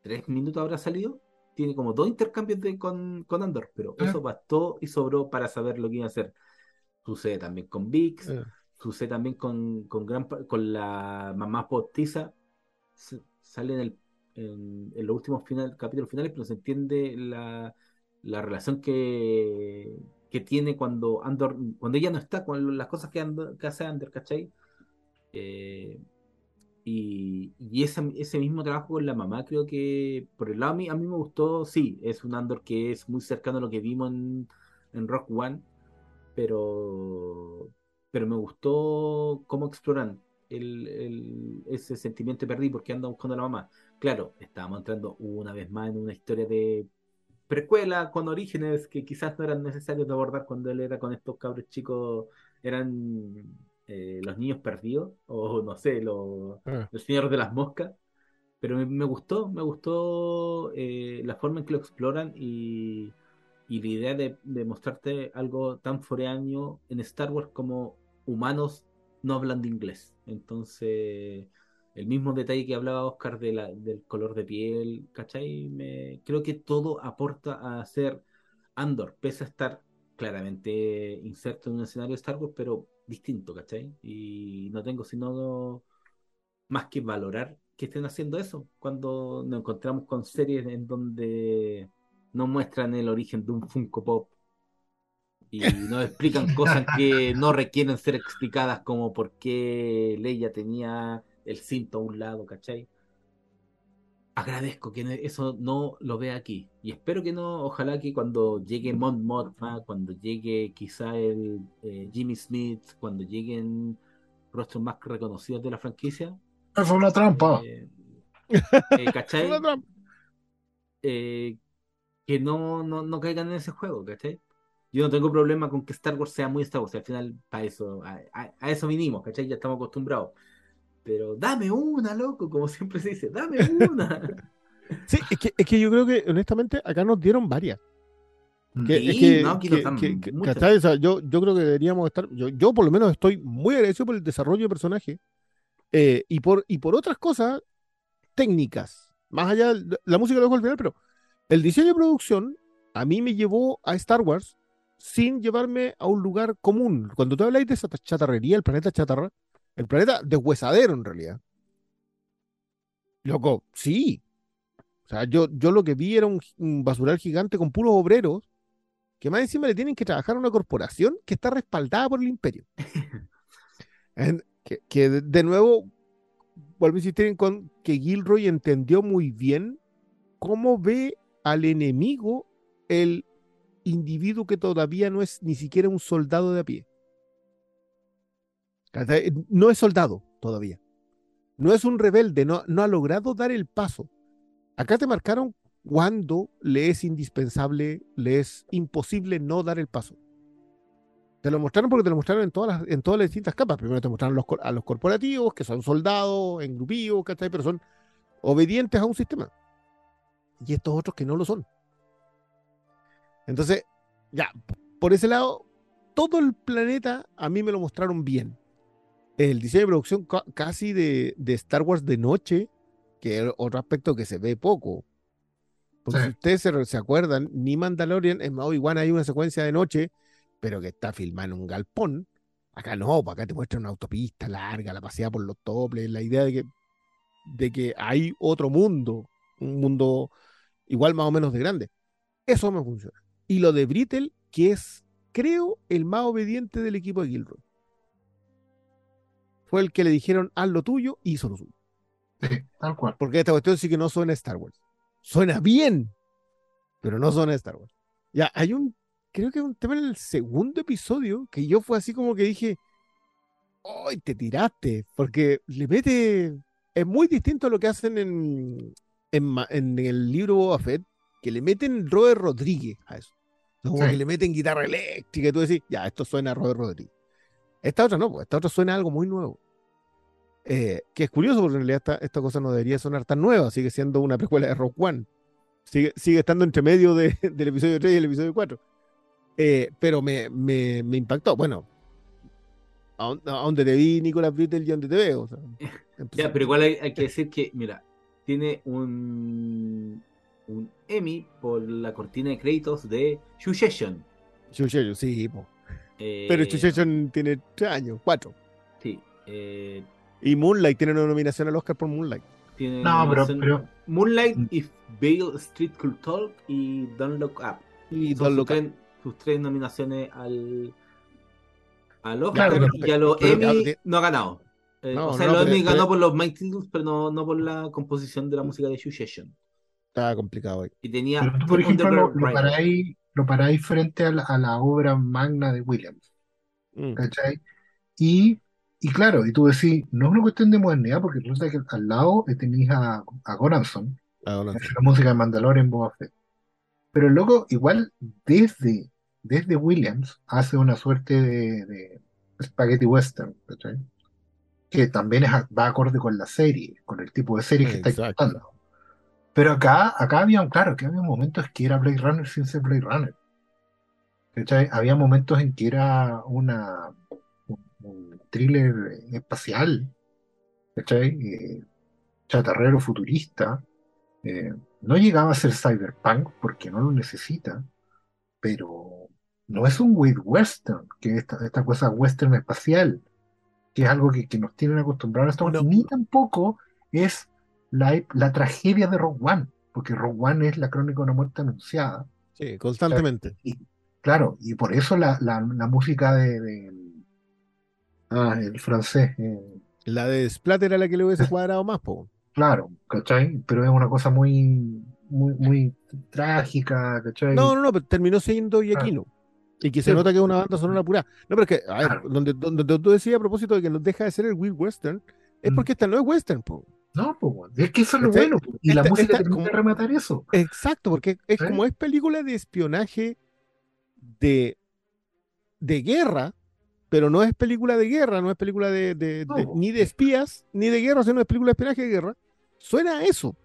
tres minutos habrá salido. Tiene como dos intercambios de, con, con Andor, pero Ah. eso bastó y sobró para saber lo que iba a hacer. Sucede también con Vix, Eh. sucede también con, con, gran, pa- con la mamá postiza. Sale en, el, en, en los últimos final, capítulos finales, pero se entiende la, la relación que, que tiene cuando Andor, cuando ella no está, con las cosas que, Andor- que hace Andor, ¿cachai? Eh, y, y esa- ese mismo trabajo con la mamá, creo que por el lado a mí, a mí me gustó, sí, es un Andor que es muy cercano a lo que vimos en, en Rock One, pero, pero me gustó cómo exploran el, el- ese sentimiento de perdí porque anda buscando a la mamá. Claro, estábamos entrando una vez más en una historia de precuela con orígenes que quizás no eran necesarios de abordar cuando él era con estos cabros chicos, eran eh, los niños perdidos, o no sé, los, Ah. los señores de las moscas. Pero me, me gustó, me gustó eh, la forma en que lo exploran y, y la idea de, de mostrarte algo tan foreaño en Star Wars como humanos no hablando inglés. Entonces, el mismo detalle que hablaba Oscar del color de piel, ¿cachai? Me, creo que todo aporta a ser Andor, pese a estar claramente inserto en un escenario de Star Wars, pero distinto, ¿cachai? Y no tengo sino más que valorar que estén haciendo eso cuando nos encontramos con series en donde no muestran el origen de un Funko Pop y nos explican cosas que no requieren ser explicadas como por qué Leia tenía el cinto a un lado, ¿cachai? Agradezco que eso no lo vea aquí y espero que no, ojalá que cuando llegue Mon Mothma, cuando llegue quizá el eh, Jimmy Smith, cuando lleguen rostros más reconocidos de la franquicia, Es una trampa. eh, eh, ¿cachai? Una trampa. Eh, que no, no, no caigan en ese juego, ¿cachai? Yo no tengo problema con que Star Wars sea muy Star Wars, al final para eso, a, a- a eso vinimos, ¿cachai? Ya estamos acostumbrados. Pero dame una, loco, como siempre se dice, dame una. Sí, es que, es que yo creo que honestamente acá nos dieron varias. Que, Sí, es que, no, aquí que- que- yo, yo creo que deberíamos estar, yo, yo por lo menos estoy muy agradecido por el desarrollo de personaje eh, y, por, y por otras cosas técnicas. Más allá, de- la música lo dejo al final, pero el diseño de producción a mí me llevó a Star Wars sin llevarme a un lugar común. Cuando tú habláis de esa chatarrería, el planeta chatarra, el planeta deshuesadero en realidad. Loco, sí. O sea, yo, yo lo que vi era un, un basural gigante con puros obreros que más encima le tienen que trabajar a una corporación que está respaldada por el imperio. En- Que, que de, nuevo, vuelvo a insistir en con que Gilroy entendió muy bien cómo ve al enemigo el individuo que todavía no es ni siquiera un soldado de a pie. No es soldado todavía. No es un rebelde, no, ha logrado dar el paso. Acá te marcaron cuando le es indispensable, le es imposible no dar el paso. Te lo mostraron porque te lo mostraron en todas las, en todas las distintas capas. Primero te mostraron a los corporativos, que son soldados, engrupidos, ¿cachai? Pero son obedientes a un sistema. Y estos otros que no lo son. Entonces, ya, por ese lado, todo el planeta a mí me lo mostraron bien. El diseño de producción ca- casi de, de Star Wars de noche, que es otro aspecto que se ve poco. Porque Sí. si ustedes se, se acuerdan, ni Mandalorian, en Obi-Wan hay una secuencia de noche, pero que está filmada en un galpón. Acá no, pues acá te muestran una autopista larga, la paseada por los toples, la idea de que, de que hay otro mundo, un mundo igual más o menos de grande. Eso me funciona. Y lo de Brittle, que es, creo, el más obediente del equipo de Gilroy. Fue el que le dijeron, haz lo tuyo, y hizo lo suyo. Sí, tal cual. Porque esta cuestión sí que no suena a Star Wars. Suena bien, pero no suena a Star Wars. Ya, hay un, creo que un tema en el segundo episodio que yo fue así como que dije, ¡ay, te tiraste! Porque le mete, es muy distinto a lo que hacen en, en, en el libro Boba Fett, que le meten Robert Rodríguez a eso. Como Sí. que le meten guitarra eléctrica y tú decís, ya, esto suena a Robert Rodríguez. Esta otra no, pues, esta otra suena a algo muy nuevo. Eh, que es curioso porque en realidad esta, esta cosa no debería sonar tan nueva, sigue siendo una precuela de Rock One. Sigue, sigue estando entre medio de- del episodio 3 y el episodio 4. Eh, pero me, me, me impactó. Bueno, a, a donde te vi, Nicolás Brittle, y a donde te veo. o sea, Ya, pero igual hay, hay que decir que, mira, tiene un, un Emmy por la cortina de créditos de Succession. Chuchecho, sí. Eh, pero Chuchecho tiene 3 años, 4. Sí. eh, Y Moonlight tiene una nominación al Oscar por Moonlight. tiene No, pero- Moonlight, Mm. If Bale Street Could Talk y Don't Look Up. Y Son Don sus, Luca. tres, sus tres nominaciones al, al Oscar Claro, y a los pero- Emmy pero- no ha ganado. Eh, No, o sea, no, los Emmy ganó pero- por los Mighty Titles, pero no, no por la composición de la música de Succession. Estaba complicado ahí. Y tenía Pero tú, por ejemplo, lo, paráis, lo paráis frente a la, a la obra magna de Williams, Mm. ¿cachai? Y, y claro, y tú decís, no es una cuestión de modernidad, porque resulta que al lado tenéis a, a Goranson, Ah, la música de Mandalorian en Boba Fett. Pero el loco, igual, desde, desde Williams, hace una suerte de, de spaghetti western, ¿cachai? Que también es, va acorde con la serie, con el tipo de serie que está Exacto. contando. Pero acá, acá había, claro, que había momentos que era Blade Runner sin ser Blade Runner. ¿Cachai? Había momentos en que era una, un, un thriller espacial, ¿cachai? Eh, chatarrero futurista. Eh, no llegaba a ser cyberpunk porque no lo necesita, pero no es un Wade Western, que es esta, esta cosa western espacial, que es algo que, que nos tienen acostumbrados a No. ni tampoco es la, la tragedia de Rogue One, porque Rogue One es la crónica de una muerte anunciada. Sí, constantemente. Y, claro, y por eso la, la, la música de, de- ah, el francés, eh, La de Splatter era la que le hubiese cuadrado más, po. claro, ¿cachai? Pero es una cosa muy, muy, muy trágica, ¿cachai? No, no, no, pero terminó siendo Giaquino. Y que se Sí. nota que es una banda sonora pura. No, pero es que, a ver, Claro. donde, donde tú decías a propósito de que nos deja de ser el Will Western, es Mm. porque esta no es Western, po. No, bueno, es que eso es lo ¿Cachai? bueno. po. Y la música esta- como- rematar eso. Exacto, porque es como es película de espionaje de, de guerra, pero no es película de guerra, no es película de, de- de- No. ni de espías, ni de guerra, sino es película de espionaje de guerra. Suena a eso.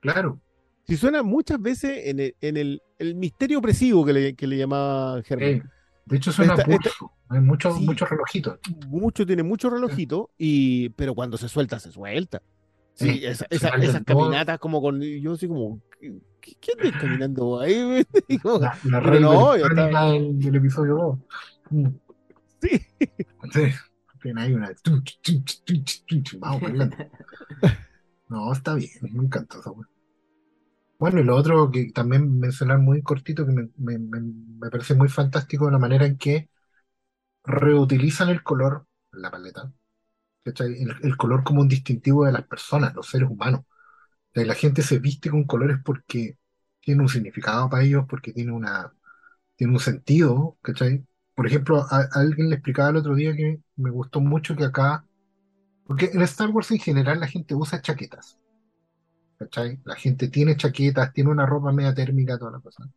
Claro. Si suena muchas veces en el, en el, el misterio opresivo que le, que le llamaba Germán. Eh, de hecho, suena Esta- esta-. Hay muchos, Sí. muchos relojitos. mucho, tiene mucho relojito, y, pero cuando se suelta, se suelta. Sí, esa- esa- esas caminatas como con, yo así como, ¿qué, qué andas caminando ahí? La, la Pero no, está. del, del episodio 2. Sí, Sí. Tiene ahí una. tunch, tunch, tunch, tunch, Vamos bailando. No, está bien. Me encanta esa. Bueno, y lo otro que también mencionar muy cortito, que me, me, me, parece muy fantástico la manera en que reutilizan el color, la paleta. El, el color como un distintivo de las personas, los seres humanos. O sea, la gente se viste con colores porque tiene un significado para ellos, porque tiene una, tiene un sentido, ¿cachai? Por ejemplo, a, a alguien le explicaba el otro día que me gustó mucho que acá, porque en Star Wars en general la gente usa chaquetas, ¿cachai? La gente tiene chaquetas, tiene una ropa media térmica, toda la cosa.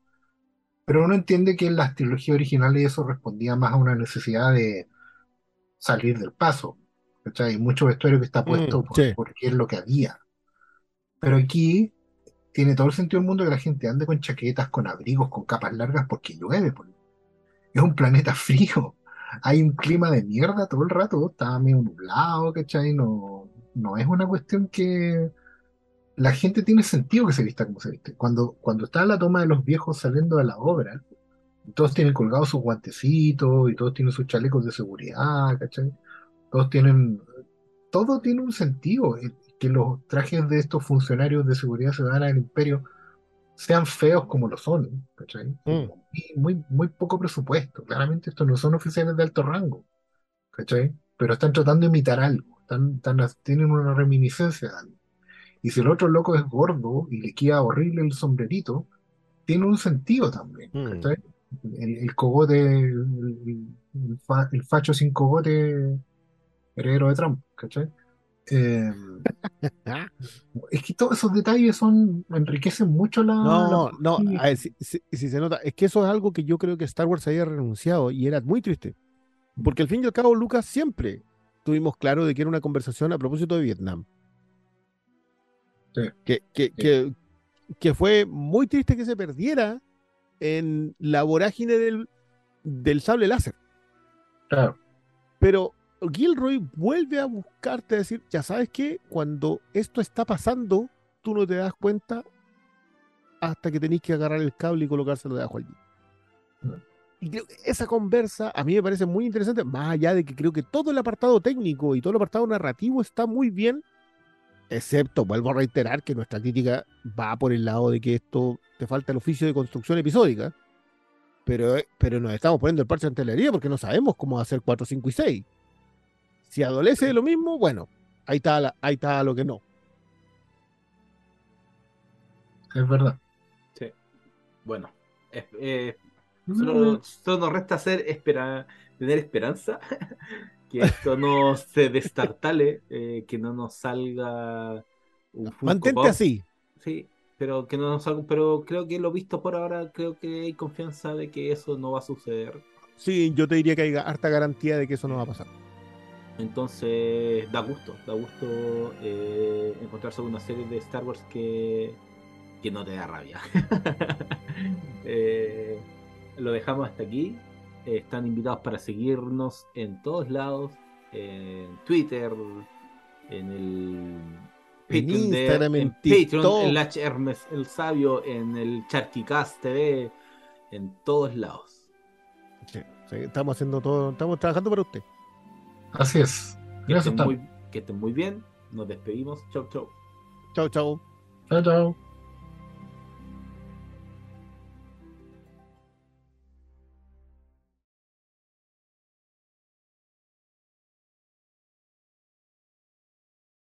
Pero uno entiende que en las trilogías originales eso respondía más a una necesidad de salir del paso, ¿cachai? Mucho vestuario que está puesto Mm, por- sí. porque es lo que había. Pero aquí tiene todo el sentido del mundo que la gente ande con chaquetas, con abrigos, con capas largas, porque llueve. pues. Es un planeta frío. Hay un clima de mierda todo el rato. Está medio nublado, ¿cachai? No, no es una cuestión que la gente tiene sentido que se vista como se viste. Cuando, cuando está la toma de los viejos saliendo de la obra, todos tienen colgados sus guantecitos y todos tienen sus chalecos de seguridad, ¿cachai? Todos tienen, todo tiene un sentido. El- Que los trajes de estos funcionarios de seguridad ciudadana del imperio sean feos como lo son, ¿cachai? Mm. Muy, muy, poco presupuesto. Claramente estos no son oficiales de alto rango, ¿cachai? Pero están tratando de imitar algo, están, están- tienen una reminiscencia de algo. Y si el otro loco es gordo y le queda horrible el sombrerito, tiene un sentido también, Mm. ¿cachai? El, el cogote, el, el fa- el facho sin cogote heredero de Trump, ¿cachai? Eh, es que todos esos detalles son enriquecen mucho la, No, la- no, a ver, si, si- si se nota, es que eso es algo que yo creo que Star Wars había renunciado y era muy triste. Porque al fin y al cabo, Lucas siempre tuvimos claro de que era una conversación a propósito de Vietnam. Sí. Que, que, que, que fue muy triste que se perdiera en la vorágine del, del sable láser. Claro, Pero Gilroy vuelve a buscarte a decir, ya sabes que cuando esto está pasando, tú no te das cuenta hasta que tenés que agarrar el cable y colocárselo debajo allí. Y creo que esa conversa a mí me parece muy interesante, más allá de que creo que todo el apartado técnico y todo el apartado narrativo está muy bien, excepto, vuelvo a reiterar que nuestra crítica va por el lado de que esto te falta el oficio de construcción episódica, pero, pero nos estamos poniendo el parche ante la herida porque no sabemos cómo hacer 4, 5 y 6. Si adolece de lo mismo, bueno, ahí está, la- ahí está lo que no. es verdad. Bueno, es- eh, Mm. solo, solo nos resta hacer espera, tener esperanza que esto no se destartale, eh, que no nos salga un Funko Mantente Pop. así. Sí, pero que no nos salga, pero creo que lo visto por ahora, creo que hay confianza de que eso no va a suceder. Sí, yo te diría que hay harta garantía de que eso no va a pasar. Entonces da gusto, da gusto eh, encontrarse con una serie de Star Wars que, que no te da rabia. Eh, lo dejamos hasta aquí. Eh, están invitados para seguirnos en todos lados, en Twitter, en el En Patreon de- Instagram, en Patreon, TikTok. en Lach Hermes el Sabio, en el Charquicast TV, en todos lados. Sí, sí, estamos haciendo todo, estamos trabajando para usted. Así es. Que Eso estén, muy, que estén muy bien. Nos despedimos. Chau, chau. Chao, chao. Chao, chao.